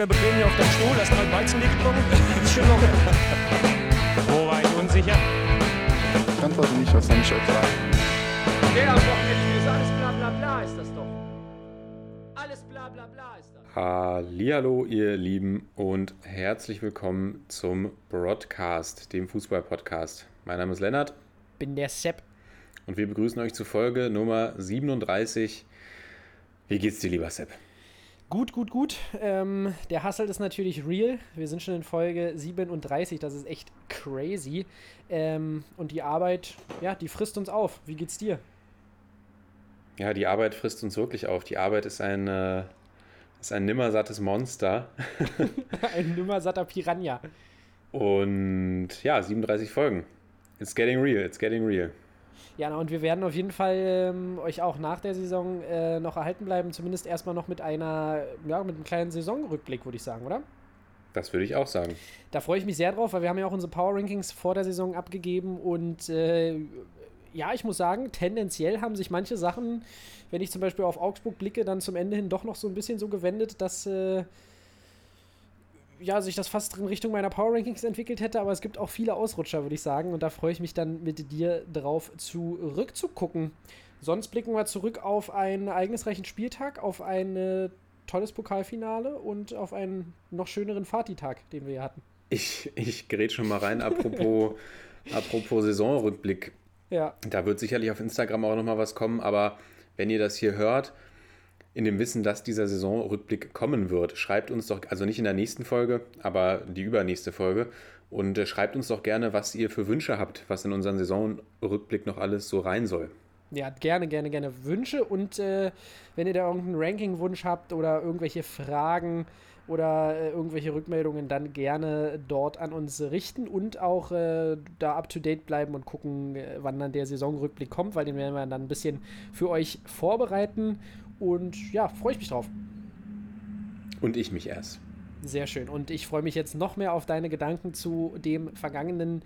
locker bequem hier auf deinem Stuhl, hast mal Weizen getrunken. Ist schon locker. Wo war ich unsicher? Ich antworte nicht, ich euch sagen? Der hat doch nicht, alles bla bla bla ist das doch. Alles bla bla bla ist das. Hallihallo, ihr Lieben, und herzlich willkommen zum Broadcast, dem Fußball-Podcast. Mein Name ist Lennart bin der Sepp. und wir begrüßen euch zu Folge Nummer 37. Wie geht's dir, lieber Sepp? Gut, gut, gut. Ähm, der Hustle ist natürlich real. Wir sind schon in Folge 37, das ist echt crazy. Ähm, und die Arbeit, ja, die frisst uns auf. Wie geht's dir? Ja, die Arbeit frisst uns wirklich auf. Die Arbeit ist ein, äh, ist ein nimmersattes Monster. Ein nimmersatter Piranha. Und ja, 37 Folgen. It's getting real, it's getting real. Ja, und wir werden auf jeden Fall ähm, euch auch nach der Saison äh, noch erhalten bleiben. Zumindest erstmal noch mit einer, ja, mit einem kleinen Saisonrückblick, würde ich sagen, oder? Das würde ich auch sagen. Da freue ich mich sehr drauf, weil wir haben ja auch unsere Power Rankings vor der Saison abgegeben und äh, ja, ich muss sagen, tendenziell haben sich manche Sachen, wenn ich zum Beispiel auf Augsburg blicke, dann zum Ende hin doch noch so ein bisschen so gewendet, dass äh, ja, sich das fast in Richtung meiner Power Rankings entwickelt hätte, aber es gibt auch viele Ausrutscher, würde ich sagen, und da freue ich mich dann mit dir drauf zurückzugucken. Sonst blicken wir zurück auf einen ereignisreichen Spieltag, auf ein äh, tolles Pokalfinale und auf einen noch schöneren Fatih-Tag, den wir hier hatten. Ich, ich gerät schon mal rein, apropos, apropos Saisonrückblick. Ja, Da wird sicherlich auf Instagram auch nochmal was kommen, aber wenn ihr das hier hört, in dem Wissen, dass dieser Saisonrückblick kommen wird, schreibt uns doch, also nicht in der nächsten Folge, aber die übernächste Folge, und äh, schreibt uns doch gerne, was ihr für Wünsche habt, was in unseren Saisonrückblick noch alles so rein soll. ja, gerne, gerne, gerne Wünsche und äh, wenn ihr da irgendeinen Ranking-Wunsch habt oder irgendwelche Fragen oder äh, irgendwelche Rückmeldungen, dann gerne dort an uns richten und auch äh, da up to date bleiben und gucken, äh, wann dann der Saisonrückblick kommt, weil den werden wir dann ein bisschen für euch vorbereiten. Und ja, freue ich mich drauf. Und ich mich erst. Sehr schön. Und ich freue mich jetzt noch mehr auf deine Gedanken zu dem vergangenen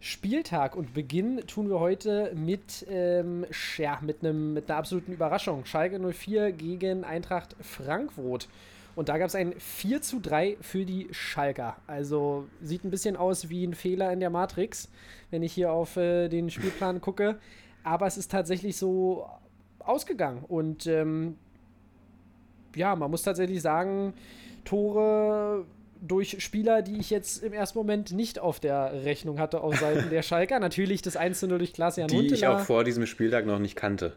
Spieltag. Und Beginn tun wir heute mit, ähm, ja, mit, einem, mit einer absoluten Überraschung. Schalke 04 gegen Eintracht Frankfurt. Und da gab es ein 4 zu 3 für die Schalker. Also sieht ein bisschen aus wie ein Fehler in der Matrix, wenn ich hier auf äh, den Spielplan gucke. Aber es ist tatsächlich so ausgegangen. Und ähm, ja, man muss tatsächlich sagen, Tore durch Spieler, die ich jetzt im ersten Moment nicht auf der Rechnung hatte auf Seiten der Schalker. Natürlich das 1 zu 0 durch Klaas-Jan Die ich Huntelaar. auch vor diesem Spieltag noch nicht kannte.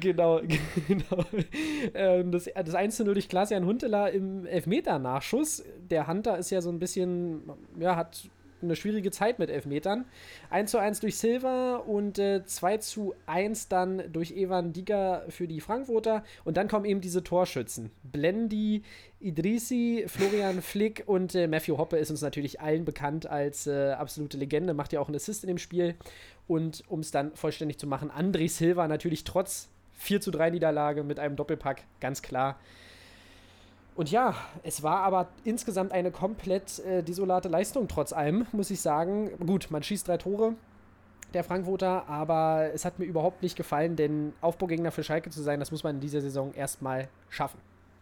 Genau, genau. Ähm, das, das 1 zu 0 durch Klaas-Jan Huntelaar im Elfmeter-Nachschuss. Der Hunter ist ja so ein bisschen, ja, hat eine schwierige Zeit mit Elfmetern. 1 zu 1 durch Silva und äh, 2 zu 1 dann durch Evan Diger für die Frankfurter. Und dann kommen eben diese Torschützen. Blendi, Idrissi, Florian Flick und äh, Matthew Hoppe ist uns natürlich allen bekannt als äh, absolute Legende, macht ja auch einen Assist in dem Spiel. Und um es dann vollständig zu machen, André Silva natürlich trotz 4 zu 3 Niederlage mit einem Doppelpack, ganz klar. Und ja, es war aber insgesamt eine komplett äh, desolate Leistung, trotz allem, muss ich sagen. Gut, man schießt drei Tore, der Frankfurter, aber es hat mir überhaupt nicht gefallen, denn Aufbaugegner für Schalke zu sein, das muss man in dieser Saison erstmal schaffen.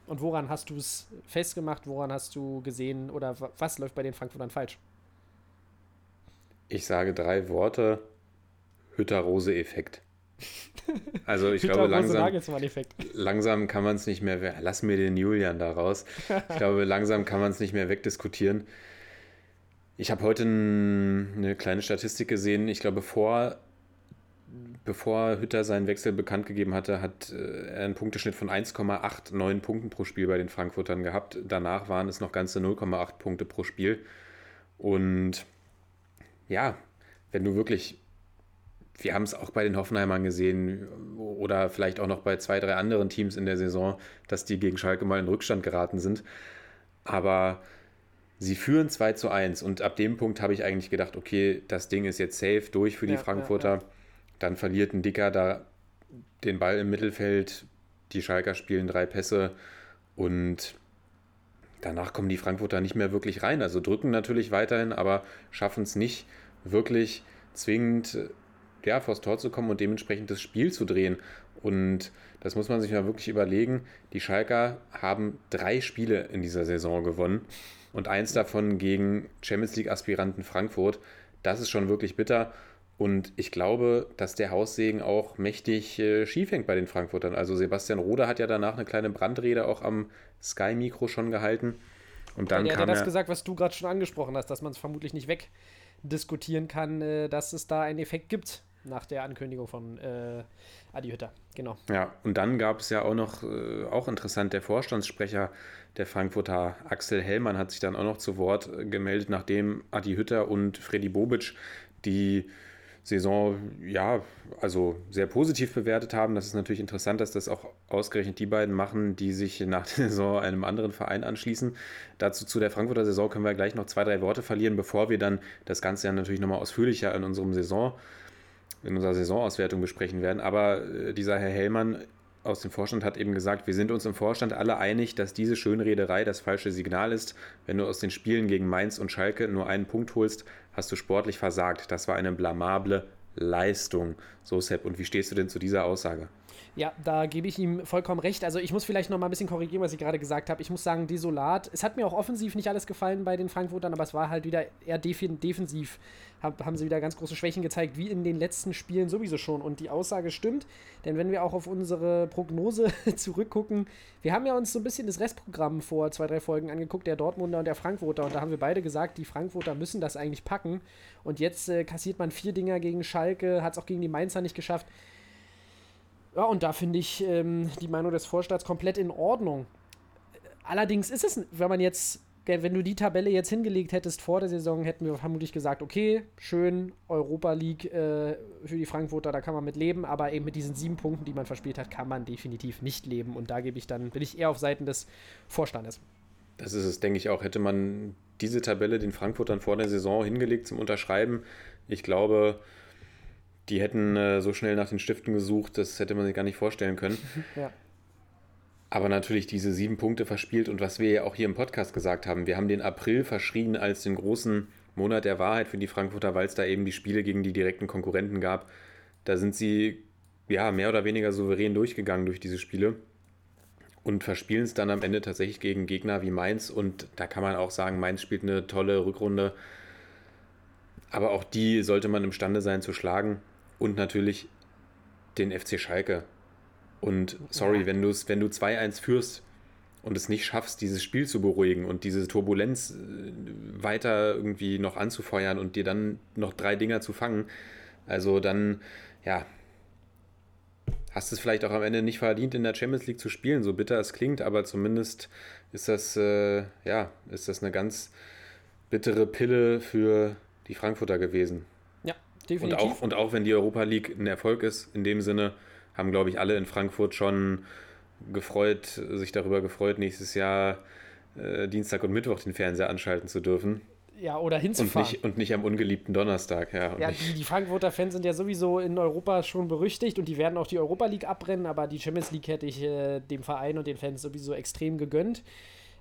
Und woran hast du es festgemacht? Woran hast du gesehen oder wa- was läuft bei den Frankfurtern falsch? Ich sage drei Worte: Hütter-Rose-Effekt. Also, ich glaube, langsam, langsam kann man es nicht mehr. Lass mir den Julian da raus. Ich glaube, langsam kann man es nicht mehr wegdiskutieren. Ich habe heute eine kleine Statistik gesehen. Ich glaube, vor, bevor Hütter seinen Wechsel bekannt gegeben hatte, hat äh, er einen Punkteschnitt von 1,89 Punkten pro Spiel bei den Frankfurtern gehabt. Danach waren es noch ganze 0,8 Punkte pro Spiel. Und ja, wenn du wirklich wir haben es auch bei den Hoffenheimern gesehen oder vielleicht auch noch bei zwei, drei anderen Teams in der Saison, dass die gegen Schalke mal in Rückstand geraten sind. Aber sie führen 2 zu 1 und ab dem Punkt habe ich eigentlich gedacht, okay, das Ding ist jetzt safe durch für die Ja, ja, Frankfurter. Dann verliert ein Dicker da den Ball im Mittelfeld, die Schalker spielen drei Pässe und danach kommen die Frankfurter nicht mehr wirklich rein. Also drücken natürlich weiterhin, aber schaffen es nicht wirklich zwingend ja, vors Tor zu kommen und dementsprechend das Spiel zu drehen. Und das muss man sich mal wirklich überlegen. Die Schalker haben drei Spiele in dieser Saison gewonnen und eins davon gegen Champions League-Aspiranten Frankfurt. Das ist schon wirklich bitter. Und ich glaube, dass der Haussegen auch mächtig äh, schief hängt bei den Frankfurtern. Also Sebastian Rode hat ja danach eine kleine Brandrede auch am Sky-Mikro schon gehalten. Und dann der kam hat ja das gesagt, was du gerade schon angesprochen hast, dass man es vermutlich nicht wegdiskutieren kann, äh, dass es da einen Effekt gibt nach der Ankündigung von äh, Adi Hütter. Genau. Ja, und dann gab es ja auch noch, äh, auch interessant, der Vorstandssprecher der Frankfurter Axel Hellmann hat sich dann auch noch zu Wort äh, gemeldet, nachdem Adi Hütter und Freddy Bobic die Saison ja, also sehr positiv bewertet haben. Das ist natürlich interessant, dass das auch ausgerechnet die beiden machen, die sich nach der Saison einem anderen Verein anschließen. Dazu zu der Frankfurter Saison können wir gleich noch zwei, drei Worte verlieren, bevor wir dann das Ganze ja natürlich nochmal ausführlicher in unserem Saison, in unserer Saisonauswertung besprechen werden. Aber äh, dieser Herr Hellmann aus dem Vorstand hat eben gesagt, wir sind uns im Vorstand alle einig, dass diese Schönrederei das falsche Signal ist. Wenn du aus den Spielen gegen Mainz und Schalke nur einen Punkt holst, hast du sportlich versagt. Das war eine blamable Leistung. So, Sepp, und wie stehst du denn zu dieser Aussage? Ja, da gebe ich ihm vollkommen recht. Also ich muss vielleicht noch mal ein bisschen korrigieren, was ich gerade gesagt habe. Ich muss sagen, desolat. Es hat mir auch offensiv nicht alles gefallen bei den Frankfurtern, aber es war halt wieder eher defensiv. haben sie wieder ganz große Schwächen gezeigt, wie in den letzten Spielen sowieso schon. Und die Aussage stimmt, denn wenn wir auch auf unsere Prognose zurückgucken, wir haben ja uns so ein bisschen das Restprogramm vor zwei, drei Folgen angeguckt, der Dortmunder und der Frankfurter. Und da haben wir beide gesagt, die Frankfurter müssen das eigentlich packen. Und jetzt äh, kassiert man vier Dinger gegen Schalke, hat es auch gegen die Mainzer nicht geschafft. Ja, und da finde ich ähm, die Meinung des Vorstands komplett in Ordnung. Allerdings ist es, wenn man jetzt, wenn du die Tabelle jetzt hingelegt hättest vor der Saison, hätten wir vermutlich gesagt, okay, schön, Europa League äh, für die Frankfurter, da kann man mit leben, aber eben mit diesen sieben Punkten, die man verspielt hat, kann man definitiv nicht leben. Und da gebe ich dann, bin ich eher auf Seiten des Vorstandes. Das ist es, denke ich auch. Hätte man diese Tabelle den Frankfurtern vor der Saison hingelegt zum Unterschreiben, ich glaube, die hätten äh, so schnell nach den Stiften gesucht, das hätte man sich gar nicht vorstellen können. Ja. Aber natürlich diese sieben Punkte verspielt und was wir ja auch hier im Podcast gesagt haben, wir haben den April verschrien als den großen Monat der Wahrheit für die Frankfurter, weil es da eben die Spiele gegen die direkten Konkurrenten gab. Da sind sie ja mehr oder weniger souverän durchgegangen durch diese Spiele und verspielen es dann am Ende tatsächlich gegen Gegner wie Mainz und da kann man auch sagen, Mainz spielt eine tolle Rückrunde. Aber auch die sollte man imstande sein zu schlagen und natürlich den FC Schalke. Und sorry, wenn, du's, wenn du 2-1 führst und es nicht schaffst, dieses Spiel zu beruhigen und diese Turbulenz äh, weiter irgendwie noch anzufeuern und dir dann noch drei Dinger zu fangen, also dann, ja, hast es vielleicht auch am Ende nicht verdient, in der Champions League zu spielen, so bitter es klingt, aber zumindest ist das, äh, ja, ist das eine ganz bittere Pille für die Frankfurter gewesen. Ja, Und definitiv. auch, und auch wenn die Europa League ein Erfolg ist, in dem Sinne, haben, glaube ich, alle in Frankfurt schon gefreut, sich darüber gefreut, nächstes Jahr äh, Dienstag und Mittwoch den Fernseher anschalten zu dürfen. ja, oder Und hinzufahren. nicht, und nicht am ungeliebten Donnerstag. Ja, und Ja, die, die Frankfurter Fans sind ja sowieso in Europa schon berüchtigt und die werden auch die Europa League abbrennen, aber die Champions League hätte ich äh, dem Verein und den Fans sowieso extrem gegönnt.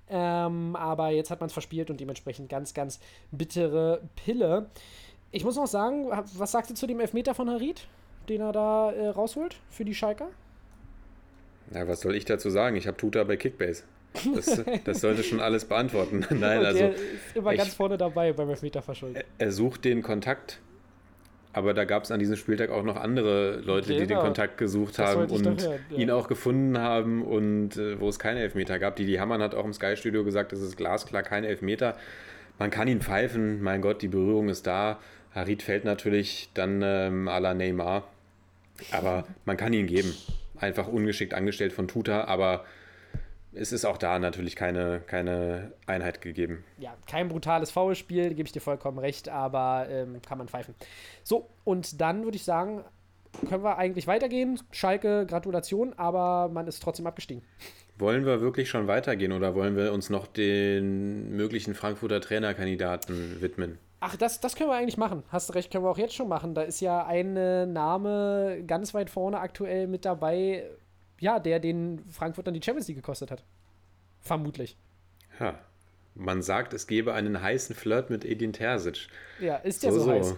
Ähm, aber jetzt hat man es verspielt und dementsprechend ganz, ganz bittere Pille. Ich muss noch sagen, was sagst du zu dem Elfmeter von Harid, den er da äh, rausholt für die Schalker? ja, was soll ich dazu sagen? Ich habe Tuta bei Kickbase. Das, das sollte schon alles beantworten. Nein, und also der ist immer ich- ganz vorne dabei beim Elfmeter verschuldet. er sucht den Kontakt. Aber da gab es an diesem Spieltag auch noch andere Leute, die den Genau. Kontakt gesucht Das haben und hören, ja. ihn auch gefunden haben und äh, wo es keine Elfmeter gab. Didi Hamann hat auch im Sky-Studio gesagt, es ist glasklar kein Elfmeter. Man kann ihn pfeifen, mein Gott, die Berührung ist da. Harid fällt natürlich dann ähm, à la Neymar. Aber man kann ihn geben. Einfach ungeschickt angestellt von Tuta, aber es ist auch da natürlich keine, keine Einheit gegeben. ja, kein brutales Foulspiel, gebe ich dir vollkommen recht, aber ähm, kann man pfeifen. So, und dann würde ich sagen, können wir eigentlich weitergehen. Schalke, Gratulation, aber man ist trotzdem abgestiegen. Wollen wir wirklich schon weitergehen oder wollen wir uns noch den möglichen Frankfurter Trainerkandidaten widmen? Ach, das, das können wir eigentlich machen. Hast du recht, können wir auch jetzt schon machen. Da ist ja ein Name ganz weit vorne aktuell mit dabei, ja, der den Frankfurtern die Champions League gekostet hat. Vermutlich. Ja. Man sagt, es gebe einen heißen Flirt mit Edin Terzic. Ja, ist der so, heiß.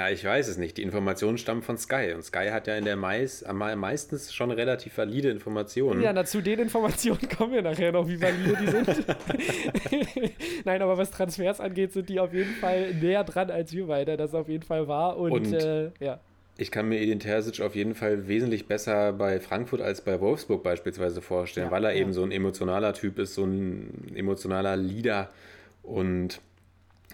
Ja, ich weiß es nicht. Die Informationen stammen von Sky. Und Sky hat ja in der Mais, am- meistens schon relativ valide Informationen. Ja, na, zu den Informationen kommen wir nachher noch, wie valide die sind. Nein, aber was Transfers angeht, sind die auf jeden Fall näher dran als wir beide. Das auf jeden Fall wahr. Und, Und- äh, ja. Ich kann mir Edin Terzic auf jeden Fall wesentlich besser bei Frankfurt als bei Wolfsburg beispielsweise vorstellen, Ja, weil er ja. eben so ein emotionaler Typ ist, so ein emotionaler Leader und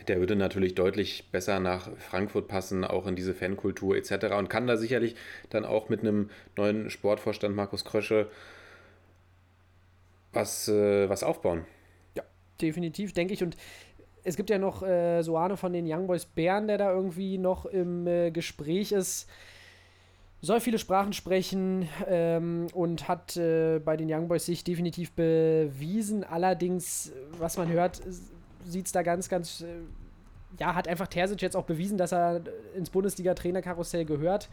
der würde natürlich deutlich besser nach Frankfurt passen, auch in diese Fankultur etc. und kann da sicherlich dann auch mit einem neuen Sportvorstand Markus Krösche was, äh, was aufbauen. definitiv, denke ich. Und es gibt ja noch äh, Soane von den Young Boys Bern, der da irgendwie noch im äh, Gespräch ist. Soll viele Sprachen sprechen ähm, und hat äh, bei den Young Boys sich definitiv bewiesen. Allerdings, was man hört, sieht es da ganz, ganz. Äh, ja, hat einfach Terzic jetzt auch bewiesen, dass er ins Bundesliga-Trainerkarussell gehört.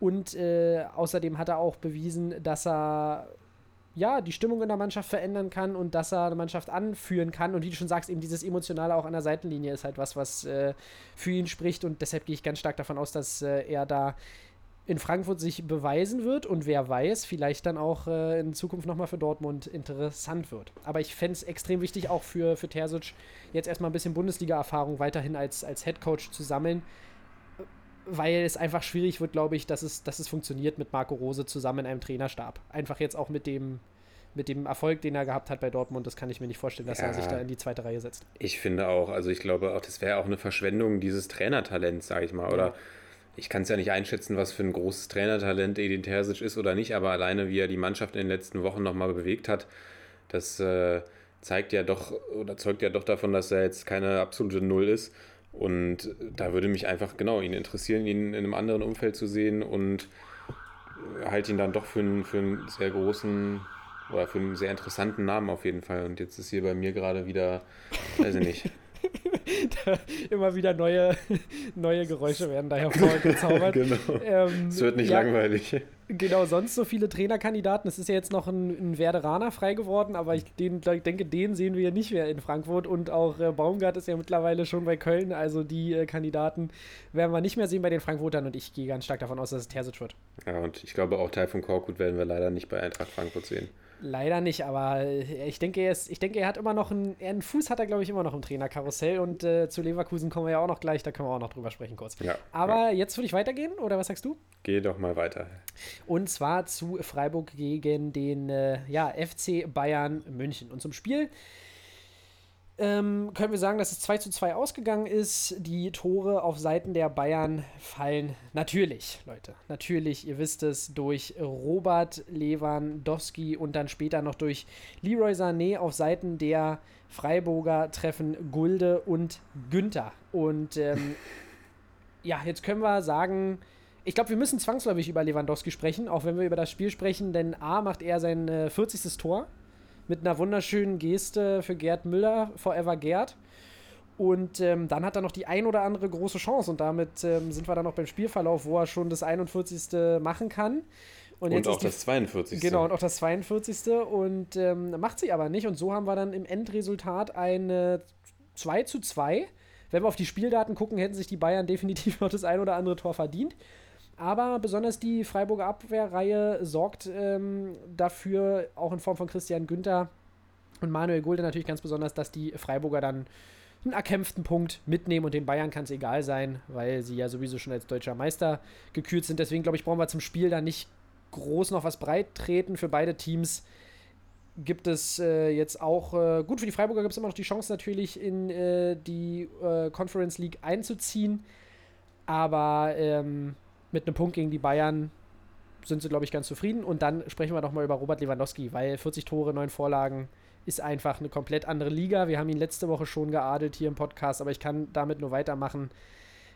Und äh, außerdem hat er auch bewiesen, dass er ja, die Stimmung in der Mannschaft verändern kann und dass er eine Mannschaft anführen kann. Und wie du schon sagst, eben dieses Emotionale auch an der Seitenlinie ist halt was, was äh, für ihn spricht. Und deshalb gehe ich ganz stark davon aus, dass äh, er da in Frankfurt sich beweisen wird und wer weiß, vielleicht dann auch äh, in Zukunft nochmal für Dortmund interessant wird. Aber ich fände es extrem wichtig, auch für, für Terzic jetzt erstmal ein bisschen Bundesliga-Erfahrung weiterhin als, als Headcoach zu sammeln, weil es einfach schwierig wird, glaube ich, dass es, dass es funktioniert mit Marco Rose zusammen in einem Trainerstab. Einfach jetzt auch mit dem, mit dem Erfolg, den er gehabt hat bei Dortmund, das kann ich mir nicht vorstellen, dass Ja. er sich da in die zweite Reihe setzt. Ich finde auch, also ich glaube auch, das wäre auch eine Verschwendung dieses Trainertalents, sage ich mal. Oder ich kann es ja nicht einschätzen, was für ein großes Trainertalent Edin Terzic ist oder nicht, aber alleine wie er die Mannschaft in den letzten Wochen nochmal bewegt hat, das äh, zeigt ja doch oder zeugt ja doch davon, dass er jetzt keine absolute Null ist. Und da würde mich einfach, genau, ihn interessieren, ihn in einem anderen Umfeld zu sehen und halte ihn dann doch für einen, für einen sehr großen oder für einen sehr interessanten Namen auf jeden Fall. Und jetzt ist hier bei mir gerade wieder, weiß ich nicht. Immer wieder neue, neue Geräusche werden da hervorgezaubert. genau. Ähm, Es wird nicht ja, langweilig. Genau, sonst so viele Trainerkandidaten. Es ist ja jetzt noch ein, ein Werderaner frei geworden, aber ich den, denke, den sehen wir ja nicht mehr in Frankfurt. Und auch äh, Baumgart ist ja mittlerweile schon bei Köln. Also die äh, Kandidaten werden wir nicht mehr sehen bei den Frankfurtern. Und ich gehe ganz stark davon aus, dass es Terzic wird. Ja, und ich glaube auch Teil von Korkut werden wir leider nicht bei Eintracht Frankfurt sehen. Leider nicht, aber äh, ich denke, er ist, ich denke, er hat immer noch einen, einen Fuß hat er, glaube ich, immer noch im Trainerkarussell. Und äh, zu Leverkusen kommen wir ja auch noch gleich, da können wir auch noch drüber sprechen kurz. Ja. Aber jetzt würde ich weitergehen, oder was sagst du? Geh doch mal weiter. Und zwar zu Freiburg gegen den äh, ja, FC Bayern München. Und zum Spiel ähm, können wir sagen, dass es 2 zu 2 ausgegangen ist. Die Tore auf Seiten der Bayern fallen natürlich, Leute. Natürlich, ihr wisst es, durch Robert Lewandowski und dann später noch durch Leroy Sané auf Seiten der Freiburger treffen Gulde und Günther. Und ähm, ja, jetzt können wir sagen, ich glaube, wir müssen zwangsläufig über Lewandowski sprechen, auch wenn wir über das Spiel sprechen, denn A macht er sein äh, 40. Tor mit einer wunderschönen Geste für Gerd Müller, Forever Gerd. Und ähm, dann hat er noch die ein oder andere große Chance und damit ähm, sind wir dann noch beim Spielverlauf, wo er schon das 41. machen kann. Und, jetzt auch das 42. Genau, und auch das 42. Und ähm, macht sie aber nicht. Und so haben wir dann im Endresultat ein äh, 2 zu 2. Wenn wir auf die Spieldaten gucken, hätten sich die Bayern definitiv noch das ein oder andere Tor verdient. Aber besonders die Freiburger Abwehrreihe sorgt ähm, dafür, auch in Form von Christian Günther und Manuel Gulde natürlich ganz besonders, dass die Freiburger dann einen erkämpften Punkt mitnehmen und den Bayern kann es egal sein, weil sie ja sowieso schon als deutscher Meister gekürt sind. Deswegen glaube ich, brauchen wir zum Spiel da nicht groß noch was breit treten. Für beide Teams gibt es äh, jetzt auch, äh, gut, für die Freiburger gibt es immer noch die Chance natürlich in äh, die äh, Conference League einzuziehen. Aber ähm, mit einem Punkt gegen die Bayern sind sie, glaube ich, ganz zufrieden. Und dann sprechen wir nochmal über Robert Lewandowski, weil 40 Tore, 9 Vorlagen ist einfach eine komplett andere Liga. Wir haben ihn letzte Woche schon geadelt hier im Podcast, aber ich kann damit nur weitermachen.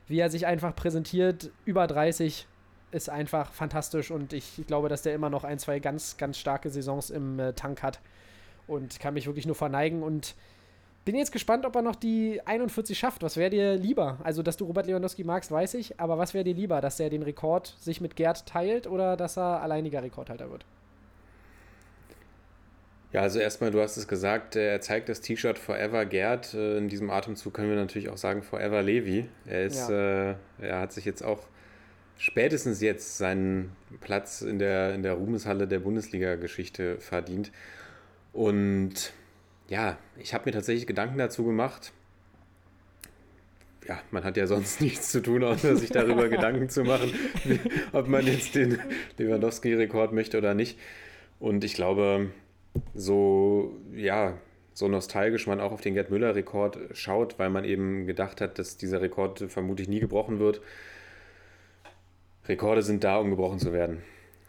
Wie er sich einfach präsentiert, über 30, ist einfach fantastisch und ich glaube, dass der immer noch ein, zwei ganz, ganz starke Saisons im äh, Tank hat und kann mich wirklich nur verneigen und bin jetzt gespannt, ob er noch die 41 schafft. Was wäre dir lieber? Also, dass du Robert Lewandowski magst, weiß ich, aber was wäre dir lieber, dass er den Rekord sich mit Gerd teilt oder dass er alleiniger Rekordhalter wird? Ja, also erstmal, du hast es gesagt, er zeigt das T-Shirt Forever Gerd. Äh, In diesem Atemzug können wir natürlich auch sagen Forever Levi. Er ist, äh, er hat sich jetzt auch spätestens jetzt seinen Platz in der, in der Ruhmeshalle der Bundesliga-Geschichte verdient. Und ja, ich habe mir tatsächlich Gedanken dazu gemacht. Ja, man hat ja sonst nichts zu tun, außer sich darüber Gedanken zu machen, wie, ob man jetzt den Lewandowski-Rekord möchte oder nicht. Und ich glaube, so, ja, so nostalgisch man auch auf den Gerd Müller-Rekord schaut, weil man eben gedacht hat, dass dieser Rekord vermutlich nie gebrochen wird. Rekorde sind da, um gebrochen zu werden.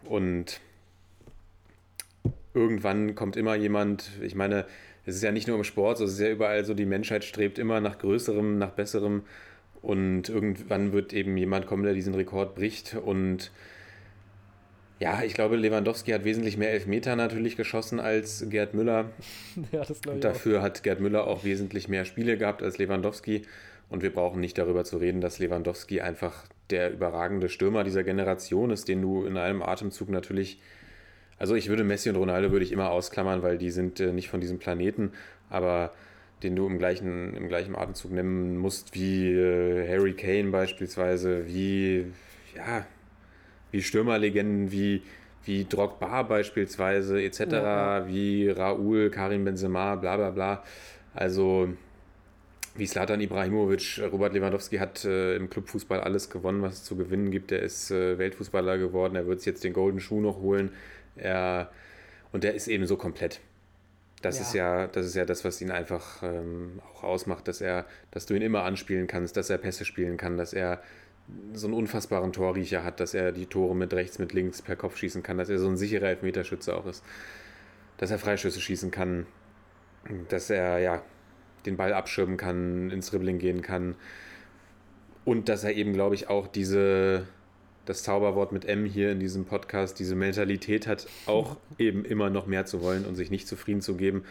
Und irgendwann kommt immer jemand, ich meine, es ist ja nicht nur im Sport, so es ist ja überall so, die Menschheit strebt immer nach Größerem, nach Besserem. Und irgendwann wird eben jemand kommen, der diesen Rekord bricht. Und ja, ich glaube, Lewandowski hat wesentlich mehr Elfmeter natürlich geschossen als Gerd Müller. ja, das glaube ich auch. dafür hat Gerd Müller auch wesentlich mehr Spiele gehabt als Lewandowski. Und wir brauchen nicht darüber zu reden, dass Lewandowski einfach der überragende Stürmer dieser Generation ist, den du in einem Atemzug natürlich. Also ich würde Messi und Ronaldo würde ich immer ausklammern, weil die sind äh, nicht von diesem Planeten, aber den du im gleichen, im gleichen Atemzug nennen musst, wie äh, Harry Kane beispielsweise, wie, ja, wie Stürmerlegenden, wie, wie Drogba beispielsweise, etc., Ja, wie Raúl, Karim Benzema, bla bla bla. Also wie Slatan Ibrahimovic, Robert Lewandowski hat äh, im Clubfußball alles gewonnen, was es zu gewinnen gibt. Er ist äh, Weltfußballer geworden, er wird jetzt den Golden Schuh noch holen. Er, und der ist eben so komplett. Das Ja. ist ja, das ist ja das, was ihn einfach ähm, auch ausmacht, dass er, dass du ihn immer anspielen kannst, dass er Pässe spielen kann, dass er so einen unfassbaren Torriecher hat, dass er die Tore mit rechts, mit links per Kopf schießen kann, dass er so ein sicherer Elfmeterschütze auch ist, dass er Freischüsse schießen kann, dass er ja den Ball abschirmen kann, ins Dribbling gehen kann und dass er eben, glaube ich, auch diese das Zauberwort mit M hier in diesem Podcast, diese Mentalität hat, auch eben immer noch mehr zu wollen und sich nicht zufrieden zu geben.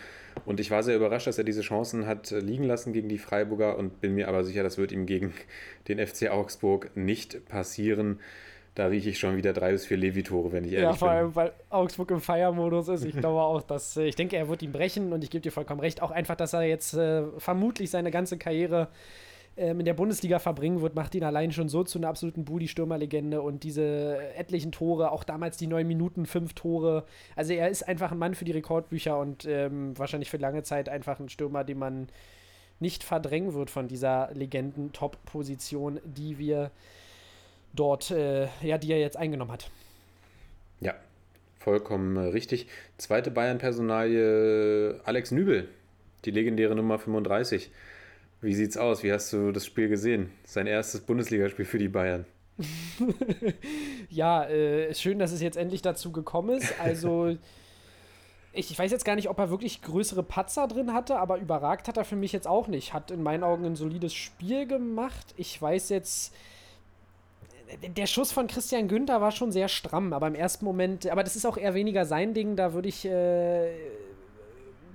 Und ich war sehr überrascht, dass er diese Chancen hat äh, liegen lassen gegen die Freiburger und bin mir aber sicher, das wird ihm gegen den FC Augsburg nicht passieren. Da rieche ich schon wieder drei bis vier Levi-Tore, wenn ich ehrlich Ja, vor bin. allem, weil Augsburg im Feiermodus ist. Ich glaube auch, dass äh, ich denke, er wird ihn brechen und ich gebe dir vollkommen recht. Auch einfach, dass er jetzt äh, vermutlich seine ganze Karriere in der Bundesliga verbringen wird, macht ihn allein schon so zu einer absoluten Budi-Stürmerlegende und diese etlichen Tore, auch damals die neun Minuten, fünf Tore. Also er ist einfach ein Mann für die Rekordbücher und ähm, wahrscheinlich für lange Zeit einfach ein Stürmer, den man nicht verdrängen wird von dieser Legenden-Top-Position, die wir dort, äh, ja, die er jetzt eingenommen hat. Ja, vollkommen äh, richtig. Zweite Bayern-Personalie, Alex Nübel, die legendäre Nummer 35. Wie sieht's aus? Wie hast du das Spiel gesehen? Sein erstes Bundesligaspiel für die Bayern. Ja, äh, schön, dass es jetzt endlich dazu gekommen ist. Also, ich, ich weiß jetzt gar nicht, ob er wirklich größere Patzer drin hatte, aber überragt hat er für mich jetzt auch nicht. Hat in meinen Augen ein solides Spiel gemacht. Ich weiß jetzt. Der Schuss von Christian Günther war schon sehr stramm, aber im ersten Moment, aber das ist auch eher weniger sein Ding, da würde ich, äh,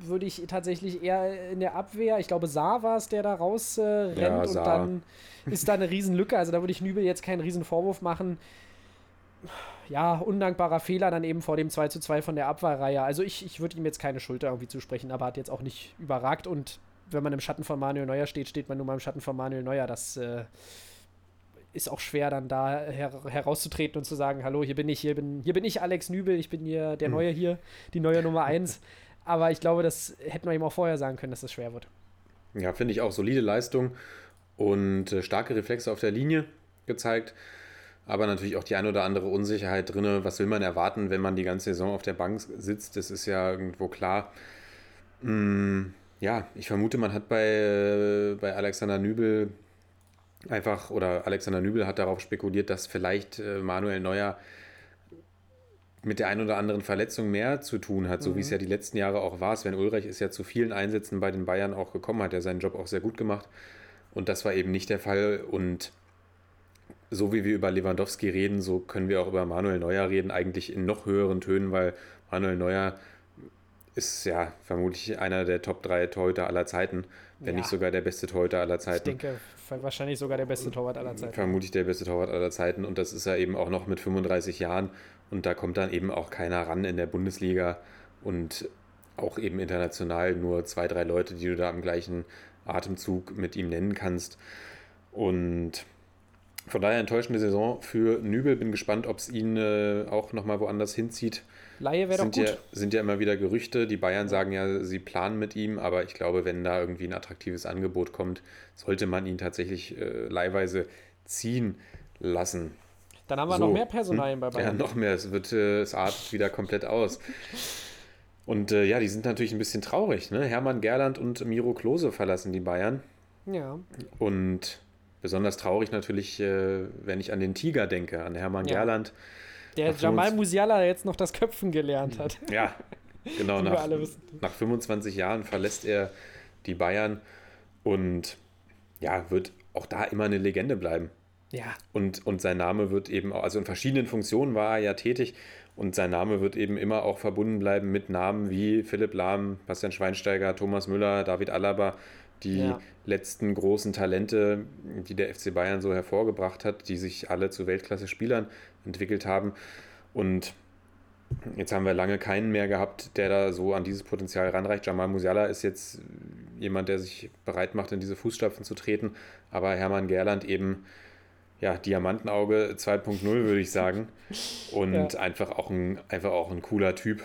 würde ich tatsächlich eher in der Abwehr, ich glaube Saar war es, der da raus äh, rennt Ja, und dann ist da eine Riesenlücke, also da würde ich Nübel jetzt keinen riesen Vorwurf machen ja, undankbarer Fehler dann eben vor dem 2 zu 2 von der Abwehrreihe. Also ich, ich würde ihm jetzt keine Schuld irgendwie zusprechen, aber hat jetzt auch nicht überragt. Und wenn man im Schatten von Manuel Neuer steht, steht man nur mal im Schatten von Manuel Neuer. Das äh, ist auch schwer, dann da her herauszutreten und zu sagen, hallo, hier bin ich, hier bin, hier bin ich Alex Nübel, ich bin hier der Neue hier, die neue Nummer 1. Aber ich glaube, das hätten wir ihm auch vorher sagen können, dass das schwer wird. Ja, finde ich auch solide Leistung und äh, starke Reflexe auf der Linie gezeigt. Aber natürlich auch die ein oder andere Unsicherheit drin. Was will man erwarten, wenn man die ganze Saison auf der Bank sitzt? Das ist ja irgendwo klar. Mm, ja, ich vermute, man hat bei, äh, bei Alexander Nübel einfach, oder Alexander Nübel hat darauf spekuliert, dass vielleicht äh, Manuel Neuer mit der ein oder anderen Verletzung mehr zu tun hat, so wie es ja die letzten Jahre auch war. Sven Ulreich ist ja zu vielen Einsätzen bei den Bayern auch gekommen, hat ja seinen Job auch sehr gut gemacht. Und das war eben nicht der Fall. Und so wie wir über Lewandowski reden, so können wir auch über Manuel Neuer reden, eigentlich in noch höheren Tönen, weil Manuel Neuer ist ja vermutlich einer der Top 3 Torhüter aller Zeiten, wenn Ja. nicht sogar der beste Torhüter aller Ich Zeiten. denke, wahrscheinlich sogar der beste Torwart aller Zeiten. Vermutlich der beste Torwart aller Zeiten und das ist er eben auch noch mit 35 Jahren und da kommt dann eben auch keiner ran in der Bundesliga und auch eben international nur zwei, drei Leute, die du da am gleichen Atemzug mit ihm nennen kannst. Und von daher enttäuschende Saison für Nübel. Bin gespannt, ob es ihn äh, auch nochmal woanders hinzieht. Laie wäre doch Sind gut. ja, sind ja immer wieder Gerüchte. Die Bayern sagen ja, sie planen mit ihm, aber ich glaube, wenn da irgendwie ein attraktives Angebot kommt, sollte man ihn tatsächlich äh, leihweise ziehen lassen. Dann haben wir So, noch mehr Personalien hm? bei Bayern. Ja, noch mehr. Es wird, äh, es artet wieder komplett aus. Und äh, ja, die sind natürlich ein bisschen traurig. Ne? Hermann Gerland und Miro Klose verlassen die Bayern. Ja. Und besonders traurig natürlich, äh, wenn ich an den Tiger denke, an Hermann Ja. Gerland. Der Jamal 25 Musiala jetzt noch das Köpfen gelernt hat. Ja, genau. Nach, nach 25 Jahren verlässt er die Bayern und ja, wird auch da immer eine Legende bleiben. Ja. Und, und sein Name wird eben auch, also in verschiedenen Funktionen war er ja tätig und sein Name wird eben immer auch verbunden bleiben mit Namen wie Philipp Lahm, Bastian Schweinsteiger, Thomas Müller, David Alaba, die Ja. letzten großen Talente, die der FC Bayern so hervorgebracht hat, die sich alle zu Weltklasse-Spielern entwickelt haben. Und jetzt haben wir lange keinen mehr gehabt, der da so an dieses Potenzial ranreicht. Jamal Musiala ist jetzt jemand, der sich bereit macht, in diese Fußstapfen zu treten, aber Hermann Gerland eben ja, Diamantenauge 2.0, würde ich sagen. Und Ja. einfach, auch ein, einfach auch ein cooler Typ.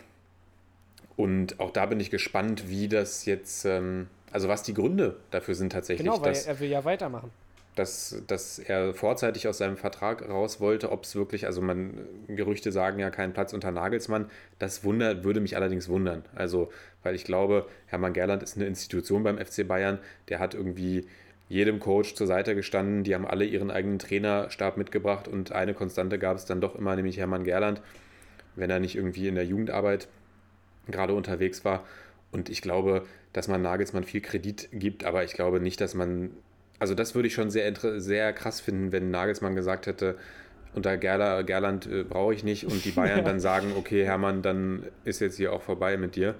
Und auch da bin ich gespannt, wie das jetzt, ähm, also was die Gründe dafür sind tatsächlich, Genau, weil dass, er will ja weitermachen. dass, dass er vorzeitig aus seinem Vertrag raus wollte, ob es wirklich, also man, Gerüchte sagen ja keinen Platz unter Nagelsmann. Das wundert, würde mich allerdings wundern. Also, weil ich glaube, Hermann Gerland ist eine Institution beim FC Bayern, der hat irgendwie jedem Coach zur Seite gestanden, die haben alle ihren eigenen Trainerstab mitgebracht und eine Konstante gab es dann doch immer, nämlich Hermann Gerland, wenn er nicht irgendwie in der Jugendarbeit gerade unterwegs war. Und ich glaube, dass man Nagelsmann viel Kredit gibt, aber ich glaube nicht, dass man, also das würde ich schon sehr, sehr krass finden, wenn Nagelsmann gesagt hätte, unter Gerla, Gerland äh, brauche ich nicht und die Bayern Ja. dann sagen, okay, Hermann, dann ist jetzt hier auch vorbei mit dir.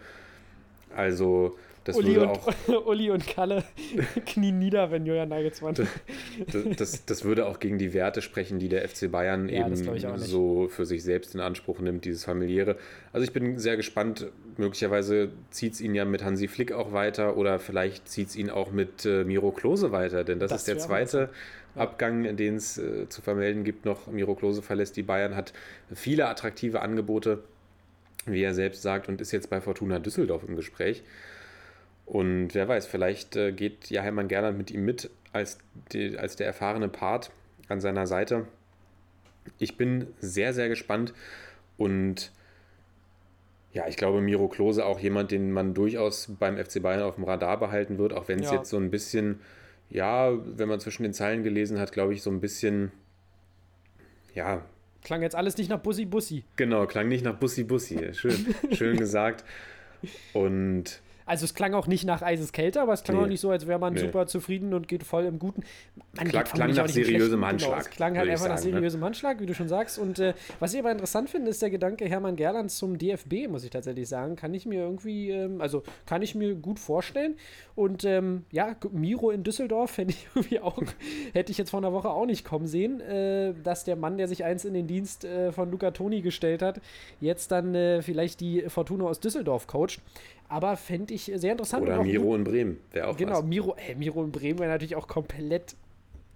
Also das Uli würde und, auch Uli und Kalle knien nieder, wenn Julian Nagelsmann. das, das, das würde auch gegen die Werte sprechen, die der FC Bayern Ja, eben so für sich selbst in Anspruch nimmt, dieses familiäre. Also ich bin sehr gespannt. Möglicherweise zieht es ihn ja mit Hansi Flick auch weiter oder vielleicht zieht es ihn auch mit äh, Miro Klose weiter, denn das, Das ist der zweite Abgang, den es äh, zu vermelden gibt noch. Miro Klose verlässt die Bayern, hat viele attraktive Angebote, wie er selbst sagt, und ist jetzt bei Fortuna Düsseldorf im Gespräch. Und wer weiß, vielleicht äh, geht ja Hermann Gerland mit ihm mit als, die, als der erfahrene Part an seiner Seite. Ich bin sehr, sehr gespannt und ja, ich glaube, Miro Klose auch jemand, den man durchaus beim FC Bayern auf dem Radar behalten wird, auch wenn es Ja. jetzt so ein bisschen, ja, wenn man zwischen den Zeilen gelesen hat, glaube ich, so ein bisschen, ja, Klang jetzt alles nicht nach Bussi Bussi. genau, klang nicht nach Bussi Bussi. Schön, schön gesagt. Und Also es klang auch nicht nach eises Kälte, aber es klang Nee. auch nicht so, als wäre man Nee. super zufrieden und geht voll im Guten. Man Klang- klang nach seriösem Schlechten. Handschlag, Genau, es klang halt einfach nach sagen, ne? seriösem Handschlag, wie du schon sagst. Und äh, was ich aber interessant finde, ist der Gedanke Hermann Gerland zum DFB, muss ich tatsächlich sagen. Kann ich mir irgendwie, ähm, also kann ich mir gut vorstellen. Und ähm, ja, Miro in Düsseldorf fände ich irgendwie auch, hätte ich jetzt vor einer Woche auch nicht kommen sehen, äh, dass der Mann, der sich einst in den Dienst äh, von Luca Toni gestellt hat, jetzt dann äh, vielleicht die Fortuna aus Düsseldorf coacht. Aber fände ich sehr interessant. oder Miro in Bremen wäre auch Genau, was. Miro, ey, Miro in Bremen wäre natürlich auch komplett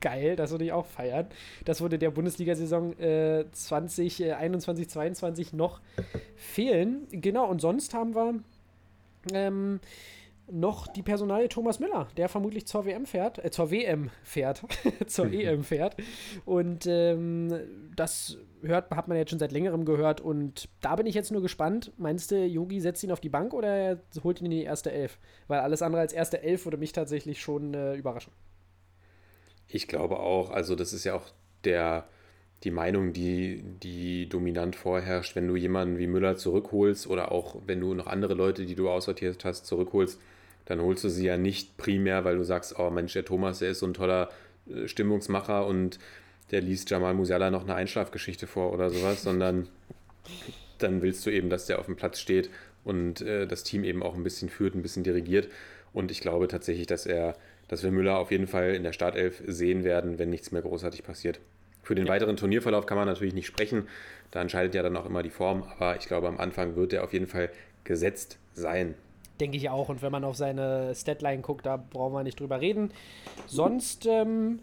geil. Das würde ich auch feiern. Das würde der Bundesliga-Saison äh, 2021, 22 noch fehlen. Genau, und sonst haben wir ähm, noch die Personalie Thomas Müller, der vermutlich zur WM fährt, äh, zur WM fährt, zur EM fährt. Und ähm, das hört, hat man jetzt schon seit längerem gehört. Und da bin ich jetzt nur gespannt. Meinst du, Yogi setzt ihn auf die Bank oder er holt ihn in die erste Elf? Weil alles andere als erste Elf würde mich tatsächlich schon äh, überraschen. Ich glaube auch, also das ist ja auch der, die Meinung, die, die dominant vorherrscht, wenn du jemanden wie Müller zurückholst oder auch wenn du noch andere Leute, die du aussortiert hast, zurückholst, dann holst du sie ja nicht primär, weil du sagst, oh Mensch, der Thomas, der ist so ein toller äh, Stimmungsmacher und der liest Jamal Musiala noch eine Einschlafgeschichte vor oder sowas, sondern dann willst du eben, dass der auf dem Platz steht und äh, das Team eben auch ein bisschen führt, ein bisschen dirigiert. Und ich glaube tatsächlich, dass er, dass wir Müller auf jeden Fall in der Startelf sehen werden, wenn nichts mehr großartig passiert. Für den weiteren Turnierverlauf kann man natürlich nicht sprechen. Da entscheidet ja dann auch immer die Form. Aber ich glaube, am Anfang wird er auf jeden Fall gesetzt sein. Denke ich auch. Und wenn man auf seine Statline guckt, da brauchen wir nicht drüber reden. Sonst, ähm,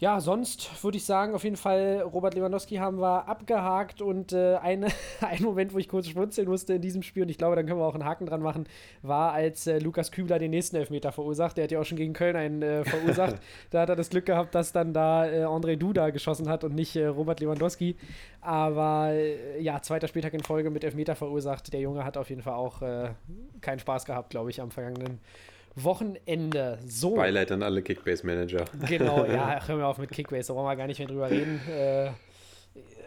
ja, sonst würde ich sagen, auf jeden Fall, Robert Lewandowski haben wir abgehakt und äh, eine, ein Moment, wo ich kurz schmunzeln musste in diesem Spiel, und ich glaube, dann können wir auch einen Haken dran machen, war, als äh, Lukas Kübler den nächsten Elfmeter verursacht. Der hat ja auch schon gegen Köln einen äh, verursacht. da hat er das Glück gehabt, dass dann da äh, André Duda geschossen hat und nicht äh, Robert Lewandowski. Aber äh, ja, zweiter Spieltag in Folge mit Elfmeter verursacht. Der Junge hat auf jeden Fall auch äh, keinen Spaß gehabt, glaube ich, am vergangenen Wochenende. So. Beileid an alle Kickbase-Manager. Genau, ja, ach, hör mir auf mit Kickbase, da wollen wir gar nicht mehr drüber reden. Äh,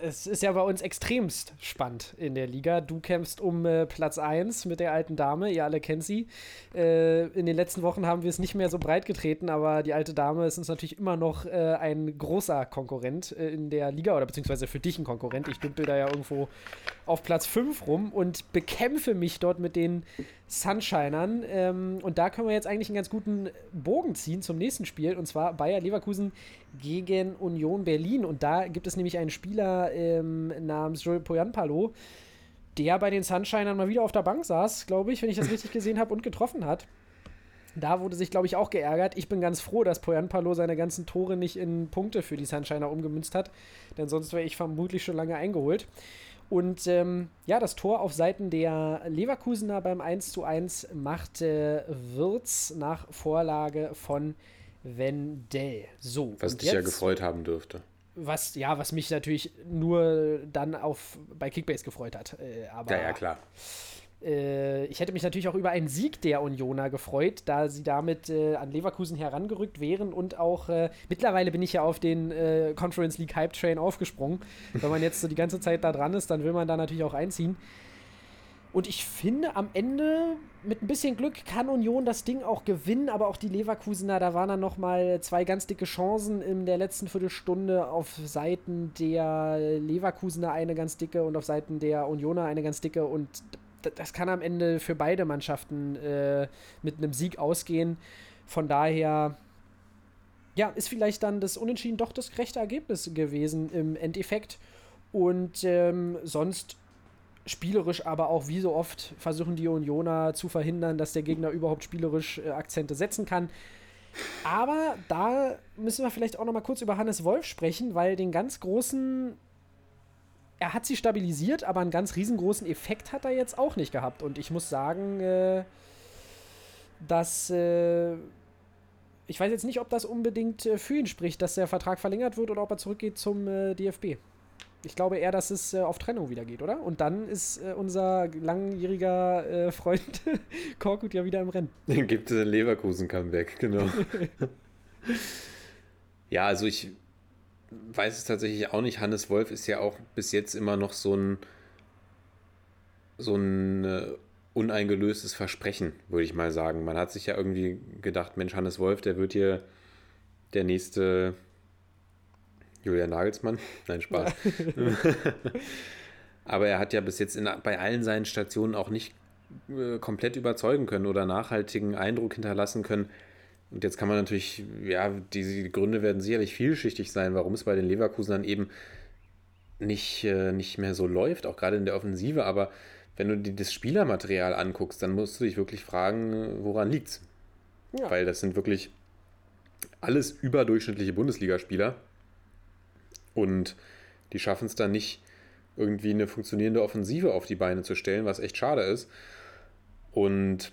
es ist ja bei uns extremst spannend in der Liga. Du kämpfst um äh, Platz 1 mit der alten Dame, ihr alle kennt sie. Äh, in den letzten Wochen haben wir es nicht mehr so breit getreten, aber die alte Dame ist uns natürlich immer noch äh, ein großer Konkurrent äh, in der Liga oder beziehungsweise für dich ein Konkurrent. Ich dümpel da ja irgendwo auf Platz 5 rum und bekämpfe mich dort mit den Sunshinern. Ähm, und da können wir jetzt eigentlich einen ganz guten Bogen ziehen zum nächsten Spiel und zwar Bayer Leverkusen gegen Union Berlin. Und da gibt es nämlich einen Spieler ähm, namens Joel Poyanpalo, der bei den Sunshinern mal wieder auf der Bank saß, glaube ich, wenn ich das richtig gesehen habe, und getroffen hat. Da wurde sich, glaube ich, auch geärgert. Ich bin ganz froh, dass Poyanpalo seine ganzen Tore nicht in Punkte für die Sunshiner umgemünzt hat, denn sonst wäre ich vermutlich schon lange eingeholt. Und ähm, ja, das Tor auf Seiten der Leverkusener beim 1:1 machte Wirtz nach Vorlage von Wendell. So. Was dich ja jetzt- gefreut haben dürfte. Was, ja, was mich natürlich nur dann auf, bei Kickbase gefreut hat. Äh, aber Ja, ja, klar. Äh, ich hätte mich natürlich auch über einen Sieg der Unioner gefreut, da sie damit äh, an Leverkusen herangerückt wären und auch äh, mittlerweile bin ich ja auf den äh, Conference League Hype Train aufgesprungen. Wenn man jetzt so die ganze Zeit da dran ist, dann will man da natürlich auch einziehen. Und ich finde, am Ende mit ein bisschen Glück kann Union das Ding auch gewinnen, aber auch die Leverkusener, da waren dann nochmal zwei ganz dicke Chancen in der letzten Viertelstunde auf Seiten der Leverkusener eine ganz dicke und auf Seiten der Unioner eine ganz dicke und das kann am Ende für beide Mannschaften äh, mit einem Sieg ausgehen. Von daher, ja, ist vielleicht dann das Unentschieden doch das gerechte Ergebnis gewesen im Endeffekt. Und ähm, sonst spielerisch, aber auch wie so oft versuchen die Unioner zu verhindern, dass der Gegner überhaupt spielerisch äh, Akzente setzen kann. Aber da müssen wir vielleicht auch noch mal kurz über Hannes Wolf sprechen, weil den ganz großen er hat sie stabilisiert, aber einen ganz riesengroßen Effekt hat er jetzt auch nicht gehabt. Und ich muss sagen, äh, dass äh, ich weiß jetzt nicht, ob das unbedingt äh, für ihn spricht, dass der Vertrag verlängert wird oder ob er zurückgeht zum äh, DFB. Ich glaube eher, dass es äh, auf Trennung wieder geht, oder? Und dann ist äh, unser langjähriger äh, Freund Korkut ja wieder im Rennen. Dann gibt es ein Leverkusen-Comeback, genau. ja, also ich weiß es tatsächlich auch nicht. Hannes Wolf ist ja auch bis jetzt immer noch so ein so ein äh, uneingelöstes Versprechen, würde ich mal sagen. Man hat sich ja irgendwie gedacht, Mensch, Hannes Wolf, der wird hier der nächste Julian Nagelsmann. Nein, Spaß. Aber er hat ja bis jetzt in, bei allen seinen Stationen auch nicht äh, komplett überzeugen können oder nachhaltigen Eindruck hinterlassen können. Und jetzt kann man natürlich, ja, die Gründe werden sicherlich vielschichtig sein, warum es bei den Leverkusenern eben nicht, äh, nicht mehr so läuft, auch gerade in der Offensive. Aber wenn du dir das Spielermaterial anguckst, dann musst du dich wirklich fragen, woran liegt's? Ja. Weil das sind wirklich alles überdurchschnittliche Bundesligaspieler. Und die schaffen es dann nicht, irgendwie eine funktionierende Offensive auf die Beine zu stellen, was echt schade ist. Und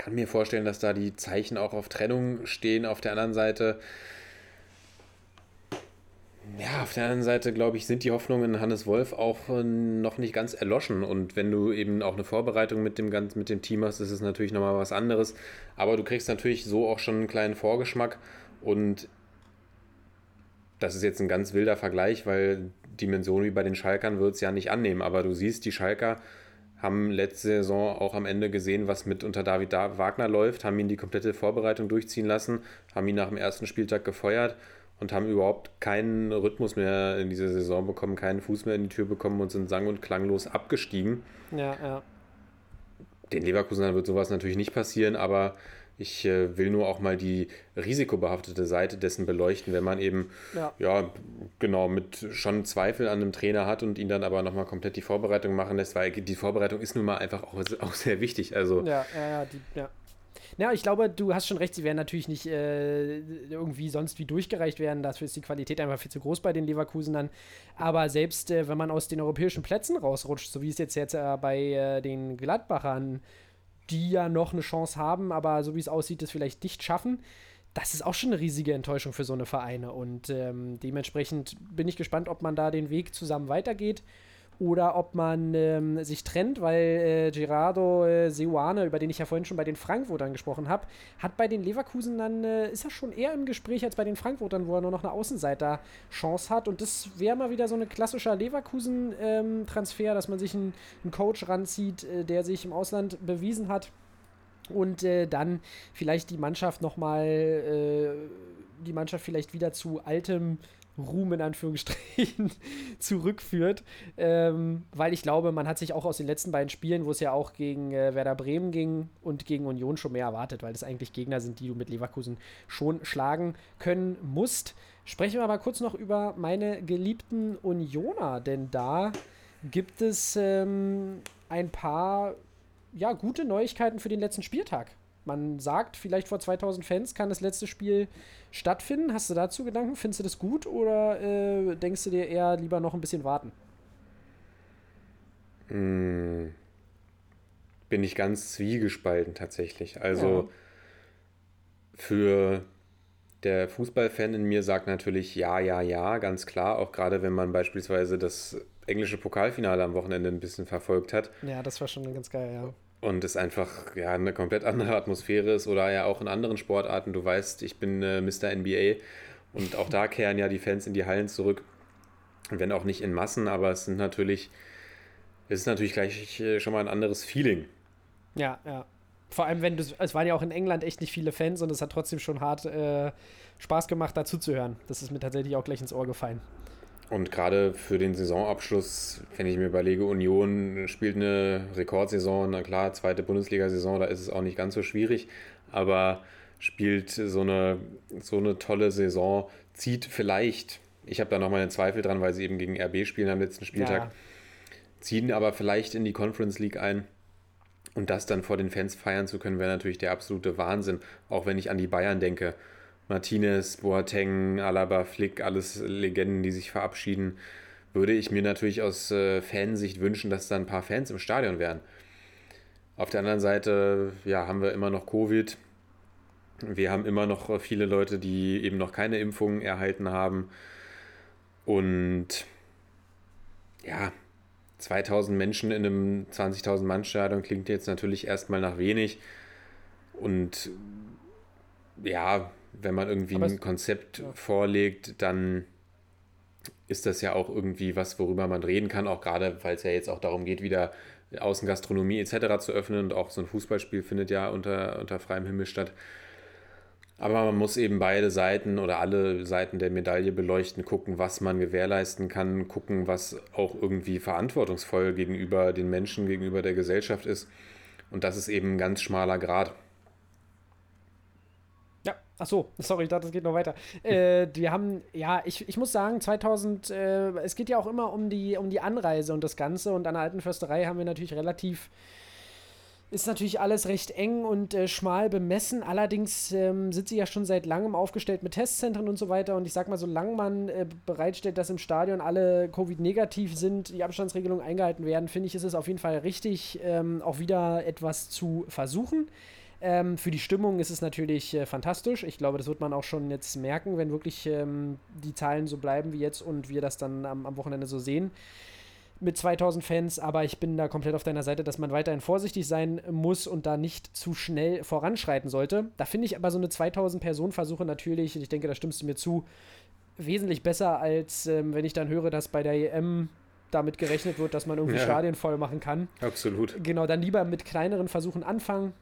kann mir vorstellen, dass da die Zeichen auch auf Trennung stehen. Auf der anderen Seite, ja, auf der anderen Seite, glaube ich, sind die Hoffnungen Hannes Wolf auch äh, noch nicht ganz erloschen. Und wenn du eben auch eine Vorbereitung mit dem, mit dem Team hast, ist es natürlich nochmal was anderes. Aber du kriegst natürlich so auch schon einen kleinen Vorgeschmack. Und das ist jetzt ein ganz wilder Vergleich, weil Dimension wie bei den Schalkern wird es ja nicht annehmen. Aber du siehst, die Schalker haben letzte Saison auch am Ende gesehen, was mit unter David da Wagner läuft, haben ihn die komplette Vorbereitung durchziehen lassen, haben ihn nach dem ersten Spieltag gefeuert und haben überhaupt keinen Rhythmus mehr in dieser Saison bekommen, keinen Fuß mehr in die Tür bekommen und sind sang- und klanglos abgestiegen. Ja, ja. Den Leverkusenern wird sowas natürlich nicht passieren, aber Ich äh, will nur auch mal die risikobehaftete Seite dessen beleuchten, wenn man eben, Ja. ja, genau, mit schon Zweifel an einem Trainer hat und ihn dann aber nochmal komplett die Vorbereitung machen lässt, weil die Vorbereitung ist nun mal einfach auch, auch sehr wichtig. Also, Ja, ja, ja, die, ja. Ja, ich glaube, du hast schon recht, sie werden natürlich nicht äh, irgendwie sonst wie durchgereicht werden. Dafür ist die Qualität einfach viel zu groß bei den Leverkusenern. Aber selbst äh, wenn man aus den europäischen Plätzen rausrutscht, so wie es jetzt, jetzt äh, bei äh, den Gladbachern, die ja noch eine Chance haben, aber so wie es aussieht, es vielleicht nicht schaffen, das ist auch schon eine riesige Enttäuschung für so eine Vereine. Und ähm, dementsprechend bin ich gespannt, ob man da den Weg zusammen weitergeht oder ob man ähm, sich trennt, weil äh, Gerardo äh, Seuane, über den ich ja vorhin schon bei den Frankfurtern gesprochen habe, hat bei den Leverkusen dann, äh, ist er schon eher im Gespräch als bei den Frankfurtern, wo er nur noch eine Außenseiter-Chance hat. Und das wäre mal wieder so ein klassischer Leverkusen-Transfer, dass man sich einen, einen Coach ranzieht, äh, der sich im Ausland bewiesen hat und äh, dann vielleicht die Mannschaft nochmal, äh, die Mannschaft vielleicht wieder zu altem Ruhm in Anführungsstrichen zurückführt, ähm, weil ich glaube, man hat sich auch aus den letzten beiden Spielen, wo es ja auch gegen äh, Werder Bremen ging und gegen Union schon mehr erwartet, weil das eigentlich Gegner sind, die du mit Leverkusen schon schlagen können musst. Sprechen wir aber kurz noch über meine geliebten Unioner, denn da gibt es ähm, ein paar ja, gute Neuigkeiten für den letzten Spieltag. Man sagt, vielleicht vor 2000 Fans kann das letzte Spiel stattfinden. Hast du dazu Gedanken? Findest du das gut oder äh, denkst du dir eher lieber noch ein bisschen warten? mh, bin ich ganz zwiegespalten tatsächlich. Also, für der Fußballfan in mir sagt natürlich ja, ja, ja, ganz klar. Auch gerade wenn man beispielsweise das englische Pokalfinale am Wochenende ein bisschen verfolgt hat Ja, das war schon ganz geil, ja. Und es einfach ja, eine komplett andere Atmosphäre ist oder ja auch in anderen Sportarten. Du weißt, ich bin äh, Mr. NBA und auch da kehren ja die Fans in die Hallen zurück. Wenn auch nicht in Massen, aber es sind natürlich, es ist natürlich gleich äh, schon mal ein anderes Feeling. Ja, ja. Vor allem, wenn du, es waren ja auch in England echt nicht viele Fans und es hat trotzdem schon hart äh, Spaß gemacht, dazu zu hören. Das ist mir tatsächlich auch gleich ins Ohr gefallen. Und gerade für den Saisonabschluss, wenn ich mir überlege, Union spielt eine Rekordsaison, na klar, zweite Bundesliga-Saison, da ist es auch nicht ganz so schwierig, aber spielt so eine, so eine tolle Saison, zieht vielleicht, ich habe da noch meine Zweifel dran, weil sie eben gegen RB spielen am letzten Spieltag, Ja. ziehen aber vielleicht in die Conference League ein. Und das dann vor den Fans feiern zu können, wäre natürlich der absolute Wahnsinn. Auch wenn ich an die Bayern denke. Martinez, Boateng, Alaba, Flick, alles Legenden, die sich verabschieden, würde ich mir natürlich aus äh, Fansicht wünschen, dass da ein paar Fans im Stadion wären. Auf der anderen Seite, ja, haben wir immer noch Covid. Wir haben immer noch äh, viele Leute, die eben noch keine Impfungen erhalten haben. Und ja, 2000 Menschen in einem 20.000 Mann Stadion klingt jetzt natürlich erstmal nach wenig. Und ja, wenn man irgendwie Aber es- ein Konzept ja. vorlegt, dann ist das ja auch irgendwie was, worüber man reden kann, auch gerade, weil es ja jetzt auch darum geht, wieder Außengastronomie etc. zu öffnen und auch so ein Fußballspiel findet ja unter, unter freiem Himmel statt. Aber man muss eben beide Seiten oder alle Seiten der Medaille beleuchten, gucken, was man gewährleisten kann, gucken, was auch irgendwie verantwortungsvoll gegenüber den Menschen, gegenüber der Gesellschaft ist. Und das ist eben ein ganz schmaler Grad. Ach so, sorry, ich dachte, es geht noch weiter. Äh, wir haben, ja, ich, ich muss sagen, 2000, äh, es geht ja auch immer um die, um die Anreise und das Ganze. Und an der alten Försterei haben wir natürlich relativ, ist natürlich alles recht eng und äh, schmal bemessen. Allerdings ähm, sind sie ja schon seit langem aufgestellt mit Testzentren und so weiter. Und ich sag mal, solange man äh, bereitstellt, dass im Stadion alle Covid-negativ sind, die Abstandsregelungen eingehalten werden, finde ich, ist es auf jeden Fall richtig, ähm, auch wieder etwas zu versuchen. Ähm, für die Stimmung ist es natürlich äh, fantastisch. Ich glaube, das wird man auch schon jetzt merken, wenn wirklich ähm, die Zahlen so bleiben wie jetzt und wir das dann am, am Wochenende so sehen mit 2000 Fans. Aber ich bin da komplett auf deiner Seite, dass man weiterhin vorsichtig sein muss und da nicht zu schnell voranschreiten sollte. Da finde ich aber so eine 2000-Personen-Versuche natürlich, ich denke, da stimmst du mir zu, wesentlich besser, als ähm, wenn ich dann höre, dass bei der EM damit gerechnet wird, dass man irgendwie Ja. Stadien voll machen kann. Absolut. Genau, dann lieber mit kleineren Versuchen anfangen.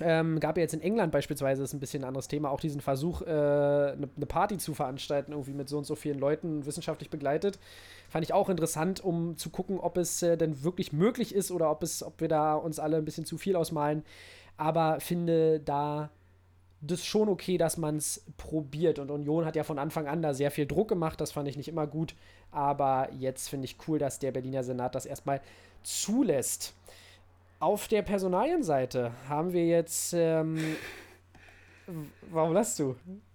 Ähm, gab ja jetzt in England beispielsweise, das ist ein bisschen ein anderes Thema, auch diesen Versuch, eine äh, ne- ne Party zu veranstalten, irgendwie mit so und so vielen Leuten wissenschaftlich begleitet. Fand ich auch interessant, um zu gucken, ob es äh, denn wirklich möglich ist oder ob, es, ob wir da uns alle ein bisschen zu viel ausmalen. aber finde da das schon okay, dass man es probiert. Und Union hat ja von Anfang an da sehr viel Druck gemacht, das fand ich nicht immer gut. Aber jetzt finde ich cool, dass der Berliner Senat das erstmal zulässt. Auf der Personalienseite haben wir jetzt. Ähm, warum lachst du?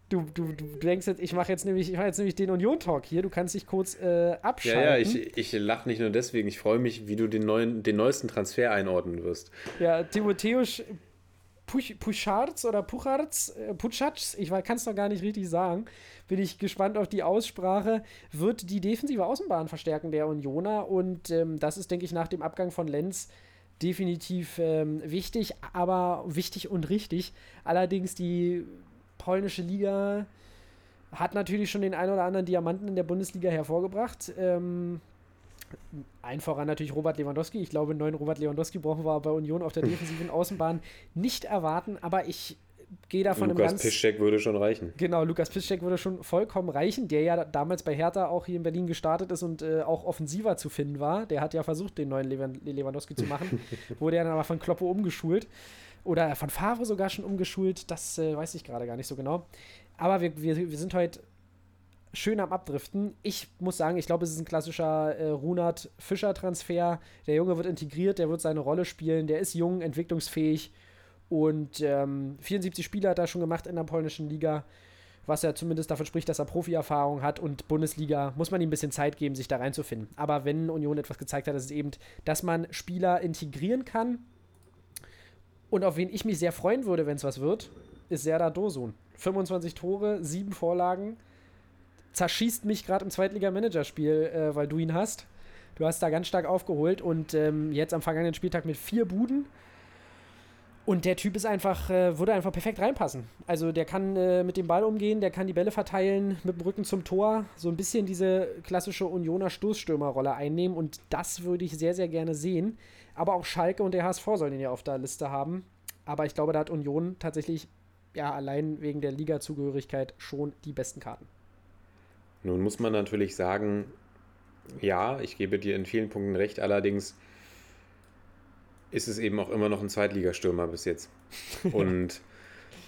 Du, du, du denkst jetzt, ich mache jetzt nämlich, ich mache jetzt nämlich den Union-Talk hier. Du kannst dich kurz äh, abschalten. Ja, ja, ich, ich lache nicht nur deswegen. Ich freue mich, wie du den, neuen, den neuesten Transfer einordnen wirst. Ja, Timotheus Puchards oder Puchards, äh, Puchatz, ich kann es noch gar nicht richtig sagen. Bin ich gespannt auf die Aussprache. Wird die defensive Außenbahn verstärken der Unioner und ähm, das ist, denke ich, nach dem Abgang von Lenz definitiv ähm, wichtig, aber wichtig und richtig. Allerdings die polnische Liga hat natürlich schon den ein oder anderen Diamanten in der Bundesliga hervorgebracht. Ähm, ein voran natürlich Robert Lewandowski. Ich glaube, einen neuen Robert Lewandowski brauchen wir bei Union auf der defensiven Außenbahn nicht erwarten, aber ich gehe davon Lukas im ganz... Piszczek würde schon reichen. Genau, Lukas Piszczek würde schon vollkommen reichen, der ja damals bei Hertha auch hier in Berlin gestartet ist und äh, auch offensiver zu finden war. Der hat ja versucht, den neuen Lewandowski zu machen, wurde ja dann aber von Kloppe umgeschult. Oder von Favre sogar schon umgeschult, das äh, weiß ich gerade gar nicht so genau. Aber wir, wir, wir sind heute schön am Abdriften. Ich muss sagen, ich glaube, es ist ein klassischer äh, Runert-Fischer-Transfer. Der Junge wird integriert, der wird seine Rolle spielen, der ist jung, entwicklungsfähig und ähm, 74 Spiele hat er schon gemacht in der polnischen Liga, was ja zumindest dafür spricht, dass er Profi-Erfahrung hat und Bundesliga muss man ihm ein bisschen Zeit geben, sich da reinzufinden. Aber wenn Union etwas gezeigt hat, ist es eben, dass man Spieler integrieren kann. Und auf wen ich mich sehr freuen würde, wenn es was wird, ist Serdar Dosun. 25 Tore, 7 Vorlagen, zerschießt mich gerade im Zweitliga-Managerspiel, äh, weil du ihn hast. Du hast da ganz stark aufgeholt und ähm, jetzt am vergangenen Spieltag mit vier Buden. Und der Typ ist einfach, äh, würde einfach perfekt reinpassen. Also der kann äh, mit dem Ball umgehen, der kann die Bälle verteilen, mit dem Rücken zum Tor, so ein bisschen diese klassische Unioner Stoßstürmerrolle einnehmen und das würde ich sehr, sehr gerne sehen. Aber auch Schalke und der HSV sollen ihn ja auf der Liste haben. Aber ich glaube, da hat Union tatsächlich, ja, allein wegen der Liga-Zugehörigkeit schon die besten Karten. Nun muss man natürlich sagen, ja, ich gebe dir in vielen Punkten recht, allerdings ist es eben auch immer noch ein Zweitligastürmer bis jetzt. Und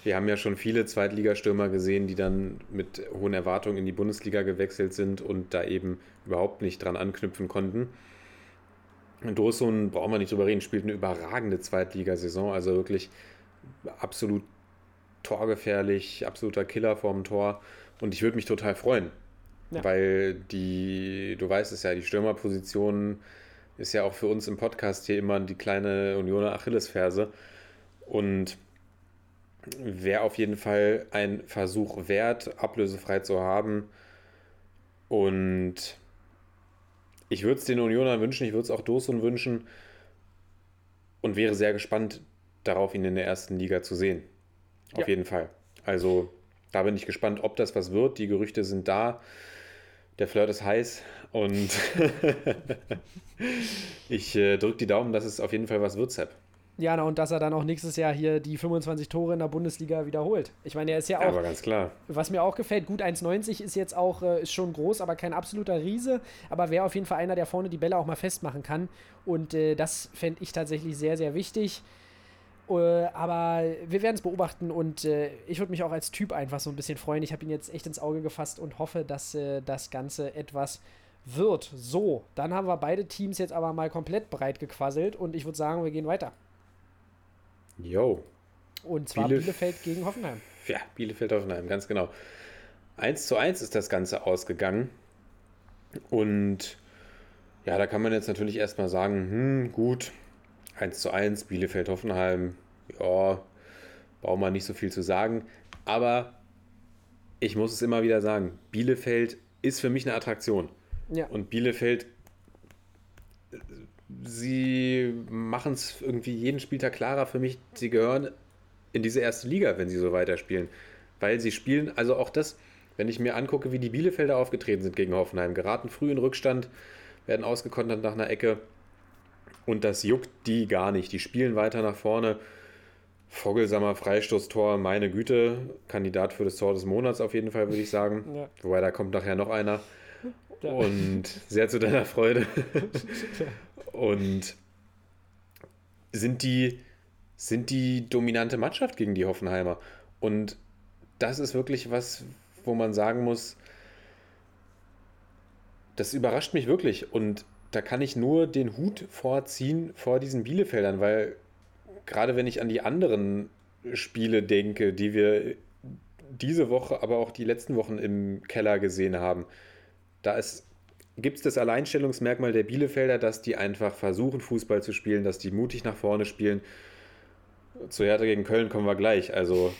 wir haben ja schon viele Zweitligastürmer gesehen, die dann mit hohen Erwartungen in die Bundesliga gewechselt sind und da eben überhaupt nicht dran anknüpfen konnten. Dosun, brauchen wir nicht drüber reden, spielt eine überragende Zweitligasaison, also wirklich absolut torgefährlich, absoluter Killer vorm Tor. Und ich würde mich total freuen, ja. Weil die, du weißt es ja, die Stürmerposition ist ja auch für uns im Podcast hier immer die kleine Unioner Achillesferse. Und wäre auf jeden Fall ein Versuch wert, ablösefrei zu haben. Und ich würde es den Unionern wünschen, ich würde es auch Dosun wünschen und wäre sehr gespannt darauf, ihn in der ersten Liga zu sehen. Auf ja. jeden Fall. Also da bin ich gespannt, ob das was wird. Die Gerüchte sind da. Der Flirt ist heiß und ich äh, drücke die Daumen, dass es auf jeden Fall was wird, Sepp. Ja, na, und dass er dann auch nächstes Jahr hier die 25 Tore in der Bundesliga wiederholt. Ich meine, er ist ja auch. Aber ganz klar. Was mir auch gefällt, gut 1,90 ist jetzt auch äh, ist schon groß, aber kein absoluter Riese. Aber wäre auf jeden Fall einer, der vorne die Bälle auch mal festmachen kann. Und äh, das fände ich tatsächlich sehr, sehr wichtig. Äh, aber wir werden es beobachten und äh, ich würde mich auch als Typ einfach so ein bisschen freuen. Ich habe ihn jetzt echt ins Auge gefasst und hoffe, dass äh, das Ganze etwas wird. So, dann haben wir beide Teams jetzt aber mal komplett breit gequasselt und ich würde sagen, wir gehen weiter. Jo. Und zwar Bielef Bielefeld gegen Hoffenheim. Ja, Bielefeld-Hoffenheim, ganz genau. 1 zu 1 ist das Ganze ausgegangen. Und ja, da kann man jetzt natürlich erstmal sagen, hm, gut, 1 zu 1, Bielefeld-Hoffenheim, ja, braucht man nicht so viel zu sagen. Aber ich muss es immer wieder sagen, Bielefeld ist für mich eine Attraktion. Ja. Und Bielefeld, sie machen es irgendwie jeden Spieltag klarer für mich, sie gehören in diese erste Liga, wenn sie so weiterspielen. Weil sie spielen, also auch das, wenn ich mir angucke, wie die Bielefelder aufgetreten sind gegen Hoffenheim, geraten früh in Rückstand, werden ausgekontert nach einer Ecke, und das juckt die gar nicht. Die spielen weiter nach vorne. Vogelsammer Freistoßtor, meine Güte, Kandidat für das Tor des Monats auf jeden Fall, würde ich sagen. Ja. Wobei da kommt nachher noch einer. Und sehr zu deiner Freude. Und sind die sind die dominante Mannschaft gegen die Hoffenheimer. Und das ist wirklich was, wo man sagen muss, das überrascht mich wirklich. Und da kann ich nur den Hut vorziehen vor diesen Bielefeldern, weil gerade wenn ich an die anderen Spiele denke, die wir diese Woche, aber auch die letzten Wochen im Keller gesehen haben, da gibt es das Alleinstellungsmerkmal der Bielefelder, dass die einfach versuchen, Fußball zu spielen, dass die mutig nach vorne spielen. Zu Hertha gegen Köln kommen wir gleich. Also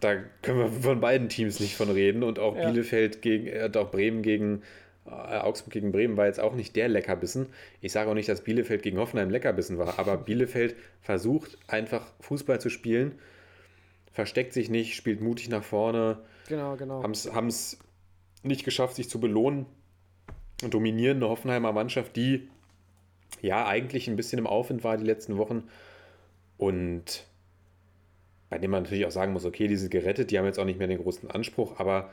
da können wir von beiden Teams nicht von reden. Und auch Ja. Bielefeld gegen, äh, auch Bremen gegen äh, Augsburg gegen Bremen war jetzt auch nicht der Leckerbissen. Ich sage auch nicht, dass Bielefeld gegen Hoffenheim Leckerbissen war, aber Bielefeld versucht einfach Fußball zu spielen, versteckt sich nicht, spielt mutig nach vorne, Genau, genau. haben es nicht geschafft, sich zu belohnen. Und dominieren eine Hoffenheimer Mannschaft, die ja eigentlich ein bisschen im Aufwind war die letzten Wochen. Und bei dem man natürlich auch sagen muss, okay, die sind gerettet, die haben jetzt auch nicht mehr den großen Anspruch, aber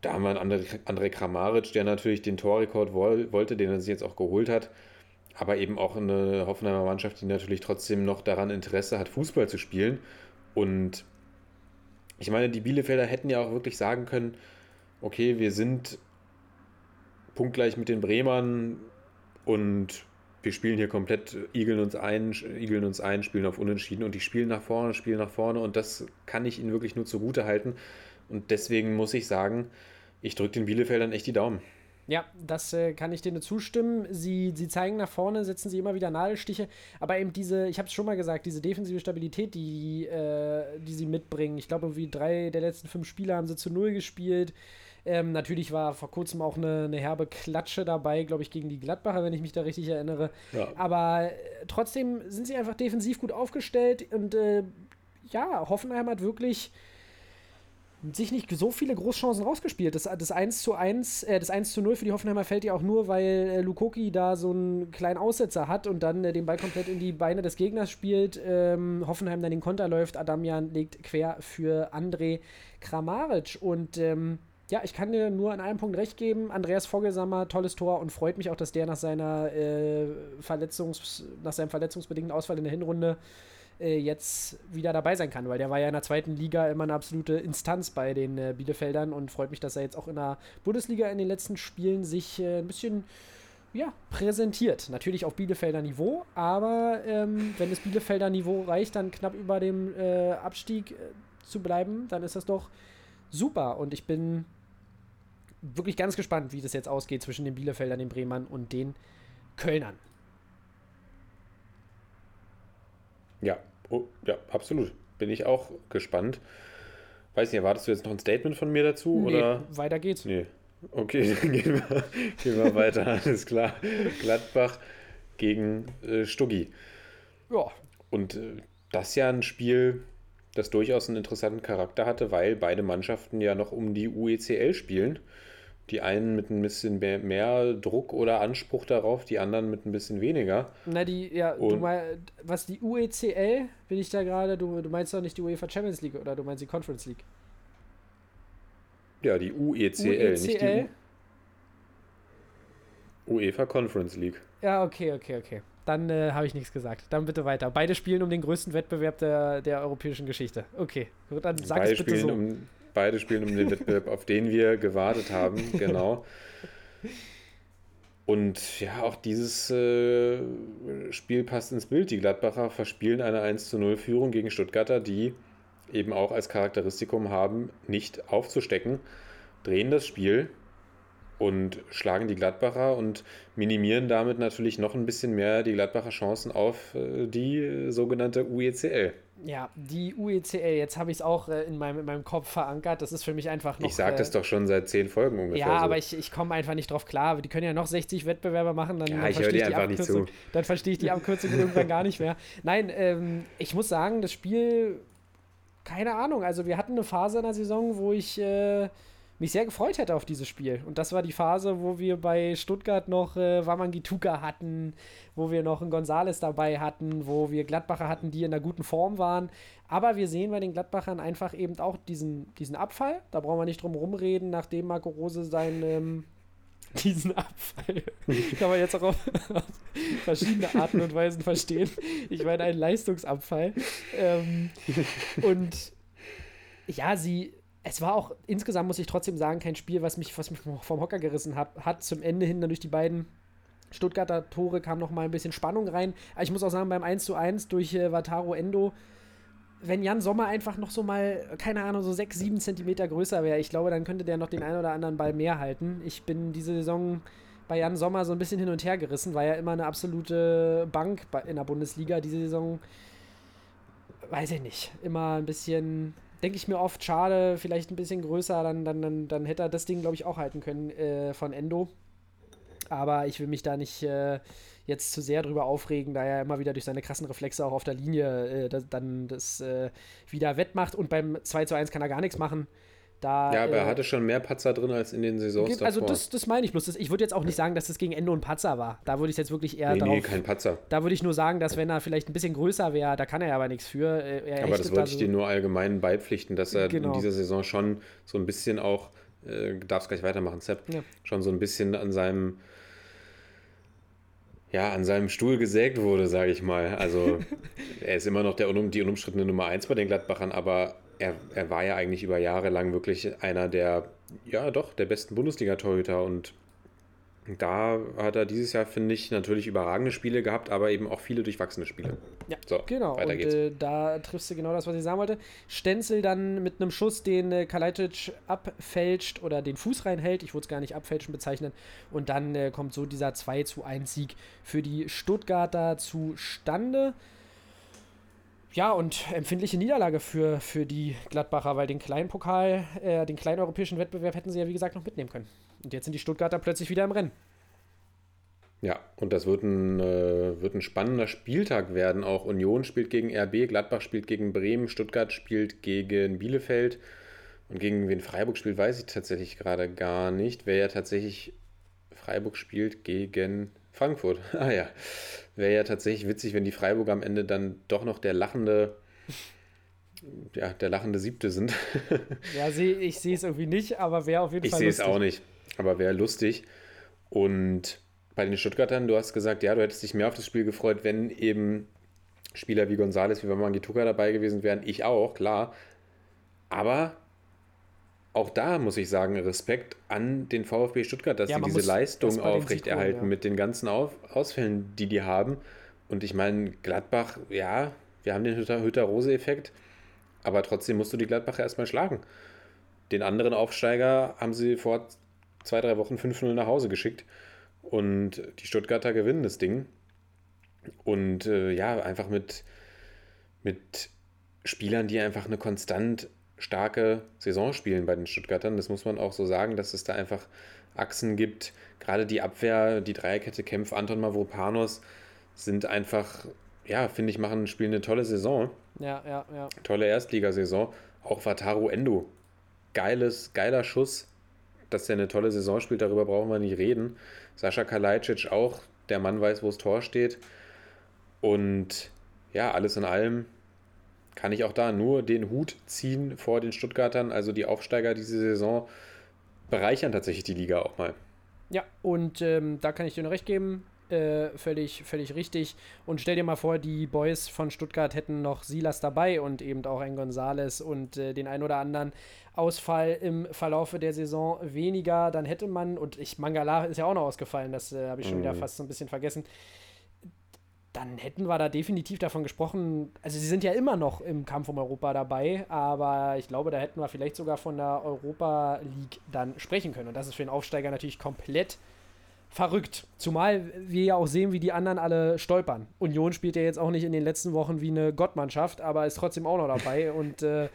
da haben wir einen André, Kramaric, der natürlich den Torrekord woll, wollte, den er sich jetzt auch geholt hat, aber eben auch eine Hoffenheimer Mannschaft, die natürlich trotzdem noch daran Interesse hat, Fußball zu spielen. Und ich meine, die Bielefelder hätten ja auch wirklich sagen können, okay, wir sind punktgleich mit den Bremern und wir spielen hier komplett, igeln uns ein, igeln uns ein, spielen auf Unentschieden und die spielen nach vorne, spielen nach vorne und das kann ich ihnen wirklich nur zugute halten. Und deswegen muss ich sagen, ich drücke den Bielefeldern echt die Daumen. Ja, das äh, kann ich dir nur zustimmen. Sie, sie zeigen nach vorne, setzen sie immer wieder Nadelstiche, aber eben diese, ich habe es schon mal gesagt, diese defensive Stabilität, die, äh, die sie mitbringen. Ich glaube, wie drei der letzten fünf Spiele haben sie zu null gespielt. Ähm, natürlich war vor kurzem auch eine, eine herbe Klatsche dabei, glaube ich, gegen die Gladbacher, wenn ich mich da richtig erinnere. Ja. Aber äh, trotzdem sind sie einfach defensiv gut aufgestellt und äh, ja, Hoffenheim hat wirklich sich nicht so viele Großchancen rausgespielt. Das, das 1 zu 1, äh, das 1 zu 0 für die Hoffenheimer fällt ja auch nur, weil äh, Lukoki da so einen kleinen Aussetzer hat und dann äh, den Ball komplett in die Beine des Gegners spielt. Ähm, Hoffenheim dann den Konter läuft, Adamian legt quer für André Kramaric und ähm, ja, ich kann dir nur an einem Punkt recht geben. Andreas Vogelsammer, tolles Tor und freut mich auch, dass der nach seiner äh, Verletzungs, nach seinem verletzungsbedingten Ausfall in der Hinrunde äh, jetzt wieder dabei sein kann, weil der war ja in der zweiten Liga immer eine absolute Instanz bei den äh, Bielefeldern und freut mich, dass er jetzt auch in der Bundesliga in den letzten Spielen sich äh, ein bisschen ja, präsentiert. Natürlich auf Bielefelder Niveau, aber ähm, wenn das Bielefelder Niveau reicht, dann knapp über dem äh, Abstieg äh, zu bleiben, dann ist das doch super. Und ich bin wirklich ganz gespannt, wie das jetzt ausgeht zwischen den Bielefeldern, den Bremern und den Kölnern. Ja, oh, ja, absolut. Bin ich auch gespannt. Weiß nicht, erwartest du jetzt noch ein Statement von mir dazu? Nee, Oder? weiter geht's. Nee. Okay, dann gehen wir, gehen wir weiter. Alles klar. Gladbach gegen äh, Stuggi. Ja, Und äh, das ja ein Spiel, das durchaus einen interessanten Charakter hatte, weil beide Mannschaften ja noch um die UECL spielen. Die einen mit ein bisschen mehr, mehr Druck oder Anspruch darauf, die anderen mit ein bisschen weniger. na die, ja, du Und- meinst, was die UECL, bin ich da gerade, du, du meinst doch nicht die UEFA Champions League oder du meinst die Conference League? Ja, die UECL, nicht die UECL? U UEFA Conference League. Ja, okay, okay, okay. Dann äh, habe ich nichts gesagt. Dann bitte weiter. Beide spielen um den größten Wettbewerb der, der europäischen Geschichte. Okay, gut, dann sag beide, es bitte spielen so. um, beide spielen um den Wettbewerb, auf den wir gewartet haben, genau. Und ja, auch dieses äh, Spiel passt ins Bild. Die Gladbacher verspielen eine 1 zu 0 Führung gegen Stuttgarter, die eben auch als Charakteristikum haben, nicht aufzustecken, drehen das Spiel und schlagen die Gladbacher und minimieren damit natürlich noch ein bisschen mehr die Gladbacher Chancen auf äh, die äh, sogenannte UECL. Ja, die UECL, jetzt habe ich es auch äh, in, meinem, in meinem Kopf verankert. Das ist für mich einfach noch. Ich sage äh, das doch schon seit zehn Folgen ungefähr. Ja, so. aber ich, ich komme einfach nicht drauf klar. Die können ja noch 60 Wettbewerber machen, dann, Ja, dann verstehe ich die Abkürzung. zu. Dann verstehe ich die Abkürzung irgendwann gar nicht mehr. Nein, ähm, ich muss sagen, das Spiel, keine Ahnung. Also wir hatten eine Phase in der Saison, wo ich äh, mich sehr gefreut hätte auf dieses Spiel. Und das war die Phase, wo wir bei Stuttgart noch äh, Wamangituka hatten, wo wir noch einen Gonzales dabei hatten, wo wir Gladbacher hatten, die in einer guten Form waren. Aber wir sehen bei den Gladbachern einfach eben auch diesen, diesen Abfall. Da brauchen wir nicht drum rumreden, nachdem Marco Rose sein ähm, diesen Abfall kann man jetzt auch auf, verschiedene Arten und Weisen verstehen. Ich meine, einen Leistungsabfall. Ähm, und ja, sie, es war auch insgesamt, muss ich trotzdem sagen, kein Spiel, was mich, was mich vom Hocker gerissen hat. Hat zum Ende hin dann durch die beiden Stuttgarter Tore kam noch mal ein bisschen Spannung rein. Aber ich muss auch sagen, beim 1 zu 1 durch äh, Wataru Endo, wenn Jan Sommer einfach noch so mal, keine Ahnung, so 6, 7 Zentimeter größer wäre, ich glaube, dann könnte der noch den einen oder anderen Ball mehr halten. Ich bin diese Saison bei Jan Sommer so ein bisschen hin und her gerissen, war ja immer eine absolute Bank in der Bundesliga. Diese Saison, weiß ich nicht, immer ein bisschen, denke ich mir oft, schade, vielleicht ein bisschen größer, dann, dann, dann, dann hätte er das Ding, glaube ich, auch halten können äh, von Endo. Aber ich will mich da nicht äh, jetzt zu sehr drüber aufregen, da er immer wieder durch seine krassen Reflexe auch auf der Linie äh, das, dann das äh, wieder wettmacht. Und beim 2 zu 1 kann er gar nichts machen. Da, Ja, aber er äh, hatte schon mehr Patzer drin als in den Saisons Ge- Also davor. das, das meine ich bloß. Das, ich würde jetzt auch nicht sagen, dass das gegen Ende und Patzer war. Da würde ich jetzt wirklich eher nee, darauf. nee, kein Patzer. da würde ich nur sagen, dass wenn er vielleicht ein bisschen größer wäre, da kann er ja aber nichts für. äh, Er Aber das hechtet da wollte ich so- dir nur allgemein beipflichten, dass er Genau. in dieser Saison schon so ein bisschen auch, äh, darfst gleich weitermachen, Sepp, Ja. schon so ein bisschen an seinem, ja, an seinem Stuhl gesägt wurde, sage ich mal. Also er ist immer noch der, die unumstrittene Nummer 1 bei den Gladbachern, aber er, er war ja eigentlich über Jahre lang wirklich einer der, ja doch, der besten Bundesliga-Torhüter und da hat er dieses Jahr, finde ich, natürlich überragende Spiele gehabt, aber eben auch viele durchwachsene Spiele. Ja, So, genau. weiter und geht's. äh, da triffst du genau das, was ich sagen wollte. Stenzel dann mit einem Schuss, den äh, Kalajdzic abfälscht oder den Fuß reinhält. Ich würde es gar nicht abfälschen bezeichnen. Und dann äh, kommt so dieser 2 zu 1 Sieg für die Stuttgarter zustande. Ja, und empfindliche Niederlage für, für die Gladbacher, weil den kleinen Pokal, äh, den kleinen europäischen Wettbewerb hätten sie ja, wie gesagt, noch mitnehmen können. Und jetzt sind die Stuttgarter plötzlich wieder im Rennen. Ja, und das wird ein, äh, wird ein spannender Spieltag werden. Auch Union spielt gegen RB, Gladbach spielt gegen Bremen, Stuttgart spielt gegen Bielefeld. Und gegen wen Freiburg spielt, weiß ich tatsächlich gerade gar nicht. Wer ja tatsächlich Freiburg spielt gegen Frankfurt. Ah ja, wäre ja tatsächlich witzig, wenn die Freiburger am Ende dann doch noch der lachende, ja, der lachende Siebte sind. Ja, seh, ich sehe es irgendwie nicht, aber wäre auf jeden Ich Fall sehe es auch nicht, aber wäre lustig. Und bei den Stuttgartern, du hast gesagt, ja, du hättest dich mehr auf das Spiel gefreut, wenn eben Spieler wie Gonzales, wie Wamangituka dabei gewesen wären. Ich auch, klar. Aber auch da muss ich sagen, Respekt an den VfB Stuttgart, dass Ja, sie diese Leistung aufrechterhalten ja. mit den ganzen auf Ausfällen, die die haben. Und ich meine, Gladbach, ja, wir haben den Hütter- Hütter-Rose-Effekt, aber trotzdem musst du die Gladbacher erstmal schlagen. Den anderen Aufsteiger haben sie vor zwei, drei Wochen 5-0 nach Hause geschickt. Und die Stuttgarter gewinnen das Ding. Und äh, ja, einfach mit, mit Spielern, die einfach eine konstant starke Saison spielen bei den Stuttgartern. Das muss man auch so sagen, dass es da einfach Achsen gibt. Gerade die Abwehr, die Dreierkette Kempf, Anton Mavropanos sind einfach, ja, finde ich, machen, spielen eine tolle Saison Ja, ja, ja. tolle Erstligasaison. Auch Wataru Endo. Geiles, geiler Schuss. Dass er eine tolle Saison spielt, darüber brauchen wir nicht reden. Sascha Kalajdzic auch. Der Mann weiß, wo das Tor steht. Und ja, alles in allem kann ich auch da nur den Hut ziehen vor den Stuttgartern. Also die Aufsteiger diese Saison bereichern tatsächlich die Liga auch mal. Ja, und ähm, da kann ich dir nur recht geben. Äh, völlig, völlig richtig. Und stell dir mal vor, die Boys von Stuttgart hätten noch Silas dabei und eben auch ein Gonzales und äh, den ein oder anderen Ausfall im Verlaufe der Saison weniger. Dann hätte man, und ich, Mangala ist ja auch noch ausgefallen, das äh, habe ich schon wieder Mhm. fast so ein bisschen vergessen. Dann hätten wir da definitiv davon gesprochen. Also, sie sind ja immer noch im Kampf um Europa dabei, aber ich glaube, da hätten wir vielleicht sogar von der Europa League dann sprechen können. Und das ist für den Aufsteiger natürlich komplett verrückt. Zumal wir ja auch sehen, wie die anderen alle stolpern. Union spielt ja jetzt auch nicht in den letzten Wochen wie eine Gottmannschaft, aber ist trotzdem auch noch dabei. und äh,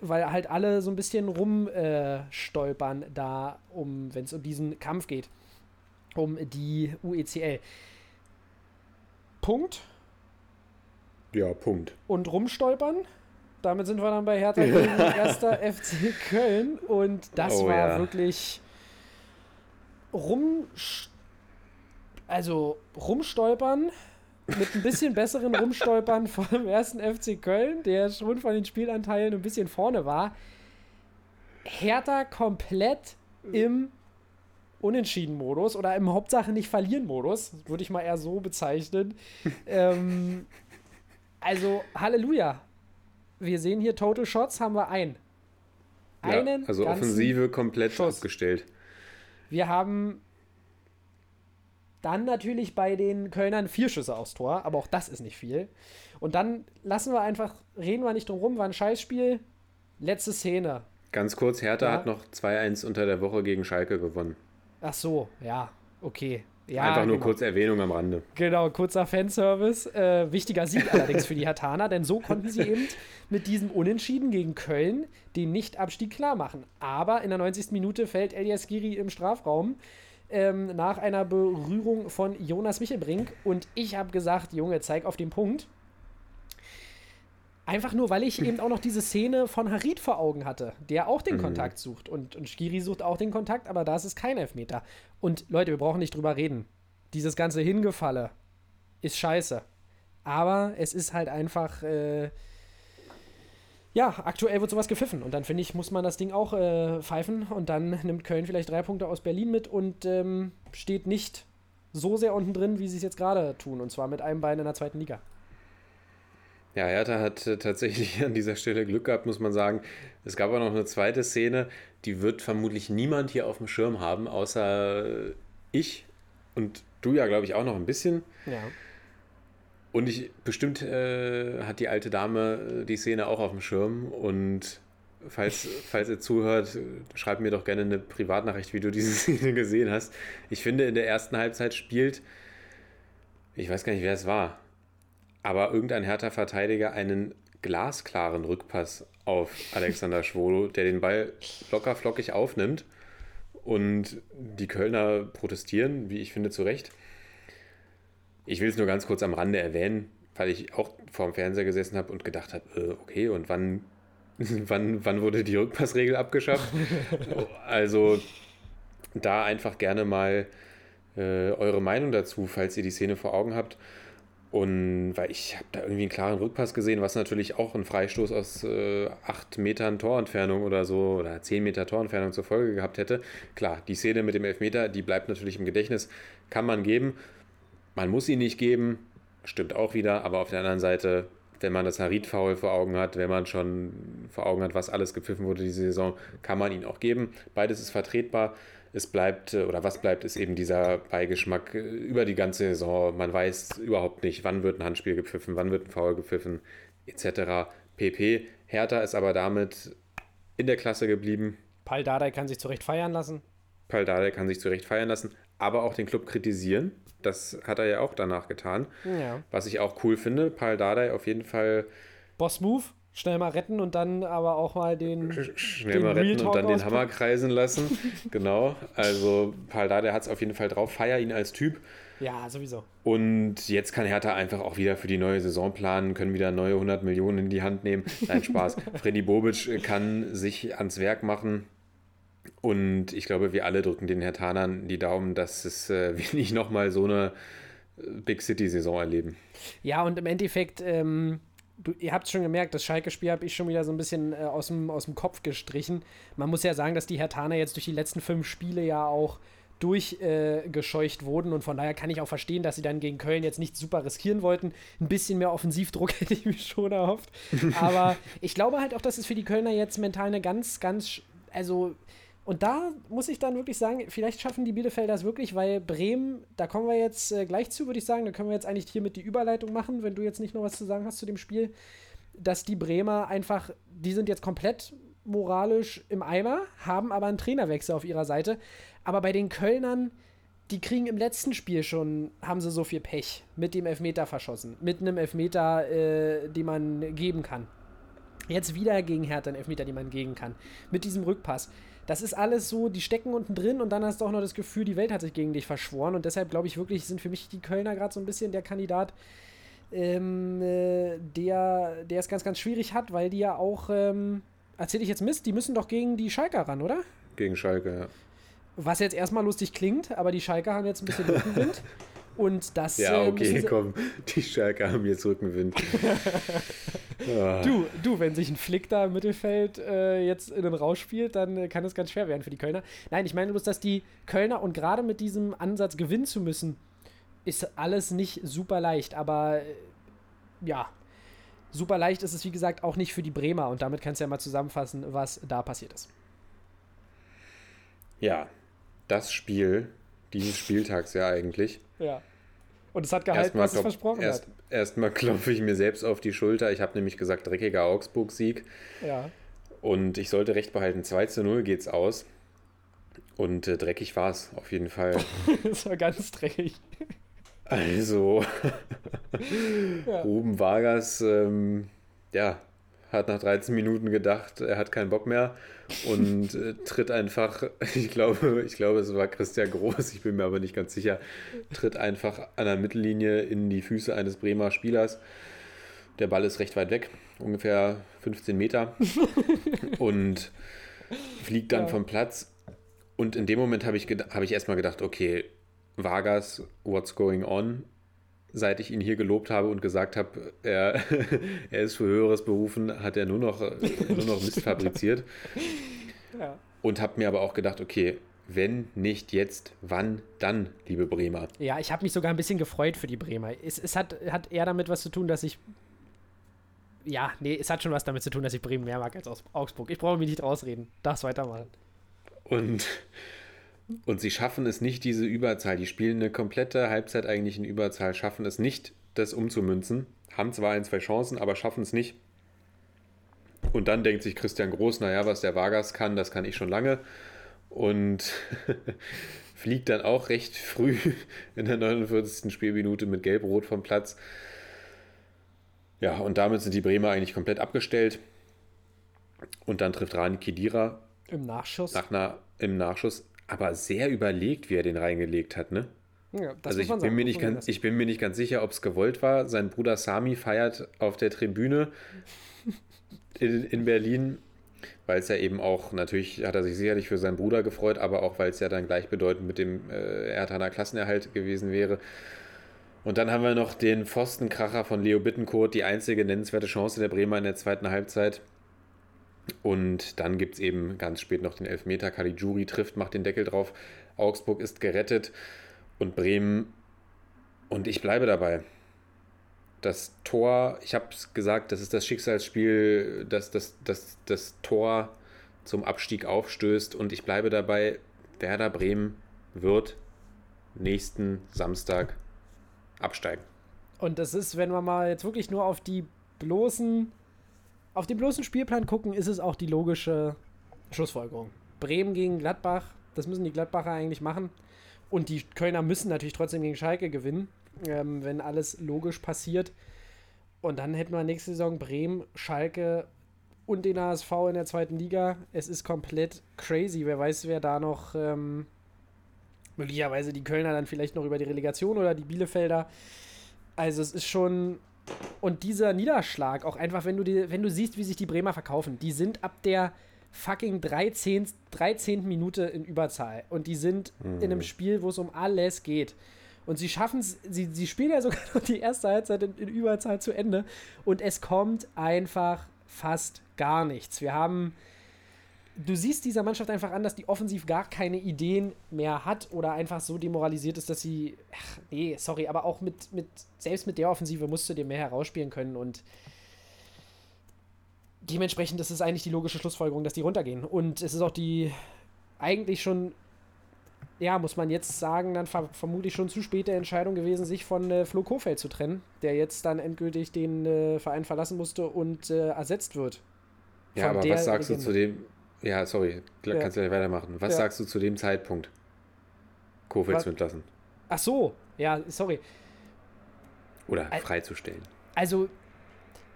weil halt alle so ein bisschen rumstolpern äh, da, um, wenn es um diesen Kampf geht, um die UECL. Punkt Ja, Punkt. und rumstolpern. Damit sind wir dann bei Hertha gegen erster FC Köln und das Oh war ja. wirklich rum also rumstolpern mit ein bisschen besseren Rumstolpern vom ersten FC Köln, der schon von den Spielanteilen ein bisschen vorne war. Hertha komplett im Unentschieden-Modus oder im Hauptsache nicht verlieren-Modus, würde ich mal eher so bezeichnen. ähm, also, Halleluja. Wir sehen hier Total Shots, haben wir ein. Einen ja, also Offensive komplett Schuss. abgestellt. Wir haben dann natürlich bei den Kölnern vier Schüsse aufs Tor, aber auch das ist nicht viel. Und dann lassen wir einfach, reden wir nicht drum rum, war ein Scheißspiel. Letzte Szene. Ganz kurz, Hertha Ja. hat noch 2-1 unter der Woche gegen Schalke gewonnen. Ach so, ja, okay. Ja, Einfach nur genau. kurz Erwähnung am Rande. Genau, kurzer Fanservice. Äh, wichtiger Sieg allerdings für die Hertaner, denn so konnten sie eben mit diesem Unentschieden gegen Köln den Nichtabstieg klar machen. Aber in der 90. Minute fällt Elias Giri im Strafraum ähm, nach einer Berührung von Jonas Michelbrink. Und ich habe gesagt, Junge, zeig auf den Punkt. Einfach nur, weil ich eben auch noch diese Szene von Harid vor Augen hatte, der auch den Kontakt sucht. Und, und Skiri sucht auch den Kontakt, aber da ist es kein Elfmeter. Und Leute, wir brauchen nicht drüber reden. Dieses ganze Hingefalle ist scheiße. Aber es ist halt einfach, äh, ja, aktuell wird sowas gepfiffen. Und dann finde ich, muss man das Ding auch äh, pfeifen. Und dann nimmt Köln vielleicht drei Punkte aus Berlin mit und ähm, steht nicht so sehr unten drin, wie sie es jetzt gerade tun. Und zwar mit einem Bein in der zweiten Liga. Ja, Hertha hat äh, tatsächlich an dieser Stelle Glück gehabt, muss man sagen. Es gab auch noch eine zweite Szene, die wird vermutlich niemand hier auf dem Schirm haben, außer äh, ich und du ja, glaube ich, auch noch ein bisschen. Ja. Und ich bestimmt äh, hat die alte Dame äh, die Szene auch auf dem Schirm. Und falls, falls ihr zuhört, schreibt mir doch gerne eine Privatnachricht, wie du diese Szene gesehen hast. Ich finde, in der ersten Halbzeit spielt, ich weiß gar nicht, wer es war, aber irgendein Hertha-Verteidiger einen glasklaren Rückpass auf Alexander Schwolo, der den Ball locker flockig aufnimmt. Und die Kölner protestieren, wie ich finde, zu Recht. Ich will es nur ganz kurz am Rande erwähnen, weil ich auch vor dem Fernseher gesessen habe und gedacht habe, äh, okay, und wann, wann, wann wurde die Rückpassregel abgeschafft? also da einfach gerne mal äh, eure Meinung dazu, falls ihr die Szene vor Augen habt. Und weil ich habe da irgendwie einen klaren Rückpass gesehen, was natürlich auch einen Freistoß aus äh, 8 Metern Torentfernung oder so oder 10 Meter Torentfernung zur Folge gehabt hätte. Klar, die Szene mit dem Elfmeter, die bleibt natürlich im Gedächtnis, kann man geben. Man muss ihn nicht geben, stimmt auch wieder, aber auf der anderen Seite, wenn man das Harid-Foul vor Augen hat, wenn man schon vor Augen hat, was alles gepfiffen wurde diese Saison, kann man ihn auch geben. Beides ist vertretbar. Es bleibt, äh, oder was bleibt, ist eben dieser Beigeschmack äh, über die ganze Saison. Man weiß überhaupt nicht, wann wird ein Handspiel gepfiffen, wann wird ein Foul gepfiffen, etc. pp. Hertha ist aber damit in der Klasse geblieben. Paul Dardai kann sich zu Recht feiern lassen. Paul Dardai kann sich zu Recht feiern lassen, aber auch den Club kritisieren. Das hat er ja auch danach getan. Ja. Was ich auch cool finde, Paul Dardai auf jeden Fall Boss-Move, schnell mal retten und dann aber auch mal den. schnell den mal retten und dann den. Hammer kreisen lassen. genau. Also Paul Dardai hat es auf jeden Fall drauf. Feier ihn als Typ. Ja, sowieso. Und jetzt kann Hertha einfach auch wieder für die neue Saison planen, können wieder neue 100 Millionen in die Hand nehmen. Nein, Spaß. Freddy Bobic kann sich ans Werk machen. Und ich glaube, wir alle drücken den Herthanern die Daumen, dass es, äh, wir nicht nochmal so eine äh, Big City-Saison erleben. Ja, und im Endeffekt, ähm, du, ihr habt schon gemerkt, das Schalke-Spiel habe ich schon wieder so ein bisschen äh, aus, dem, aus dem Kopf gestrichen. Man muss ja sagen, dass die Hertaner jetzt durch die letzten fünf Spiele ja auch durchgescheucht äh, wurden und von daher kann ich auch verstehen, dass sie dann gegen Köln jetzt nicht super riskieren wollten. Ein bisschen mehr Offensivdruck hätte ich mir schon erhofft. Aber ich glaube halt auch, dass es für die Kölner jetzt mental eine ganz, ganz, also und da muss ich dann wirklich sagen, vielleicht schaffen die Bielefelder es wirklich, weil Bremen, da kommen wir jetzt äh, gleich zu, würde ich sagen. Da können wir jetzt eigentlich hiermit die Überleitung machen, wenn du jetzt nicht noch was zu sagen hast zu dem Spiel. Dass die Bremer einfach, die sind jetzt komplett moralisch im Eimer, haben aber einen Trainerwechsel auf ihrer Seite. Aber bei den Kölnern, die kriegen im letzten Spiel schon, haben sie so viel Pech mit dem Elfmeter verschossen. Mit einem Elfmeter, äh, den man geben kann. Jetzt wieder gegen Hertha einen Elfmeter, den man geben kann. Mit diesem Rückpass. Das ist alles so, die stecken unten drin und dann hast du auch noch das Gefühl, die Welt hat sich gegen dich verschworen. Und deshalb glaube ich wirklich, sind für mich die Kölner gerade so ein bisschen der Kandidat, ähm, äh, der, der es ganz, ganz schwierig hat, weil die ja auch, ähm, erzähle ich jetzt Mist, die müssen doch gegen die Schalker ran, oder? Gegen Schalke, ja. Was jetzt erstmal lustig klingt, aber die Schalker haben jetzt ein bisschen Rückenwind. Und das. Ja, äh, okay, sie- komm. Die Schalke haben jetzt Rückenwind. Ah. Du, du, wenn sich ein Flick da im Mittelfeld äh, jetzt in den Rausch spielt, dann äh, kann es ganz schwer werden für die Kölner. Nein, ich meine bloß, dass die Kölner und gerade mit diesem Ansatz gewinnen zu müssen, ist alles nicht super leicht. Aber äh, ja, super leicht ist es, wie gesagt, auch nicht für die Bremer. Und damit kannst du ja mal zusammenfassen, was da passiert ist. Ja, das Spiel dieses Spieltags ja eigentlich. Ja. Und es hat gehalten, was es versprochen erst, hat. Erstmal klopfe ich mir selbst auf die Schulter. Ich habe nämlich gesagt, dreckiger Augsburg-Sieg. Ja. Und ich sollte recht behalten, 2 zu 0 geht's aus. Und äh, dreckig war es auf jeden Fall. das war ganz dreckig. Also, Ja. Ruben Vargas, ähm, ja, hat nach 13 Minuten gedacht, er hat keinen Bock mehr und äh, tritt einfach, ich glaube, ich glaube, es war Christian Groß, ich bin mir aber nicht ganz sicher, tritt einfach an der Mittellinie in die Füße eines Bremer Spielers. Der Ball ist recht weit weg, ungefähr 15 Meter und fliegt dann Ja. vom Platz. Und in dem Moment habe ich, habe ich erstmal gedacht, okay, Vargas, what's going on? Seit ich ihn hier gelobt habe und gesagt habe, er, er ist für Höheres berufen, hat er nur noch, nur noch Mist fabriziert. Ja. Und habe mir aber auch gedacht, okay, wenn nicht jetzt, wann dann, liebe Bremer? Ja, ich habe mich sogar ein bisschen gefreut für die Bremer. Es, es hat, hat eher damit was zu tun, dass ich. Ja, nee, es hat schon was damit zu tun, dass ich Bremen mehr mag als Augsburg. Ich brauche mich nicht rausreden. Darf's weitermachen. Und, und sie schaffen es nicht, diese Überzahl. Die spielen eine komplette Halbzeit eigentlich in Überzahl, schaffen es nicht, das umzumünzen. Haben zwar ein, zwei Chancen, aber schaffen es nicht. Und dann denkt sich Christian Groß, naja, was der Vargas kann, das kann ich schon lange. Und fliegt dann auch recht früh in der 49. Spielminute mit Gelb-Rot vom Platz. Ja, und damit sind die Bremer eigentlich komplett abgestellt. Und dann trifft Rani Kedira Im Nachschuss. nach einer, im Nachschuss, aber sehr überlegt, wie er den reingelegt hat, ne? ja, das also ich bin, sagen, mir nicht ganz, ich bin mir nicht ganz sicher, ob es gewollt war. Sein Bruder Sami feiert auf der Tribüne in, in Berlin, weil es ja eben auch, natürlich hat er sich sicherlich für seinen Bruder gefreut, aber auch, weil es ja dann gleichbedeutend mit dem äh, Erdhaner Klassenerhalt gewesen wäre. Und dann haben wir noch den Pfostenkracher von Leo Bittencourt, die einzige nennenswerte Chance der Bremer in der zweiten Halbzeit. Und dann gibt es eben ganz spät noch den Elfmeter. Caligiuri trifft, macht den Deckel drauf. Augsburg ist gerettet und Bremen. Und ich bleibe dabei. Das Tor, ich habe es gesagt, das ist das Schicksalsspiel, das das, das, das Tor zum Abstieg aufstößt. Und ich bleibe dabei, Werder Bremen wird nächsten Samstag absteigen. Und das ist, wenn wir mal jetzt wirklich nur auf die bloßen, auf den bloßen Spielplan gucken, ist es auch die logische Schlussfolgerung. Bremen gegen Gladbach, das müssen die Gladbacher eigentlich machen. Und die Kölner müssen natürlich trotzdem gegen Schalke gewinnen, ähm, wenn alles logisch passiert. Und dann hätten wir nächste Saison Bremen, Schalke und den HSV in der zweiten Liga. Es ist komplett crazy. Wer weiß, wer da noch ähm, möglicherweise die Kölner dann vielleicht noch über die Relegation oder die Bielefelder. Also es ist schon und dieser Niederschlag auch einfach, wenn du die, wenn du siehst, wie sich die Bremer verkaufen, die sind ab der fucking 13. 13. Minute in Überzahl und die sind in einem Spiel, wo es um alles geht. Und sie schaffen es, sie, sie spielen ja sogar noch die erste Halbzeit in, in Überzahl zu Ende und es kommt einfach fast gar nichts. Wir haben du siehst dieser Mannschaft einfach an, dass die offensiv gar keine Ideen mehr hat oder einfach so demoralisiert ist, dass sie, ach, nee, sorry, aber auch mit, mit, selbst mit der Offensive musst du dir mehr herausspielen können und dementsprechend ist es eigentlich die logische Schlussfolgerung, dass die runtergehen. Und es ist auch die eigentlich schon, ja, muss man jetzt sagen, dann ver vermutlich schon zu späte Entscheidung gewesen, sich von äh, Flo Kofeld zu trennen, der jetzt dann endgültig den äh, Verein verlassen musste und äh, ersetzt wird. Ja, aber was sagst du zu dem. Ja, sorry, Ja. kannst du ja weitermachen. Was Ja. sagst du zu dem Zeitpunkt? Kofeld entlassen Ach so, ja, sorry. oder Al- freizustellen. Also,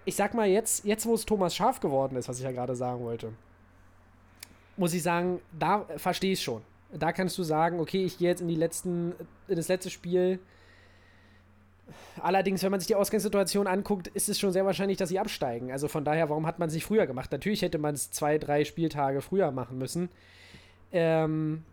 ich sag mal, jetzt, jetzt wo es Thomas Scharf geworden ist, was ich ja gerade sagen wollte, muss ich sagen, da verstehe ich schon. Da kannst du sagen, okay, ich gehe jetzt in die letzten, in das letzte Spiel. Allerdings, wenn man sich die Ausgangssituation anguckt, ist es schon sehr wahrscheinlich, dass sie absteigen. Also von daher, warum hat man es nicht früher gemacht? Natürlich hätte man es zwei, drei Spieltage früher machen müssen. Ähm,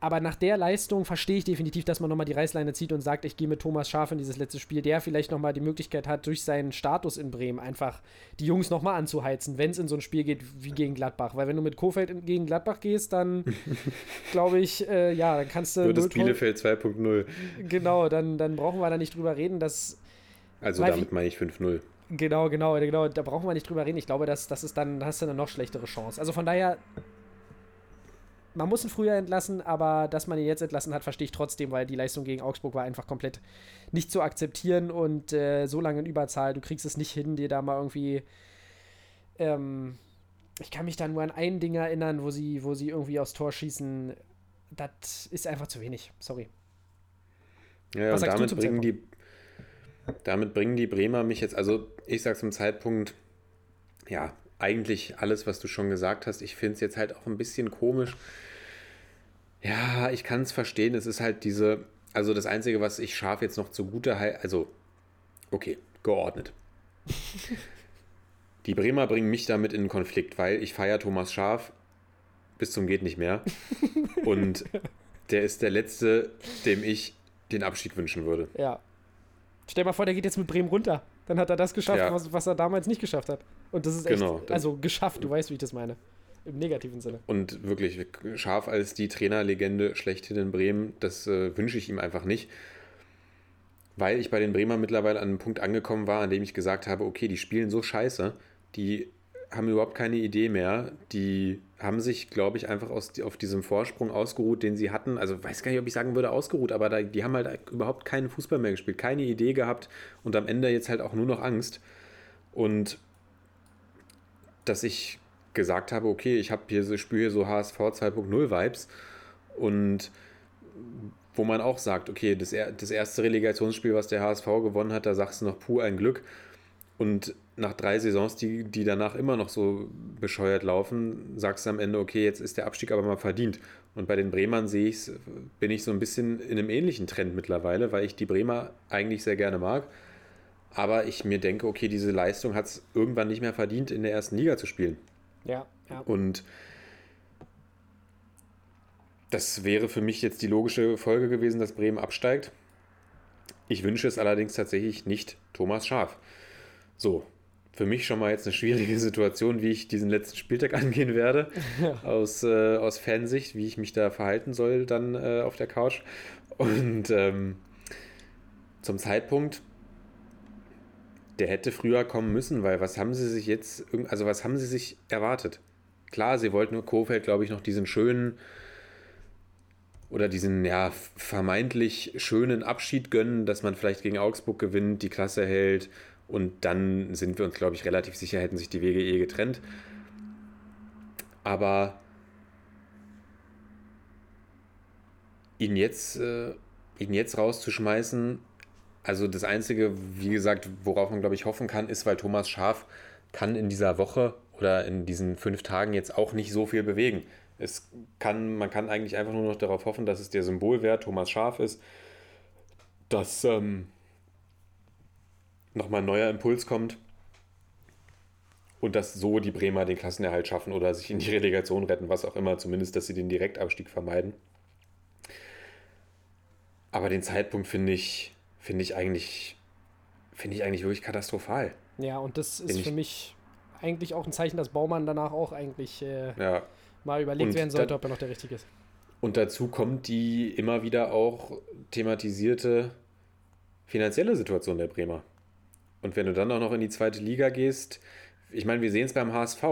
aber nach der Leistung verstehe ich definitiv, dass man nochmal die Reißleine zieht und sagt, ich gehe mit Thomas Schaf in dieses letzte Spiel, der vielleicht nochmal die Möglichkeit hat, durch seinen Status in Bremen einfach die Jungs nochmal anzuheizen, wenn es in so ein Spiel geht wie gegen Gladbach. Weil wenn du mit Kofeld gegen Gladbach gehst, dann glaube ich, äh, ja, dann kannst du. Wird Tor- Bielefeld 2.0. Genau, dann, dann brauchen wir da nicht drüber reden, dass Also damit meine ich 5-0. Genau, genau, genau. Da brauchen wir nicht drüber reden. Ich glaube, das, das ist dann, da hast du eine noch schlechtere Chance. Also von daher, man muss ihn früher entlassen, aber dass man ihn jetzt entlassen hat, verstehe ich trotzdem, weil die Leistung gegen Augsburg war einfach komplett nicht zu akzeptieren und äh, so lange in Überzahl, du kriegst es nicht hin, dir da mal irgendwie. Ähm, ich kann mich da nur an ein Ding erinnern, wo sie, wo sie irgendwie aufs Tor schießen. Das ist einfach zu wenig. Sorry. Ja, Was und damit bringen, die, damit bringen die Bremer mich jetzt, also ich sage zum Zeitpunkt, ja, eigentlich alles, was du schon gesagt hast. Ich finde es jetzt halt auch ein bisschen komisch. Ja, ich kann es verstehen. Es ist halt diese, also das Einzige, was ich scharf jetzt noch zugute halte, also, okay, geordnet. Die Bremer bringen mich damit in Konflikt, weil ich feiere Thomas Schaf bis zum geht nicht mehr. Und der ist der Letzte, dem ich den Abschied wünschen würde. Ja. Stell mal vor, der geht jetzt mit Bremen runter. Dann hat er das geschafft, Ja. was, was er damals nicht geschafft hat. Und das ist echt, Genau, das- also geschafft, du weißt, wie ich das meine. Im negativen Sinne. Und wirklich scharf als die Trainerlegende schlechthin in Bremen, das äh, wünsche ich ihm einfach nicht. Weil ich bei den Bremer mittlerweile an einem Punkt angekommen war, an dem ich gesagt habe, okay, die spielen so scheiße, die haben überhaupt keine Idee mehr. Die haben sich, glaube ich, einfach aus, auf diesem Vorsprung ausgeruht, den sie hatten. Also weiß gar nicht, ob ich sagen würde ausgeruht, aber da, die haben halt überhaupt keinen Fußball mehr gespielt, keine Idee gehabt und am Ende jetzt halt auch nur noch Angst. Und dass ich gesagt habe, okay, ich habe hier so, spüre hier so HSV 2.0 Vibes und wo man auch sagt, okay, das, das erste Relegationsspiel, was der HSV gewonnen hat, da sagst du noch puh ein Glück und nach drei Saisons, die, die danach immer noch so bescheuert laufen, sagst du am Ende, okay, jetzt ist der Abstieg aber mal verdient. Und bei den Bremern sehe ich bin ich so ein bisschen in einem ähnlichen Trend mittlerweile, weil ich die Bremer eigentlich sehr gerne mag. Aber ich mir denke, okay, diese Leistung hat es irgendwann nicht mehr verdient, in der ersten Liga zu spielen. Ja, ja. Und das wäre für mich jetzt die logische Folge gewesen, dass Bremen absteigt. Ich wünsche es allerdings tatsächlich nicht Thomas Schaf. So, für mich schon mal jetzt eine schwierige Situation, wie ich diesen letzten Spieltag angehen werde, aus, äh, aus Fansicht, wie ich mich da verhalten soll dann äh, auf der Couch. Und ähm, zum Zeitpunkt, der hätte früher kommen müssen, weil was haben sie sich jetzt, also was haben sie sich erwartet? Klar, sie wollten nur Kofeld, glaube ich, noch diesen schönen oder diesen ja vermeintlich schönen Abschied gönnen, dass man vielleicht gegen Augsburg gewinnt, die Klasse hält und dann sind wir uns, glaube ich, relativ sicher, hätten sich die Wege eh getrennt. Aber ihn jetzt, äh, ihn jetzt rauszuschmeißen, also das Einzige, wie gesagt, worauf man, glaube ich, hoffen kann, ist, weil Thomas Schaf kann in dieser Woche oder in diesen fünf Tagen jetzt auch nicht so viel bewegen. Es kann, man kann eigentlich einfach nur noch darauf hoffen, dass es der Symbolwert Thomas Schaf ist, dass ähm, nochmal ein neuer Impuls kommt und dass so die Bremer den Klassenerhalt schaffen oder sich in die Relegation retten, was auch immer, zumindest, dass sie den Direktabstieg vermeiden. Aber den Zeitpunkt finde ich, finde ich eigentlich, finde ich eigentlich wirklich katastrophal. Ja, und das ist Bin für mich eigentlich auch ein Zeichen, dass Baumann danach auch eigentlich äh, Ja. mal überlegt Und werden sollte, ob er noch der Richtige ist. Und dazu kommt die immer wieder auch thematisierte finanzielle Situation der Bremer. Und wenn du dann auch noch in die zweite Liga gehst, ich meine, wir sehen es beim HSV.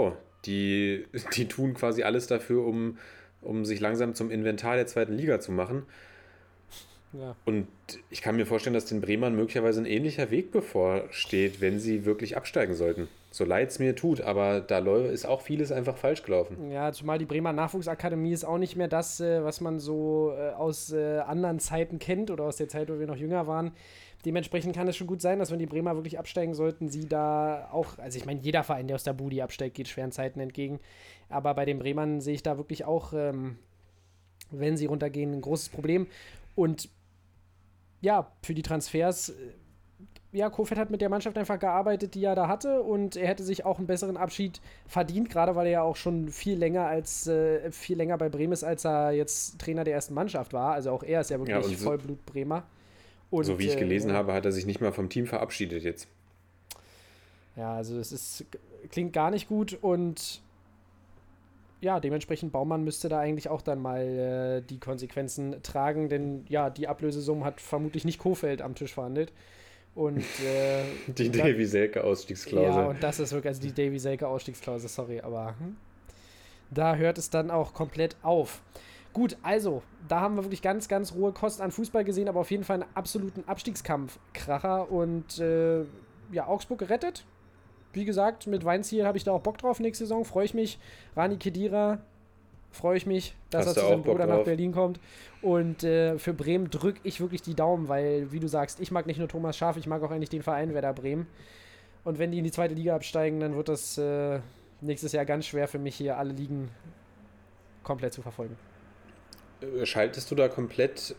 Die, die tun quasi alles dafür, um, um sich langsam zum Inventar der zweiten Liga zu machen. Ja. Und ich kann mir vorstellen, dass den Bremern möglicherweise ein ähnlicher Weg bevorsteht, wenn sie wirklich absteigen sollten. So leid es mir tut, aber da ist auch vieles einfach falsch gelaufen. Ja, zumal die Bremer Nachwuchsakademie ist auch nicht mehr das, äh, was man so äh, aus äh, anderen Zeiten kennt oder aus der Zeit, wo wir noch jünger waren. Dementsprechend kann es schon gut sein, dass wenn die Bremer wirklich absteigen sollten, sie da auch, also ich meine, jeder Verein, der aus der Budi absteigt, geht schweren Zeiten entgegen. Aber bei den Bremern sehe ich da wirklich auch, ähm, wenn sie runtergehen, ein großes Problem. Und ja, für die Transfers, äh, ja, Kofeld hat mit der Mannschaft einfach gearbeitet, die er da hatte und er hätte sich auch einen besseren Abschied verdient, gerade weil er ja auch schon viel länger als äh, viel länger bei Bremen ist, als er jetzt Trainer der ersten Mannschaft war. Also auch er ist ja wirklich Ja, so- Vollblut Bremer. Und, so wie ich äh, gelesen habe, hat er sich nicht mal vom Team verabschiedet jetzt. Ja, also es ist, klingt gar nicht gut und ja, dementsprechend Baumann müsste da eigentlich auch dann mal äh, die Konsequenzen tragen, denn ja, die Ablösesumme hat vermutlich nicht Kofeld am Tisch verhandelt. Und äh, Die da- Davy Selke Ausstiegsklausel. Ja, und das ist wirklich, also die Davy Selke Ausstiegsklausel, sorry, aber hm, da hört es dann auch komplett auf. Gut, also, da haben wir wirklich ganz, ganz rohe Kost an Fußball gesehen, aber auf jeden Fall einen absoluten Abstiegskampf-Kracher und äh, ja, Augsburg gerettet. Wie gesagt, mit Weinziel habe ich da auch Bock drauf nächste Saison, freue ich mich. Rani Kedira, freue ich mich, dass Hast er zu seinem Bruder nach? Berlin kommt. Und äh, für Bremen drücke ich wirklich die Daumen, weil, wie du sagst, ich mag nicht nur Thomas Schaf, ich mag auch eigentlich den Verein Werder Bremen. Und wenn die in die zweite Liga absteigen, dann wird das äh, nächstes Jahr ganz schwer für mich hier alle Ligen komplett zu verfolgen. Äh, Schaltest du da komplett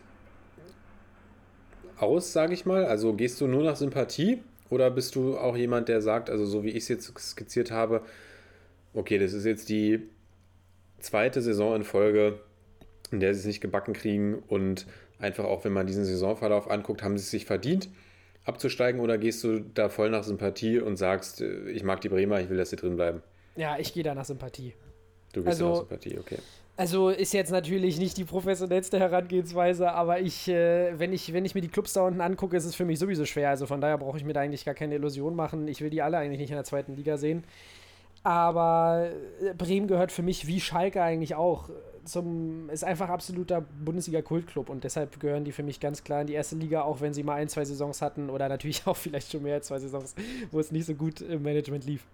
aus, sage ich mal? Also gehst du nur nach Sympathie oder bist du auch jemand, der sagt, also so wie ich es jetzt skizziert habe, okay, das ist jetzt die zweite Saison in Folge, in der sie es nicht gebacken kriegen und einfach auch, wenn man diesen Saisonverlauf anguckt, haben sie es sich verdient abzusteigen oder gehst du da voll nach Sympathie und sagst, äh, ich mag die Bremer, ich will, dass sie drin bleiben? Ja, ich gehe da nach Sympathie. Du gehst Also- nach Sympathie, okay. Also ist jetzt natürlich nicht die professionellste Herangehensweise, aber ich, äh, wenn ich, wenn ich mir die Clubs da unten angucke, ist es für mich sowieso schwer. Also von daher brauche ich mir da eigentlich gar keine Illusion machen. Ich will die alle eigentlich nicht in der zweiten Liga sehen. Aber äh, Bremen gehört für mich wie Schalke eigentlich auch zum, ist einfach absoluter Bundesliga-Kultclub und deshalb gehören die für mich ganz klar in die erste Liga, auch wenn sie mal ein, zwei Saisons hatten oder natürlich auch vielleicht schon mehr als zwei Saisons, wo es nicht so gut im Management lief.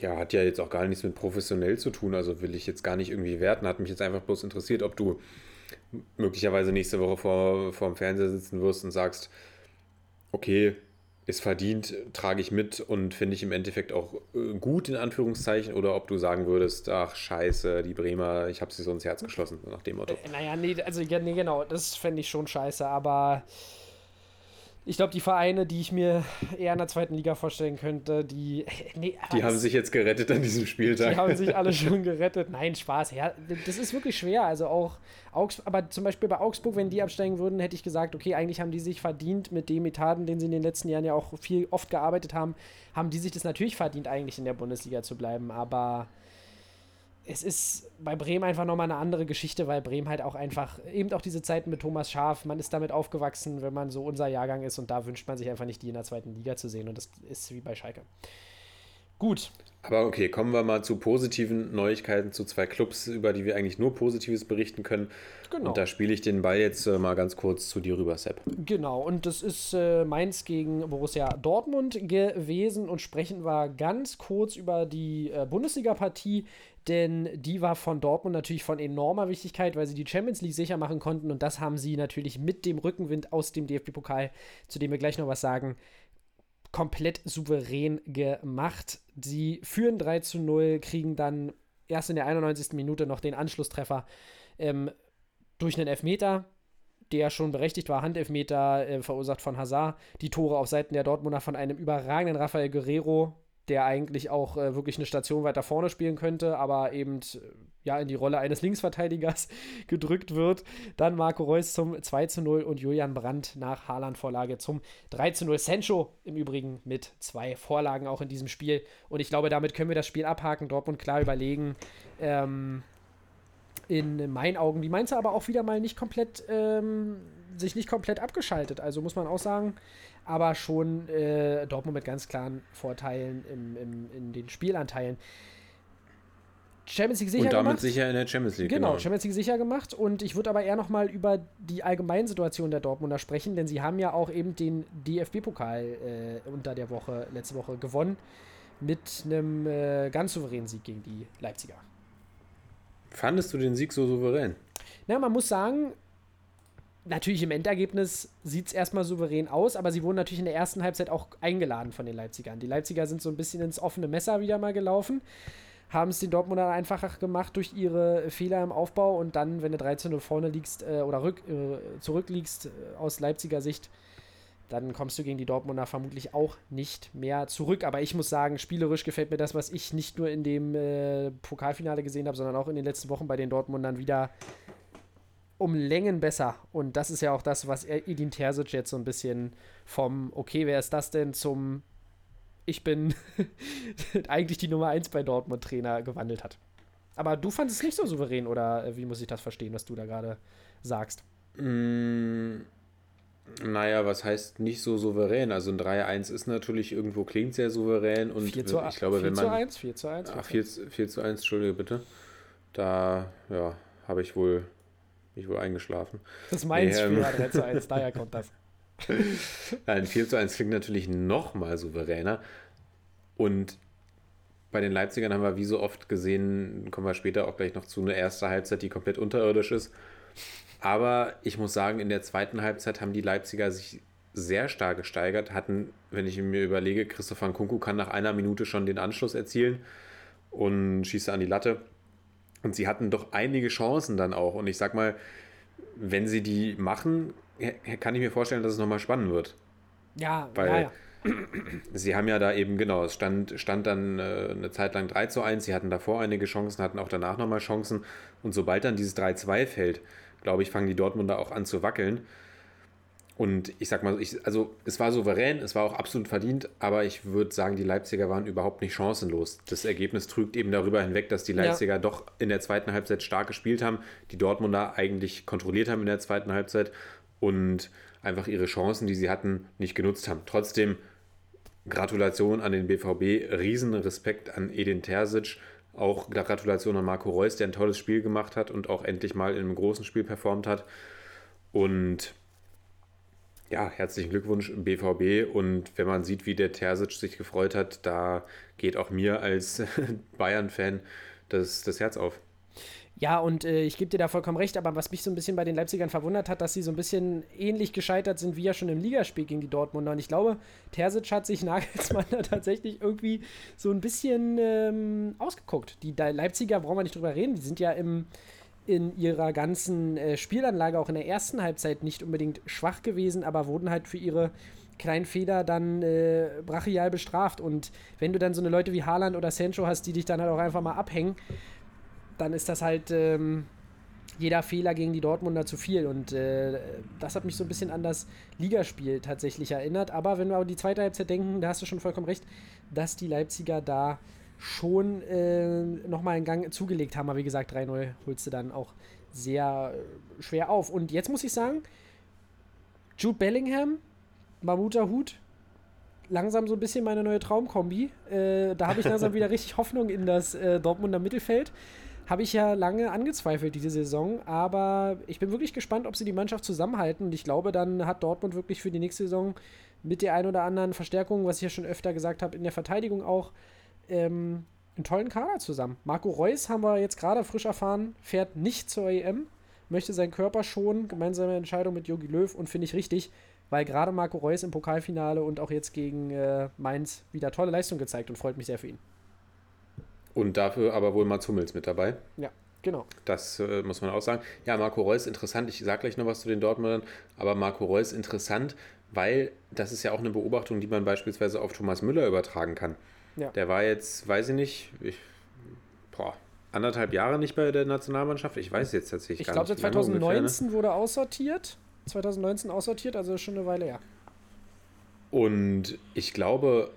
Ja, hat ja jetzt auch gar nichts mit professionell zu tun, also will ich jetzt gar nicht irgendwie werten. Hat mich jetzt einfach bloß interessiert, ob du möglicherweise nächste Woche vor, vor dem Fernseher sitzen wirst und sagst, okay, ist verdient, trage ich mit und finde ich im Endeffekt auch äh, gut in Anführungszeichen, oder ob du sagen würdest, ach scheiße, die Bremer, ich habe sie so ins Herz geschlossen, nach dem Motto. Äh, Naja, nee, also nee, genau, das fände ich schon scheiße, aber ich glaube, die Vereine, die ich mir eher in der zweiten Liga vorstellen könnte, die. Nee, aber Die haben sich jetzt gerettet an diesem Spieltag. Die haben sich alle schon gerettet. Nein, Spaß. Ja, das ist wirklich schwer. Also auch Augs aber zum Beispiel bei Augsburg, wenn die absteigen würden, hätte ich gesagt, okay, eigentlich haben die sich verdient mit dem Etaten, den sie in den letzten Jahren ja auch viel oft gearbeitet haben, haben die sich das natürlich verdient, eigentlich in der Bundesliga zu bleiben. Aber es ist bei Bremen einfach nochmal eine andere Geschichte, weil Bremen halt auch einfach, eben auch diese Zeiten mit Thomas Schaf, man ist damit aufgewachsen, wenn man so unser Jahrgang ist und da wünscht man sich einfach nicht, die in der zweiten Liga zu sehen und das ist wie bei Schalke. Gut, Aber okay, kommen wir mal zu positiven Neuigkeiten zu zwei Clubs, über die wir eigentlich nur Positives berichten können. genau. Und da spiele ich den Ball jetzt äh, mal ganz kurz zu dir rüber, Sepp. Genau, und das ist äh, Mainz gegen Borussia Dortmund gewesen und sprechen wir ganz kurz über die äh, Bundesliga-Partie, denn die war von Dortmund natürlich von enormer Wichtigkeit, weil sie die Champions League sicher machen konnten und das haben sie natürlich mit dem Rückenwind aus dem DFB-Pokal, zu dem wir gleich noch was sagen, komplett souverän gemacht. Sie führen 3 zu 0, kriegen dann erst in der 91. Minute noch den Anschlusstreffer ähm, durch einen Elfmeter der schon berechtigt war, Handelfmeter äh, verursacht von Hazard. Die Tore auf Seiten der Dortmunder von einem überragenden Rafael Guerrero, der eigentlich auch äh, wirklich eine Station weiter vorne spielen könnte, aber eben äh, ja in die Rolle eines Linksverteidigers gedrückt wird. Dann Marco Reus zum 2 zu 0 und Julian Brandt nach Haaland-Vorlage zum 3 zu 0. Sancho im Übrigen mit zwei Vorlagen auch in diesem Spiel. Und ich glaube, damit können wir das Spiel abhaken. Dortmund klar überlegen. Ähm, in meinen Augen. Die Mainzer aber auch wieder mal nicht komplett, ähm, sich nicht komplett abgeschaltet. Also muss man auch sagen, aber schon äh, Dortmund mit ganz klaren Vorteilen im, im, in den Spielanteilen. Champions League sicher Und damit gemacht. sicher in der Champions League. Genau, Champions League sicher gemacht. Und ich würde aber eher nochmal über die Allgemeinsituation der Dortmunder sprechen, denn sie haben ja auch eben den DFB-Pokal äh, unter der Woche, letzte Woche gewonnen. Mit einem äh, ganz souveränen Sieg gegen die Leipziger. Fandest du den Sieg so souverän? Na, man muss sagen, natürlich im Endergebnis sieht es erstmal souverän aus, aber sie wurden natürlich in der ersten Halbzeit auch eingeladen von den Leipzigern. Die Leipziger sind so ein bisschen ins offene Messer wieder mal gelaufen, haben es den Dortmundern einfacher gemacht durch ihre Fehler im Aufbau und dann, wenn du 13-0 vorne liegst äh, oder rück, äh, zurückliegst äh, aus Leipziger Sicht, dann kommst du gegen die Dortmunder vermutlich auch nicht mehr zurück. Aber ich muss sagen, spielerisch gefällt mir das, was ich nicht nur in dem äh, Pokalfinale gesehen habe, sondern auch in den letzten Wochen bei den Dortmundern wieder um Längen besser. Und das ist ja auch das, was Edin Terzic jetzt so ein bisschen vom, okay, wer ist das denn, zum ich bin eigentlich die Nummer 1 bei Dortmund Trainer gewandelt hat. Aber du fandest es nicht so souverän, oder äh, wie muss ich das verstehen, was du da gerade sagst? Mm, naja, was heißt nicht so souverän? Also ein 3-1 ist natürlich irgendwo klingt sehr souverän und 4 zu, ich glaube, 4 wenn zu man. 1, 4 zu 1. Ach, 4, 4 zu 1, Entschuldige bitte. Da, ja, habe ich wohl, mich wohl eingeschlafen. Das ist mein Nee, ähm. war 3 zu 1, daher kommt das. Nein, 4 zu 1 klingt natürlich noch mal souveräner. Und bei den Leipzigern haben wir wie so oft gesehen, kommen wir später auch gleich noch zu, eine erste Halbzeit, die komplett unterirdisch ist. Aber ich muss sagen, in der zweiten Halbzeit haben die Leipziger sich sehr stark gesteigert, hatten, wenn ich mir überlege, Christopher Nkunku kann nach einer Minute schon den Anschluss erzielen und schießt an die Latte. Und sie hatten doch einige Chancen dann auch. Und ich sag mal, wenn sie die machen, kann ich mir vorstellen, dass es nochmal spannend wird. Ja, Weil ja, ja. Sie haben ja da eben, genau, es stand, stand dann äh, eine Zeit lang 3 zu 1. Sie hatten davor einige Chancen, hatten auch danach nochmal Chancen. Und sobald dann dieses 3-2 fällt, glaube ich, fangen die Dortmunder auch an zu wackeln. Und ich sag mal, ich, also es war souverän, es war auch absolut verdient, aber ich würde sagen, die Leipziger waren überhaupt nicht chancenlos. Das Ergebnis trügt eben darüber hinweg, dass die Ja. Leipziger doch in der zweiten Halbzeit stark gespielt haben, die Dortmunder eigentlich kontrolliert haben in der zweiten Halbzeit und einfach ihre Chancen, die sie hatten, nicht genutzt haben. Trotzdem Gratulation an den BVB, riesen Respekt an Edin Terzic, auch Gratulation an Marco Reus, der ein tolles Spiel gemacht hat und auch endlich mal in einem großen Spiel performt hat. Und ja, herzlichen Glückwunsch BVB. Und wenn man sieht, wie der Terzic sich gefreut hat, da geht auch mir als Bayern-Fan das, das Herz auf. Ja, und äh, ich gebe dir da vollkommen recht, aber was mich so ein bisschen bei den Leipzigern verwundert hat, dass sie so ein bisschen ähnlich gescheitert sind wie ja schon im Ligaspiel gegen die Dortmunder. Und ich glaube, Terzic hat sich Nagelsmann da tatsächlich irgendwie so ein bisschen ähm, ausgeguckt. Die Leipziger brauchen wir nicht drüber reden, die sind ja im, in ihrer ganzen äh, Spielanlage auch in der ersten Halbzeit nicht unbedingt schwach gewesen, aber wurden halt für ihre kleinen Fehler dann äh, brachial bestraft. Und wenn du dann so eine Leute wie Haaland oder Sancho hast, die dich dann halt auch einfach mal abhängen, dann ist das halt ähm, jeder Fehler gegen die Dortmunder zu viel. Und äh, das hat mich so ein bisschen an das Ligaspiel tatsächlich erinnert. Aber wenn wir an die zweite Halbzeit denken, da hast du schon vollkommen recht, dass die Leipziger da schon äh, nochmal einen Gang zugelegt haben. Aber wie gesagt, 3-0 holst du dann auch sehr äh, schwer auf. Und jetzt muss ich sagen, Jude Bellingham, Mamuta Hut, langsam so ein bisschen meine neue Traumkombi. Äh, da habe ich langsam wieder richtig Hoffnung in das äh, Dortmunder Mittelfeld. Habe ich ja lange angezweifelt diese Saison, aber ich bin wirklich gespannt, ob sie die Mannschaft zusammenhalten. Und ich glaube, dann hat Dortmund wirklich für die nächste Saison mit der ein oder anderen Verstärkung, was ich ja schon öfter gesagt habe, in der Verteidigung auch ähm, einen tollen Kader zusammen. Marco Reus haben wir jetzt gerade frisch erfahren, fährt nicht zur EM, möchte seinen Körper schonen, gemeinsame Entscheidung mit Jogi Löw und finde ich richtig, weil gerade Marco Reus im Pokalfinale und auch jetzt gegen äh, Mainz wieder tolle Leistung gezeigt und freut mich sehr für ihn. Und dafür aber wohl Mats Hummels mit dabei. Ja, genau. Das äh, muss man auch sagen. Ja, Marco Reus interessant. Ich sage gleich noch was zu den Dortmundern, aber Marco Reus interessant, weil das ist ja auch eine Beobachtung, die man beispielsweise auf Thomas Müller übertragen kann. Ja. Der war jetzt, weiß ich nicht, ich, boah, anderthalb Jahre nicht bei der Nationalmannschaft. Ich weiß jetzt tatsächlich Ich gar glaube, nicht. seit wie lange ungefähr, ne? 2019 wurde aussortiert. 2019 aussortiert, also schon eine Weile her. Und ich glaube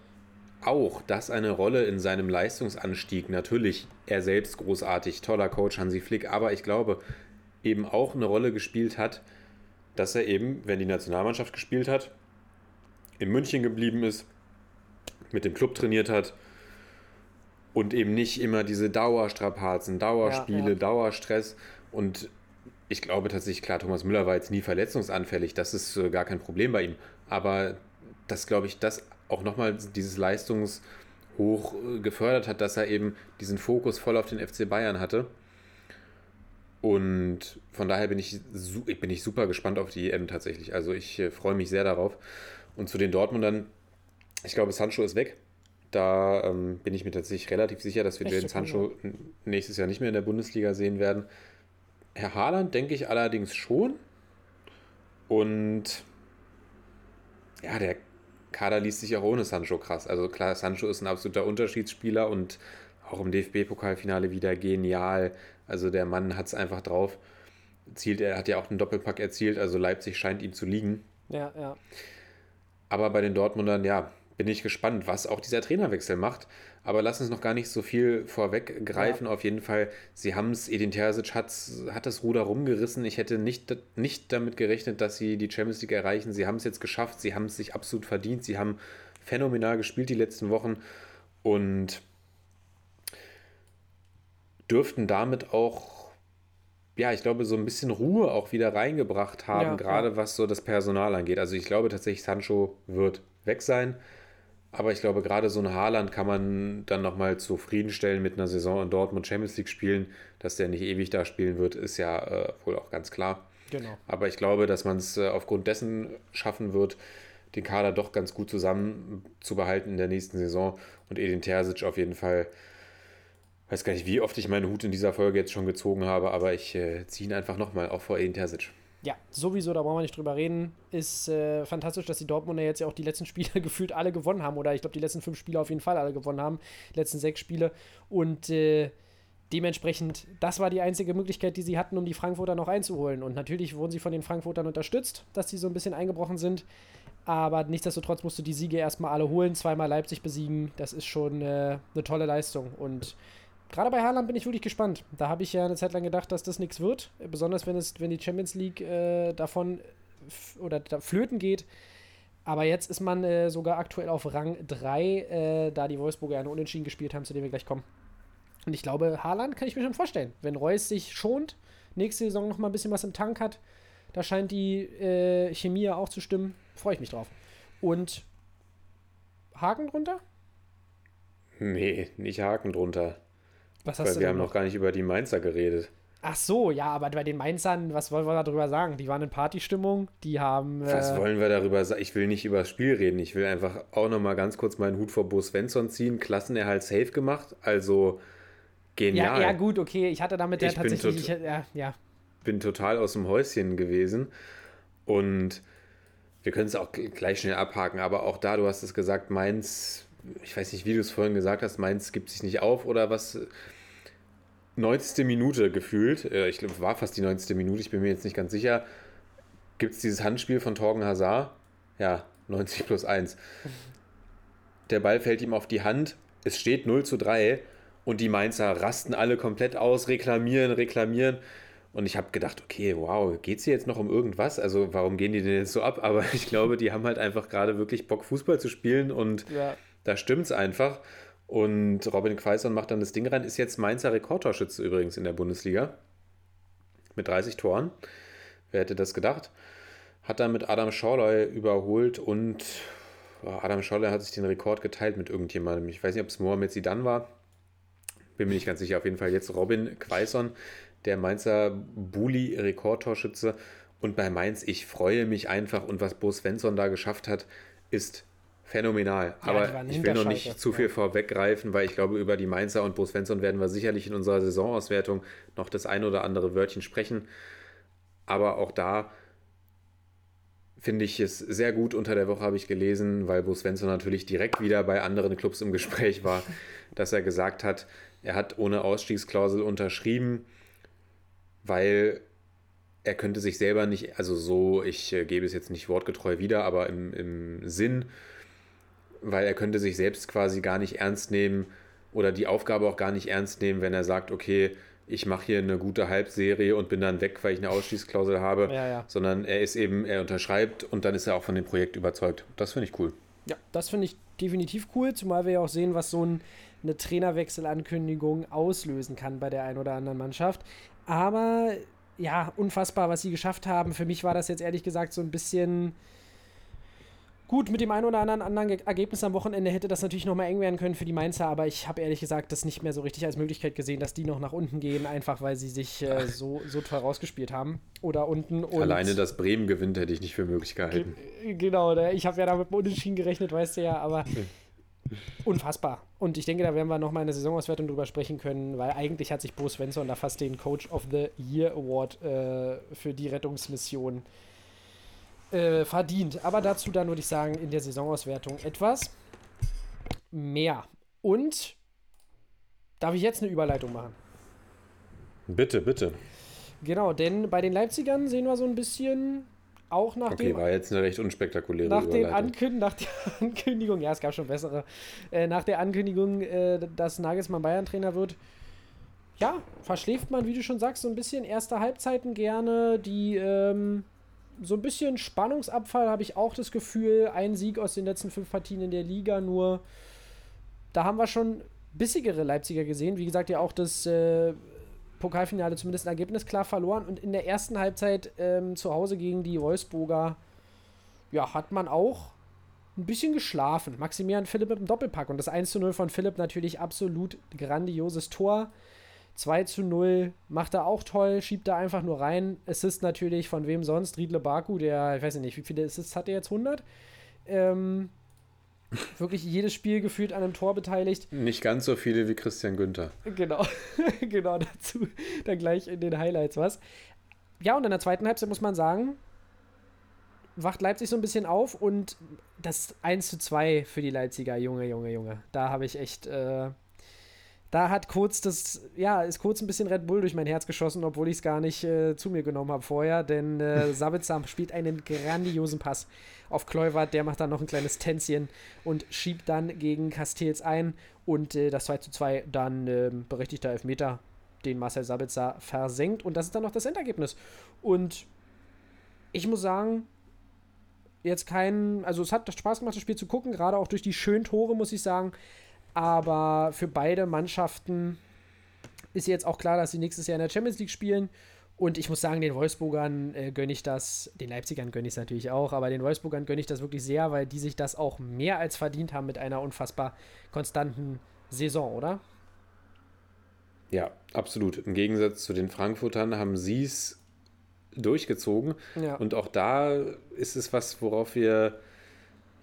auch, dass eine Rolle in seinem Leistungsanstieg, natürlich er selbst großartig, toller Coach Hansi Flick, aber ich glaube eben auch eine Rolle gespielt hat, dass er eben, wenn die Nationalmannschaft gespielt hat, in München geblieben ist, mit dem Club trainiert hat und eben nicht immer diese Dauerstrapazen, Dauerspiele, Ja, ja. Dauerstress und ich glaube tatsächlich, klar, Thomas Müller war jetzt nie verletzungsanfällig, das ist äh, gar kein Problem bei ihm, aber das glaube ich, das auch nochmal dieses Leistungshoch äh, gefördert hat, dass er eben diesen Fokus voll auf den FC Bayern hatte. Und von daher bin ich, bin ich super gespannt auf die EM tatsächlich. Also ich äh, freue mich sehr darauf. Und zu den Dortmundern, ich glaube, Sancho ist weg. Da ähm, bin ich mir tatsächlich relativ sicher, dass wir Jadon Sancho nächstes Jahr nicht mehr in der Bundesliga sehen werden. Herr Haaland denke ich allerdings schon. Und ja, der Kader liest sich auch ohne Sancho krass. Also klar, Sancho ist ein absoluter Unterschiedsspieler und auch im DFB-Pokalfinale wieder genial. Also der Mann hat es einfach drauf. Zielt, er hat ja auch einen Doppelpack erzielt, also Leipzig scheint ihm zu liegen. Ja, ja. Aber bei den Dortmundern, ja, bin ich gespannt, was auch dieser Trainerwechsel macht. Aber lass uns noch gar nicht so viel vorweggreifen. Auf jeden Fall, sie haben es, Edin Terzic hat, hat das Ruder rumgerissen. Ich hätte nicht, nicht damit gerechnet, dass sie die Champions League erreichen. Sie haben es jetzt geschafft. Sie haben es sich absolut verdient. Sie haben phänomenal gespielt die letzten Wochen und dürften damit auch, ja, ich glaube, so ein bisschen Ruhe auch wieder reingebracht haben, Ja, gerade ja. was so das Personal angeht. Also ich glaube tatsächlich, Sancho wird weg sein. Aber ich glaube, gerade so ein Haaland kann man dann nochmal zufriedenstellen mit einer Saison in Dortmund Champions League spielen. Dass der nicht ewig da spielen wird, ist ja äh, wohl auch ganz klar. Genau. Aber ich glaube, dass man es äh, aufgrund dessen schaffen wird, den Kader doch ganz gut zusammen zu behalten in der nächsten Saison. Und Edin Terzic auf jeden Fall, weiß gar nicht, wie oft ich meinen Hut in dieser Folge jetzt schon gezogen habe, aber ich äh, ziehe ihn einfach nochmal, auch vor Edin Terzic. Ja, sowieso, da brauchen wir nicht drüber reden. Ist äh, fantastisch, dass die Dortmunder jetzt ja auch die letzten Spiele gefühlt alle gewonnen haben. Oder ich glaube, die letzten fünf Spiele auf jeden Fall alle gewonnen haben. Die letzten sechs Spiele. Und äh, dementsprechend, das war die einzige Möglichkeit, die sie hatten, um die Frankfurter noch einzuholen. Und natürlich wurden sie von den Frankfurtern unterstützt, dass sie so ein bisschen eingebrochen sind. Aber nichtsdestotrotz musst du die Siege erstmal alle holen, zweimal Leipzig besiegen. Das ist schon äh, eine tolle Leistung. Und gerade bei Haaland bin ich wirklich gespannt. Da habe ich ja eine Zeit lang gedacht, dass das nichts wird. Besonders wenn es, wenn die Champions League äh, davon oder da flöten geht. Aber jetzt ist man äh, sogar aktuell auf Rang 3, äh, da die Wolfsburger einen Unentschieden gespielt haben, zu dem wir gleich kommen. Und ich glaube, Haaland kann ich mir schon vorstellen. Wenn Reus sich schont, nächste Saison noch mal ein bisschen was im Tank hat, da scheint die äh, Chemie ja auch zu stimmen, freue ich mich drauf. Und Haken drunter? Nee, nicht Haken drunter. Was Weil hast du wir haben noch? gar nicht über die Mainzer geredet. Ach so, ja, aber bei den Mainzern, was wollen wir darüber sagen? Die waren in Partystimmung, die haben. Was äh, wollen wir darüber sagen? Ich will nicht über das Spiel reden. Ich will einfach auch nochmal ganz kurz meinen Hut vor Bo Svensson ziehen. Klassenerhalt safe gemacht. Also ja, genial. ja, gut, okay, ich hatte damit ja Ich bin tatsächlich. tot- Ich, ja, ja. bin total aus dem Häuschen gewesen. Und wir können es auch gl- gleich schnell abhaken. Aber auch da, du hast es gesagt, Mainz, ich weiß nicht, wie du es vorhin gesagt hast, Mainz gibt sich nicht auf oder was. 90. Minute gefühlt, äh, ich glaube, war fast die 90. Minute, ich bin mir jetzt nicht ganz sicher. Gibt es dieses Handspiel von Torgen Hazard? Ja, 90 plus 1. Der Ball fällt ihm auf die Hand, es steht 0 zu 3 und die Mainzer rasten alle komplett aus, reklamieren, reklamieren. Und ich habe gedacht, okay, wow, geht es hier jetzt noch um irgendwas? Also warum gehen die denn jetzt so ab? Aber ich glaube, die haben halt einfach gerade wirklich Bock, Fußball zu spielen und ja. da stimmt es einfach. Und Robin Quaison macht dann das Ding rein, ist jetzt Mainzer Rekordtorschütze übrigens in der Bundesliga. Mit 30 Toren. Wer hätte das gedacht? Hat dann mit Adam Schorloy überholt und oh, Adam Schorloy hat sich den Rekord geteilt mit irgendjemandem. Ich weiß nicht, ob es Mohamed Sidan war. Bin mir nicht ganz sicher. Auf jeden Fall jetzt Robin Quaison, der Mainzer Bulli-Rekordtorschütze. Und bei Mainz, ich freue mich einfach. Und was Bo Svensson da geschafft hat, ist phänomenal. die Aber ich will noch nicht zu viel vorweggreifen, weil ich glaube, über die Mainzer und Bo Svensson werden wir sicherlich in unserer Saisonauswertung noch das ein oder andere Wörtchen sprechen. Aber auch da finde ich es sehr gut. Unter der Woche habe ich gelesen, weil Bo Svensson natürlich direkt wieder bei anderen Clubs im Gespräch war, dass er gesagt hat, er hat ohne Ausstiegsklausel unterschrieben, weil er könnte sich selber nicht, also so, ich äh, gebe es jetzt nicht wortgetreu wieder, aber im, im Sinn, weil er könnte sich selbst quasi gar nicht ernst nehmen oder die Aufgabe auch gar nicht ernst nehmen, wenn er sagt, okay, ich mache hier eine gute Halbserie und bin dann weg, weil ich eine Ausstiegsklausel habe, Ja, ja. sondern er ist eben, er unterschreibt und dann ist er auch von dem Projekt überzeugt. Das finde ich cool. Ja, das finde ich definitiv cool, zumal wir ja auch sehen, was so ein, eine Trainerwechselankündigung auslösen kann bei der einen oder anderen Mannschaft. Aber ja, unfassbar, was sie geschafft haben. Für mich war das jetzt ehrlich gesagt so ein bisschen gut. Mit dem einen oder anderen anderen Ge- Ergebnis am Wochenende hätte das natürlich nochmal eng werden können für die Mainzer, aber ich habe ehrlich gesagt das nicht mehr so richtig als Möglichkeit gesehen, dass die noch nach unten gehen, einfach weil sie sich äh, so, so toll rausgespielt haben. Oder unten. Alleine, dass Bremen gewinnt, hätte ich nicht für möglich gehalten. Genau, ne? ich habe ja da mit dem Unentschieden gerechnet, weißt du ja, aber unfassbar. Und ich denke, da werden wir nochmal in der Saisonauswertung drüber sprechen können, weil eigentlich hat sich Bo Svensson da fast den Coach of the Year Award äh, für die Rettungsmission äh, verdient. Aber dazu dann würde ich sagen, in der Saisonauswertung etwas mehr. Und darf ich jetzt eine Überleitung machen? Bitte, bitte. Genau, denn bei den Leipzigern sehen wir so ein bisschen auch nach Okay, dem war jetzt eine recht unspektakuläre nach, den. Ankün nach der Ankündigung, ja, es gab schon bessere, äh, nach der Ankündigung, äh, dass Nagelsmann Bayern-Trainer wird, ja, verschläft man, wie du schon sagst, so ein bisschen erste Halbzeiten gerne, die ähm, so ein bisschen Spannungsabfall habe ich auch das Gefühl, ein Sieg aus den letzten fünf Partien in der Liga nur, da haben wir schon bissigere Leipziger gesehen, wie gesagt, ja auch das äh, Pokalfinale zumindest ein Ergebnis klar verloren und in der ersten Halbzeit ähm, zu Hause gegen die Wolfsburger ja, hat man auch ein bisschen geschlafen. Maximilian Philipp mit dem Doppelpack und das 1 zu 0 von Philipp natürlich absolut grandioses Tor. 2 zu 0 macht er auch toll, schiebt da einfach nur rein. Assist natürlich von wem sonst? Riedle Baku, der, ich weiß nicht, wie viele Assists hat er jetzt? 100? Ähm, wirklich jedes Spiel gefühlt an einem Tor beteiligt. Nicht ganz so viele wie Christian Günther. Genau, genau dazu dann gleich in den Highlights was. Ja, und in der zweiten Halbzeit muss man sagen, wacht Leipzig so ein bisschen auf und das 1 zu 2 für die Leipziger, Junge, Junge, Junge. Da habe ich echt, äh, da hat kurz das, ja, ist kurz ein bisschen Red Bull durch mein Herz geschossen, obwohl ich es gar nicht äh, zu mir genommen habe vorher, denn äh, Sabitzer spielt einen grandiosen Pass auf Kluivert, der macht dann noch ein kleines Tänzchen und schiebt dann gegen Castells ein und äh, das 2 zu 2 dann ähm, berechtigter Elfmeter, den Marcel Sabitzer versenkt und das ist dann noch das Endergebnis. Und ich muss sagen, jetzt kein, also es hat Spaß gemacht, das Spiel zu gucken, gerade auch durch die schönen Tore, muss ich sagen. Aber für beide Mannschaften ist jetzt auch klar, dass sie nächstes Jahr in der Champions League spielen. Und ich muss sagen, den Wolfsburgern äh, gönne ich das, den Leipzigern gönne ich es natürlich auch, aber den Wolfsburgern gönne ich das wirklich sehr, weil die sich das auch mehr als verdient haben mit einer unfassbar konstanten Saison, oder? Ja, absolut. Im Gegensatz zu den Frankfurtern haben sie es durchgezogen. Ja. Und auch da ist es was, worauf wir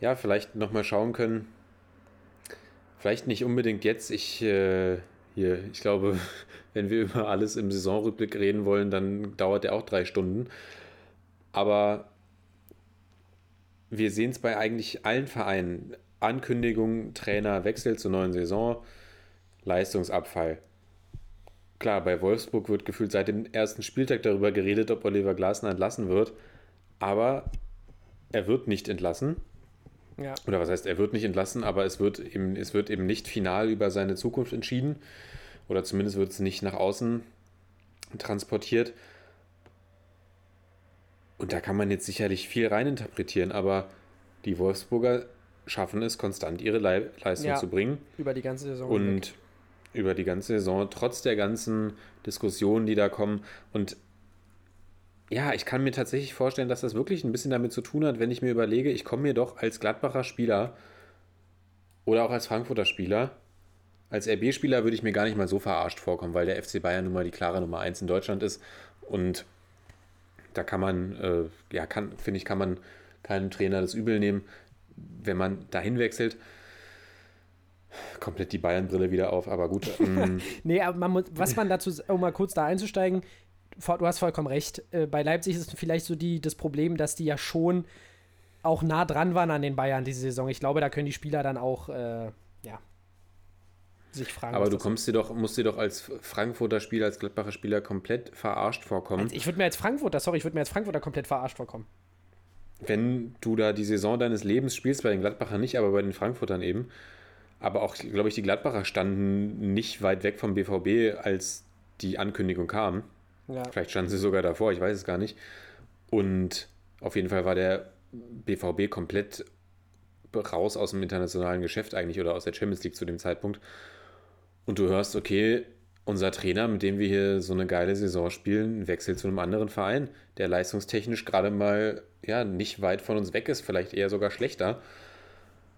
ja vielleicht nochmal schauen können. Vielleicht nicht unbedingt jetzt. Ich, äh, hier, ich glaube, wenn wir über alles im Saisonrückblick reden wollen, dann dauert der auch drei Stunden. Aber wir sehen es bei eigentlich allen Vereinen. Ankündigung, Trainer, Wechsel zur neuen Saison, Leistungsabfall. Klar, bei Wolfsburg wird gefühlt seit dem ersten Spieltag darüber geredet, ob Oliver Glasner entlassen wird. Aber er wird nicht entlassen. Ja. Oder was heißt, er wird nicht entlassen, aber es wird eben, es wird eben nicht final über seine Zukunft entschieden. Oder zumindest wird es nicht nach außen transportiert. Und da kann man jetzt sicherlich viel reininterpretieren, aber die Wolfsburger schaffen es, konstant ihre Le Leistung Ja. zu bringen. Über die ganze Saison. Und hinweg. über die ganze Saison, trotz der ganzen Diskussionen, die da kommen. Und ja, ich kann mir tatsächlich vorstellen, dass das wirklich ein bisschen damit zu tun hat, wenn ich mir überlege, ich komme mir doch als Gladbacher Spieler oder auch als Frankfurter Spieler, als RB-Spieler würde ich mir gar nicht mal so verarscht vorkommen, weil der FC Bayern nun mal die klare Nummer 1 in Deutschland ist. Und da kann man, äh, ja, kann, finde ich, kann man keinem Trainer das übel nehmen, wenn man dahin wechselt. Komplett die Bayern-Brille wieder auf, aber gut. ähm, Nee, aber man muss, was man dazu, um mal kurz da einzusteigen, du hast vollkommen recht. Äh, Bei Leipzig ist es vielleicht so die, das Problem, dass die ja schon auch nah dran waren an den Bayern diese Saison. Ich glaube, da können die Spieler dann auch, äh, ja, sich fragen. aber du kommst dir doch, musst dir doch als Frankfurter Spieler, als Gladbacher Spieler komplett verarscht vorkommen, ich würde mir als Frankfurter, sorry, ich würde mir als Frankfurter komplett verarscht vorkommen. wenn du da die Saison deines Lebens spielst, bei den Gladbachern nicht, aber bei den Frankfurtern eben. Aber auch, glaube ich, die Gladbacher standen nicht weit weg vom BVB, als die Ankündigung kam. Ja. Vielleicht standen sie sogar davor, ich weiß es gar nicht. Und auf jeden Fall war der BVB komplett raus aus dem internationalen Geschäft eigentlich oder aus der Champions League zu dem Zeitpunkt. Und du hörst, okay, unser Trainer, mit dem wir hier so eine geile Saison spielen, wechselt zu einem anderen Verein, der leistungstechnisch gerade mal ja nicht weit von uns weg ist, vielleicht eher sogar schlechter.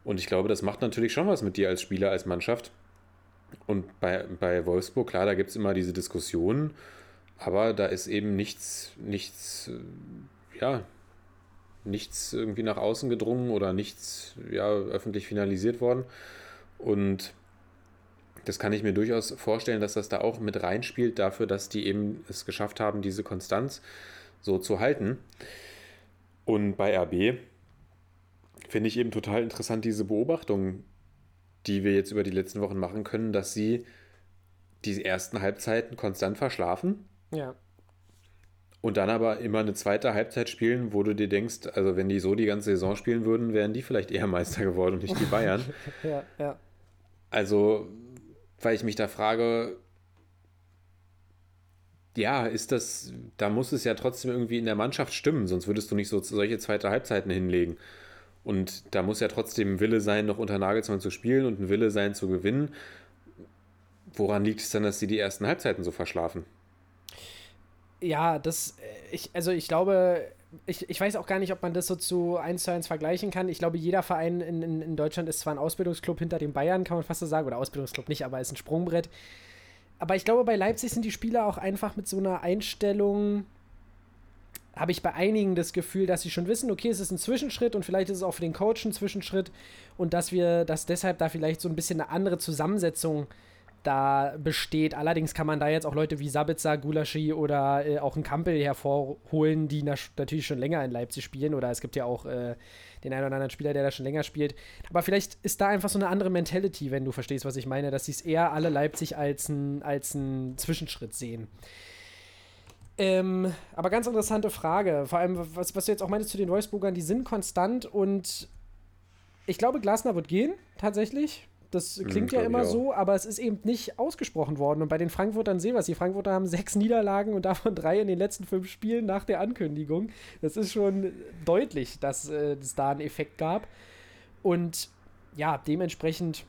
Und ich glaube, das macht natürlich schon was mit dir als Spieler, als Mannschaft. Und bei, bei Wolfsburg, klar, da gibt es immer diese Diskussionen, aber da ist eben nichts, nichts, äh, ja, nichts irgendwie nach außen gedrungen oder nichts, ja, öffentlich finalisiert worden. Und das kann ich mir durchaus vorstellen, dass das da auch mit reinspielt, dafür, dass die eben es geschafft haben, diese Konstanz so zu halten. Und bei RB finde ich eben total interessant diese Beobachtung, die wir jetzt über die letzten Wochen machen können, dass sie die ersten Halbzeiten konstant verschlafen Ja. und dann aber immer eine zweite Halbzeit spielen, wo du dir denkst, also wenn die so die ganze Saison spielen würden, wären die vielleicht eher Meister geworden und nicht die Bayern. Ja, ja. Also, weil ich mich da frage, ja, ist das, da muss es ja trotzdem irgendwie in der Mannschaft stimmen, sonst würdest du nicht so solche zweite Halbzeiten hinlegen. Und da muss ja trotzdem ein Wille sein, noch unter Nagelsmann zu spielen und ein Wille sein zu gewinnen. Woran liegt es dann, dass sie die ersten Halbzeiten so verschlafen? Ja, das, äh, ich, also ich glaube, ich, ich weiß auch gar nicht, ob man das so zu 1 zu 1 vergleichen kann. Ich glaube, jeder Verein in, in, in Deutschland ist zwar ein Ausbildungsclub hinter den Bayern, kann man fast so sagen, oder Ausbildungsclub nicht, aber ist ein Sprungbrett. Aber ich glaube, bei Leipzig sind die Spieler auch einfach mit so einer Einstellung, habe ich bei einigen das Gefühl, dass sie schon wissen, okay, es ist ein Zwischenschritt und vielleicht ist es auch für den Coach ein Zwischenschritt und dass wir, dass deshalb da vielleicht so ein bisschen eine andere Zusammensetzung da besteht. Allerdings kann man da jetzt auch Leute wie Sabitzer, Gulaschi oder äh, auch ein Kampel hervorholen, die na natürlich schon länger in Leipzig spielen. Oder es gibt ja auch äh, den einen oder anderen Spieler, der da schon länger spielt. Aber vielleicht ist da einfach so eine andere Mentality, wenn du verstehst, was ich meine, dass sie es eher alle Leipzig als einen als Zwischenschritt sehen. Ähm, aber ganz interessante Frage. Vor allem, was, was du jetzt auch meinst zu den Wolfsburgern, die sind konstant und ich glaube, Glasner wird gehen, tatsächlich. Das klingt ja glaub ich immer so, aber es ist eben nicht ausgesprochen worden. Und bei den Frankfurtern sehen wir es. Die Frankfurter haben sechs Niederlagen und davon drei in den letzten fünf Spielen nach der Ankündigung. Das ist schon deutlich, dass äh, es da einen Effekt gab. Und ja, dementsprechend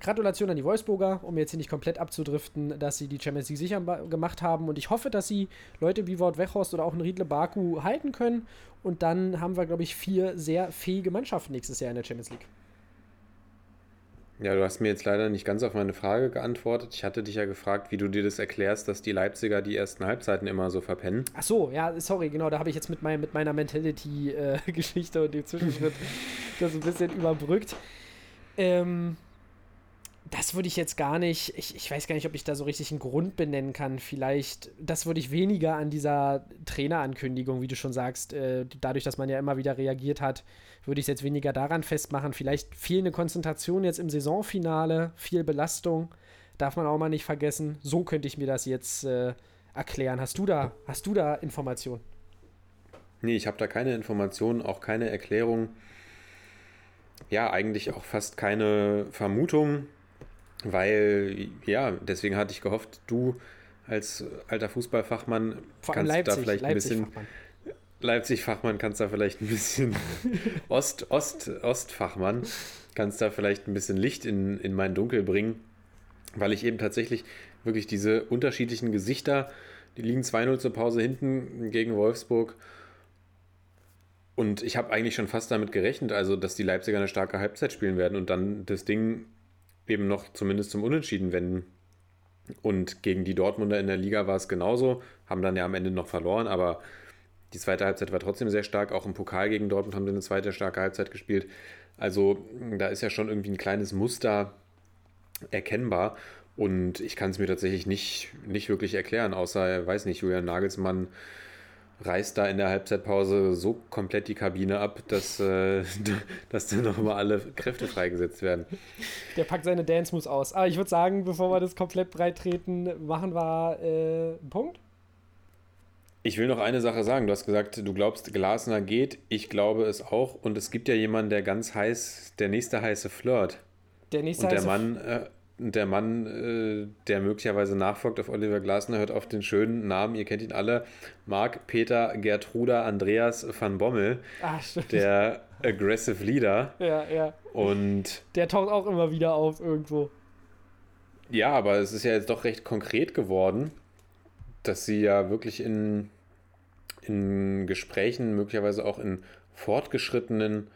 Gratulation an die Wolfsburger, um jetzt hier nicht komplett abzudriften, dass sie die Champions League sicher gemacht haben. Und ich hoffe, dass sie Leute wie Wout Weghorst oder auch ein Riedle Baku halten können. Und dann haben wir, glaube ich, vier sehr fähige Mannschaften nächstes Jahr in der Champions League. Ja, du hast mir jetzt leider nicht ganz auf meine Frage geantwortet. Ich hatte dich ja gefragt, wie du dir das erklärst, dass die Leipziger die ersten Halbzeiten immer so verpennen. Ach so, ja, sorry, genau, da habe ich jetzt mit, mein, mit meiner Mentality-Geschichte und dem Zwischenschritt das ein bisschen überbrückt. Ähm, das würde ich jetzt gar nicht, ich, ich weiß gar nicht, ob ich da so richtig einen Grund benennen kann. Vielleicht, das würde ich weniger an dieser Trainerankündigung, wie du schon sagst, äh, dadurch, dass man ja immer wieder reagiert hat, würde ich es jetzt weniger daran festmachen. Vielleicht fehlende Konzentration jetzt im Saisonfinale, viel Belastung, darf man auch mal nicht vergessen. So könnte ich mir das jetzt äh, erklären. Hast du da, hast du da Informationen? Nee, ich habe da keine Informationen, auch keine Erklärung. Ja, eigentlich auch fast keine Vermutung, weil, ja, deswegen hatte ich gehofft, du als alter Fußballfachmann Vor kannst Leipzig, da vielleicht Leipzig ein bisschen Fachmann. Leipzig-Fachmann kannst da vielleicht ein bisschen Ost, Ost, Ost-Fachmann, kannst da vielleicht ein bisschen Licht in, in mein Dunkel bringen, weil ich eben tatsächlich wirklich diese unterschiedlichen Gesichter, die liegen 2-0 zur Pause hinten gegen Wolfsburg und ich habe eigentlich schon fast damit gerechnet, also dass die Leipziger eine starke Halbzeit spielen werden und dann das Ding eben noch zumindest zum Unentschieden wenden. Und gegen die Dortmunder in der Liga war es genauso, haben dann ja am Ende noch verloren, aber die zweite Halbzeit war trotzdem sehr stark. Auch im Pokal gegen Dortmund haben sie eine zweite starke Halbzeit gespielt. Also da ist ja schon irgendwie ein kleines Muster erkennbar. Und ich kann es mir tatsächlich nicht, nicht wirklich erklären, außer, weiß nicht, Julian Nagelsmann reißt da in der Halbzeitpause so komplett die Kabine ab, dass, äh, dass dann nochmal alle Kräfte freigesetzt werden. Der packt seine Dance-Moves aus. Aber ich würde sagen, bevor wir das komplett breit treten, machen wir äh, einen Punkt. Ich will noch eine Sache sagen. Du hast gesagt, du glaubst, Glasner geht. Ich glaube es auch. Und es gibt ja jemanden, der ganz heiß, der nächste heiße Flirt. Der nächste Und der heiße- Mann, äh, der Mann, äh, der möglicherweise nachfolgt auf Oliver Glasner, hört auf den schönen Namen, ihr kennt ihn alle, Marc Peter Gertruda Andreas van Bommel, stimmt. der Aggressive Leader. ja, ja. Und Der taucht auch immer wieder auf irgendwo. ja, aber es ist ja jetzt doch recht konkret geworden, dass sie ja wirklich in, in Gesprächen, möglicherweise auch in fortgeschrittenen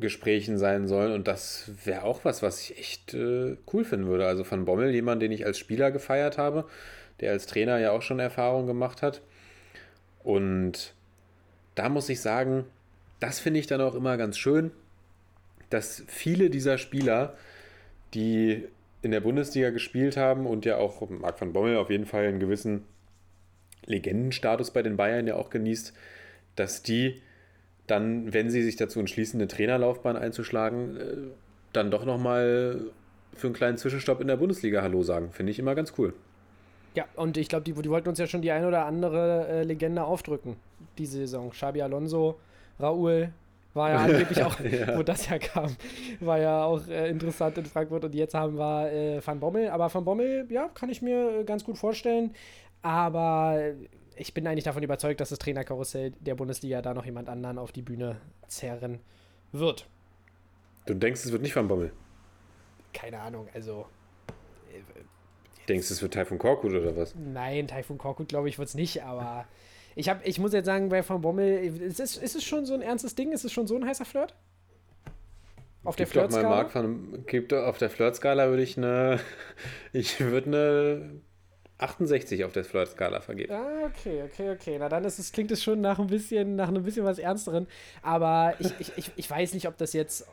Gesprächen sein sollen. Und das wäre auch was, was ich echt äh, cool finden würde. Also von Bommel, jemand, den ich als Spieler gefeiert habe, der als Trainer ja auch schon Erfahrung gemacht hat. Und da muss ich sagen, das finde ich dann auch immer ganz schön, dass viele dieser Spieler, die in der Bundesliga gespielt haben und ja auch Marc van Bommel auf jeden Fall einen gewissen Legendenstatus bei den Bayern ja auch genießt, dass die dann, wenn sie sich dazu entschließen, eine Trainerlaufbahn einzuschlagen, äh, dann doch nochmal für einen kleinen Zwischenstopp in der Bundesliga Hallo sagen. Finde ich immer ganz cool. Ja, und ich glaube, die, die wollten uns ja schon die ein oder andere äh, Legende aufdrücken, diese Saison. Xabi Alonso, Raúl, war ja angeblich auch, Ja. wo das ja kam, war ja auch äh, interessant in Frankfurt und jetzt haben wir äh, Van Bommel. Aber Van Bommel, ja, kann ich mir äh, ganz gut vorstellen. Aber ich bin eigentlich davon überzeugt, dass das Trainerkarussell der Bundesliga da noch jemand anderen auf die Bühne zerren wird. Du denkst, es wird nicht Van Bommel? Keine Ahnung, also Denkst, es wird Taifun Korkut oder was? Nein, Taifun Korkut glaube ich wird es nicht, aber ich, hab, ich muss jetzt sagen, bei Van Bommel, ist es, ist es schon so ein ernstes Ding? Ist es schon so ein heißer Flirt? Auf der Flirtskala? Mark von, auf der Flirtskala würde ich eine, ich würde eine 68 auf der Flirtskala vergeben. Ah, okay, okay, okay. Na dann ist es, klingt es schon nach ein bisschen, nach einem bisschen was Ernsteren. Aber ich, ich, ich, ich weiß nicht, ob das jetzt.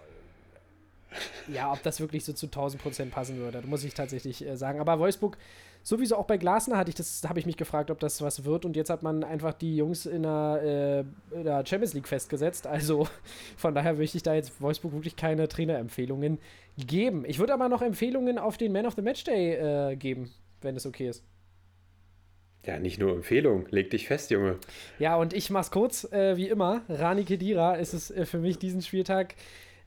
Ja, ob das wirklich so zu 1000 Prozent passen würde. Muss ich tatsächlich äh, sagen. Aber Wolfsburg, sowieso auch bei Glasner hatte ich das, habe ich mich gefragt, ob das was wird. Und jetzt hat man einfach die Jungs in der, äh, in der Champions League festgesetzt. Also von daher möchte ich da jetzt Wolfsburg wirklich keine Trainerempfehlungen geben. Ich würde aber noch Empfehlungen auf den Man of the Match Day äh, geben, wenn es okay ist. Ja, nicht nur Empfehlung. Leg dich fest, Junge. Ja, und ich mach's kurz, äh, wie immer. Rani Kedira ist es äh, für mich diesen Spieltag.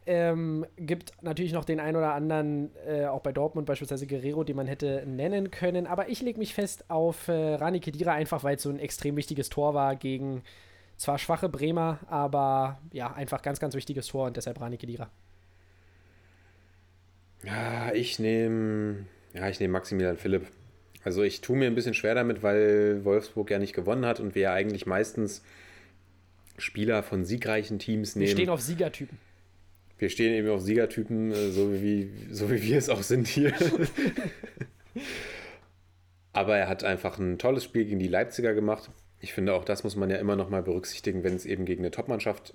Ähm, gibt natürlich noch den einen oder anderen, äh, auch bei Dortmund beispielsweise Guerrero, den man hätte nennen können. Aber ich lege mich fest auf äh, Rani Kedira, einfach weil es so ein extrem wichtiges Tor war gegen zwar schwache Bremer, aber ja, einfach ganz, ganz wichtiges Tor und deshalb Rani Kedira. Ja, ich nehme, ja, ich nehme Maximilian Philipp. Also ich tue mir ein bisschen schwer damit, weil Wolfsburg ja nicht gewonnen hat und wir ja eigentlich meistens Spieler von siegreichen Teams Wir nehmen. stehen auf Siegertypen. Wir stehen eben auf Siegertypen, äh, so wie, so wie wir es auch sind hier. Aber er hat einfach ein tolles Spiel gegen die Leipziger gemacht. Ich finde, auch das muss man ja immer noch mal berücksichtigen, wenn es eben gegen eine Topmannschaft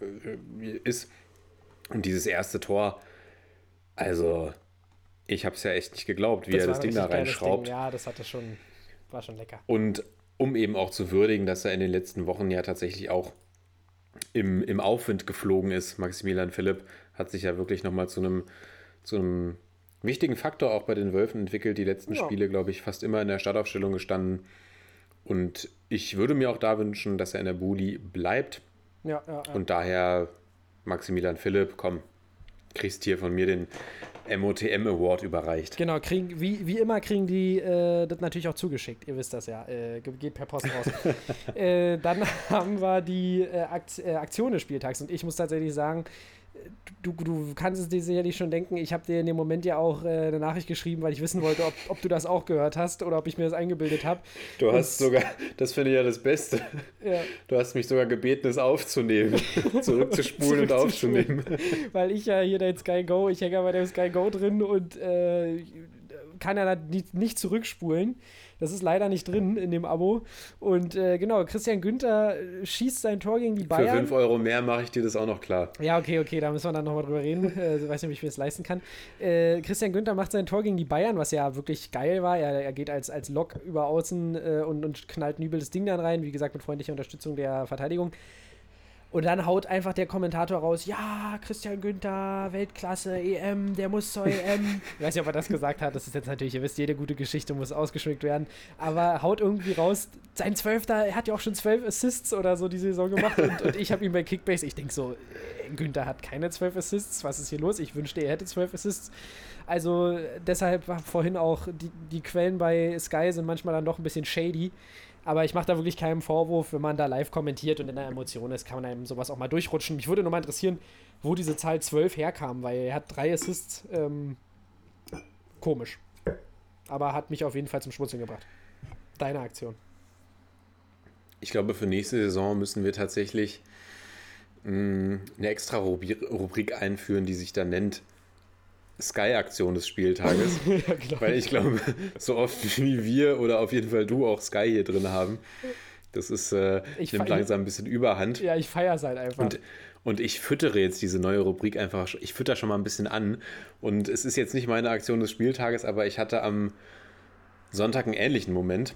äh, ist. Und dieses erste Tor, also ich habe es ja echt nicht geglaubt, wie er war das Ding da reinschraubt. Ding. Ja, das hatte schon, war schon lecker. Und um eben auch zu würdigen, dass er in den letzten Wochen ja tatsächlich auch im, im Aufwind geflogen ist. Maximilian Philipp hat sich ja wirklich nochmal zu einem, zu einem wichtigen Faktor auch bei den Wölfen entwickelt. Die letzten Ja. Spiele, glaube ich, fast immer in der Startaufstellung gestanden. Und ich würde mir auch da wünschen, dass er in der Buli bleibt. Ja, ja, ja. Und daher Maximilian Philipp, komm, kriegst hier von mir den MOTM Award überreicht. Genau, kriegen, wie, wie immer kriegen die äh, das natürlich auch zugeschickt. Ihr wisst das ja. Äh, ge- geht per Post raus. äh, dann haben wir die äh, Akt, äh, Aktion des Spieltags und ich muss tatsächlich sagen, du, du kannst es dir sicherlich schon denken, ich habe dir in dem Moment ja auch äh, eine Nachricht geschrieben, weil ich wissen wollte, ob, ob du das auch gehört hast oder ob ich mir das eingebildet habe. Du hast sogar, das finde ich ja das Beste. Ja. Du hast mich sogar gebeten, es aufzunehmen, zurückzuspulen und Zurückzuspulen. aufzunehmen. weil ich ja hier dein Sky Go, ich hänge ja bei dem Sky Go drin und äh, kann ja da nicht, nicht zurückspulen. Das ist leider nicht drin in dem Abo. Und äh, genau, Christian Günther äh, schießt sein Tor gegen die Für Bayern. 5 Euro mehr mache ich dir das auch noch klar. Ja, okay, okay, da müssen wir dann nochmal drüber reden. Äh, ich weiß nicht, ob ich mir das leisten kann. Äh, Christian Günther macht sein Tor gegen die Bayern, was ja wirklich geil war. Er, er geht als, als Lok über außen äh, und, und knallt Nübel das Ding dann rein. Wie gesagt, mit freundlicher Unterstützung der Verteidigung. Und dann haut einfach der Kommentator raus, ja, Christian Günther, Weltklasse, EM, der muss zur EM. Ich weiß nicht, ob er das gesagt hat, das ist jetzt natürlich, ihr wisst, jede gute Geschichte muss ausgeschmückt werden. Aber haut irgendwie raus, sein Zwölfter, er hat ja auch schon zwölf Assists oder so die Saison gemacht. Und, und ich habe ihn bei Kickbase, ich denke so, äh, Günther hat keine zwölf Assists, was ist hier los? Ich wünschte, er hätte zwölf Assists. Also deshalb vorhin auch, die, die Quellen bei Sky sind manchmal dann doch ein bisschen shady. Aber ich mache da wirklich keinen Vorwurf, wenn man da live kommentiert und in der Emotion ist, kann man einem sowas auch mal durchrutschen. Mich würde nur mal interessieren, wo diese Zahl 12 herkam, weil er hat drei Assists. Ähm, komisch. Aber hat mich auf jeden Fall zum Schmunzeln gebracht. Deine Aktion. Ich glaube, für nächste Saison müssen wir tatsächlich mh, eine extra Rubri- Rubrik einführen, die sich dann nennt Sky-Aktion des Spieltages. ja, genau. Weil ich glaube, so oft wie wir oder auf jeden Fall du auch Sky hier drin haben, das ist, äh, Ich nimmt langsam ein bisschen Überhand. Ja, ich feiere es halt einfach. Und, und ich füttere jetzt diese neue Rubrik einfach, ich fütter schon mal ein bisschen an. Und es ist jetzt nicht meine Aktion des Spieltages, aber ich hatte am Sonntag einen ähnlichen Moment,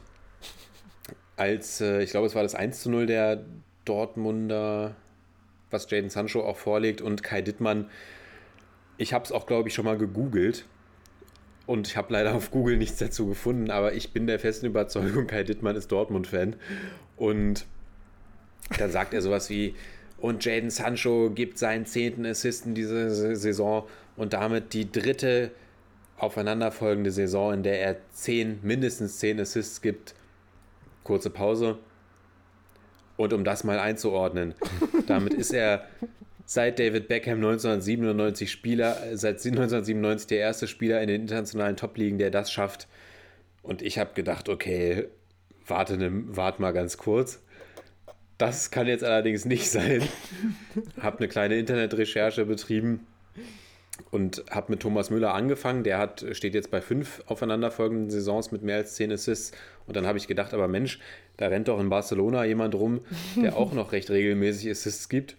als, äh, ich glaube, es war das 1 zu 0 der Dortmunder, was Jaden Sancho auch vorlegt und Kai Dittmann. Ich habe es auch, glaube ich, schon mal gegoogelt und ich habe leider auf Google nichts dazu gefunden, aber ich bin der festen Überzeugung, Kai Dittmann ist Dortmund-Fan. Und dann sagt er sowas wie, und Jaden Sancho gibt seinen zehnten Assisten diese Saison und damit die dritte aufeinanderfolgende Saison, in der er zehn, mindestens zehn Assists gibt. Kurze Pause. Und um das mal einzuordnen, damit ist er seit David Beckham 1997 Spieler, seit 1997 der erste Spieler in den internationalen Top-Ligen, der das schafft. Und ich habe gedacht, okay, warte, ne, warte mal ganz kurz. Das kann jetzt allerdings nicht sein. habe eine kleine Internetrecherche betrieben und habe mit Thomas Müller angefangen. Der hat, steht jetzt bei fünf aufeinanderfolgenden Saisons mit mehr als zehn Assists. Und dann habe ich gedacht, aber Mensch, da rennt doch in Barcelona jemand rum, der auch noch recht regelmäßig Assists gibt.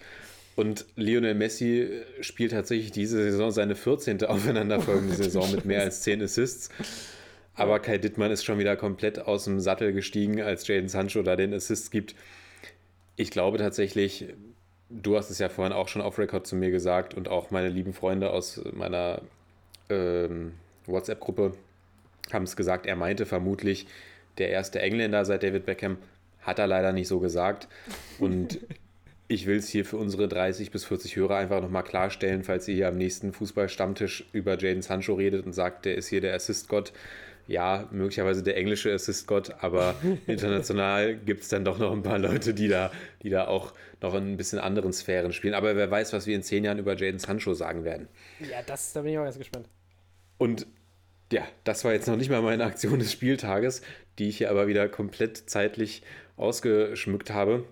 Und Lionel Messi spielt tatsächlich diese Saison seine 14. aufeinanderfolgende Saison mit mehr als 10 Assists. Aber Kai Dittmann ist schon wieder komplett aus dem Sattel gestiegen, als Jaden Sancho da den Assist gibt. Ich glaube tatsächlich, du hast es ja vorhin auch schon auf Record zu mir gesagt und auch meine lieben Freunde aus meiner ähm, WhatsApp-Gruppe haben es gesagt. Er meinte vermutlich, der erste Engländer seit David Beckham hat er leider nicht so gesagt. Und ich will es hier für unsere 30 bis 40 Hörer einfach nochmal klarstellen, falls ihr hier am nächsten Fußballstammtisch über Jaden Sancho redet und sagt, der ist hier der Assist-Gott. Ja, möglicherweise der englische Assist-Gott, aber international gibt es dann doch noch ein paar Leute, die da, die da auch noch in ein bisschen anderen Sphären spielen. Aber wer weiß, was wir in zehn Jahren über Jaden Sancho sagen werden. Ja, das, da bin ich auch ganz gespannt. Und ja, das war jetzt noch nicht mal meine Aktion des Spieltages, die ich hier aber wieder komplett zeitlich ausgeschmückt habe.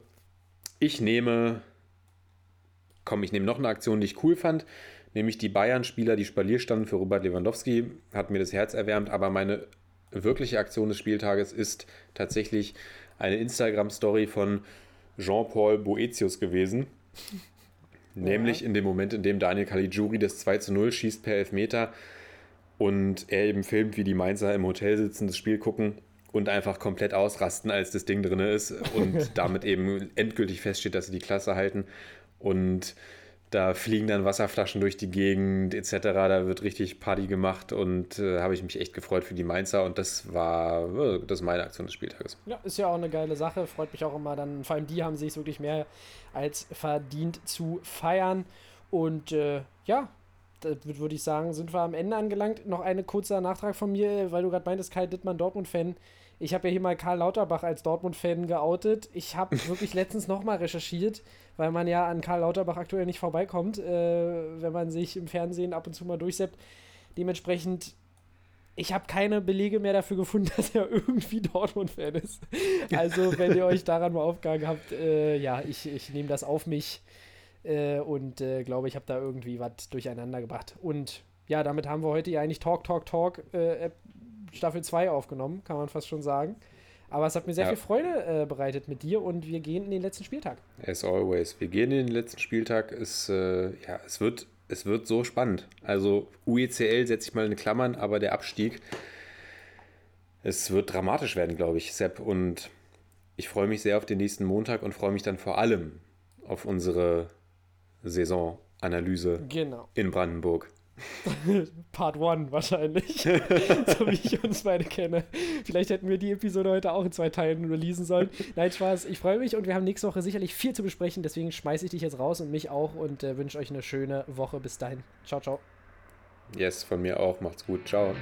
Ich nehme, komm, ich nehme noch eine Aktion, die ich cool fand, nämlich die Bayern-Spieler, die Spalier standen für Robert Lewandowski, hat mir das Herz erwärmt, aber meine wirkliche Aktion des Spieltages ist tatsächlich eine Instagram-Story von Jean-Paul Boetius gewesen. Nämlich in dem Moment, in dem Daniel Caligiuri das 2 zu 0 schießt per Elfmeter und er eben filmt, wie die Mainzer im Hotel sitzen, das Spiel gucken und einfach komplett ausrasten, als das Ding drin ist und damit eben endgültig feststeht, dass sie die Klasse halten. Und da fliegen dann Wasserflaschen durch die Gegend etc. Da wird richtig Party gemacht und äh, habe ich mich echt gefreut für die Mainzer und das war äh, das ist meine Aktion des Spieltages. Ja, ist ja auch eine geile Sache. Freut mich auch immer dann, vor allem die haben sich wirklich mehr als verdient zu feiern. Und äh, ja, da würde ich sagen, sind wir am Ende angelangt. Noch ein kurzer Nachtrag von mir, weil du gerade meintest, Kai Dittmann, Dortmund-Fan. Ich habe ja hier mal Karl Lauterbach als Dortmund-Fan geoutet. Ich habe wirklich letztens nochmal recherchiert, weil man ja an Karl Lauterbach aktuell nicht vorbeikommt, äh, wenn man sich im Fernsehen ab und zu mal durchseppt. Dementsprechend, ich habe keine Belege mehr dafür gefunden, dass er irgendwie Dortmund-Fan ist. Also, wenn ihr euch daran mal aufgegangen habt, äh, ja, ich, ich nehme das auf mich äh, und äh, glaube, ich habe da irgendwie was durcheinander gebracht. Und ja, damit haben wir heute ja eigentlich Talk, Talk, Talk äh, Staffel 2 aufgenommen, kann man fast schon sagen. Aber es hat mir sehr Ja. viel Freude äh, bereitet mit dir und wir gehen in den letzten Spieltag. As always. Wir gehen in den letzten Spieltag. Es, äh, ja, es, wird, es wird so spannend. Also UECL setze ich mal in Klammern, aber der Abstieg, es wird dramatisch werden, glaube ich, Sepp. Und ich freue mich sehr auf den nächsten Montag und freue mich dann vor allem auf unsere Saisonanalyse Genau. in Brandenburg. Part 1 wahrscheinlich. so wie ich uns beide kenne. Vielleicht hätten wir die Episode heute auch in zwei Teilen releasen sollen. Nein, Spaß. Ich freue mich und wir haben nächste Woche sicherlich viel zu besprechen. Deswegen schmeiße ich dich jetzt raus und mich auch und äh, wünsche euch eine schöne Woche. Bis dahin. Ciao, ciao. Yes, von mir auch. Macht's gut. Ciao.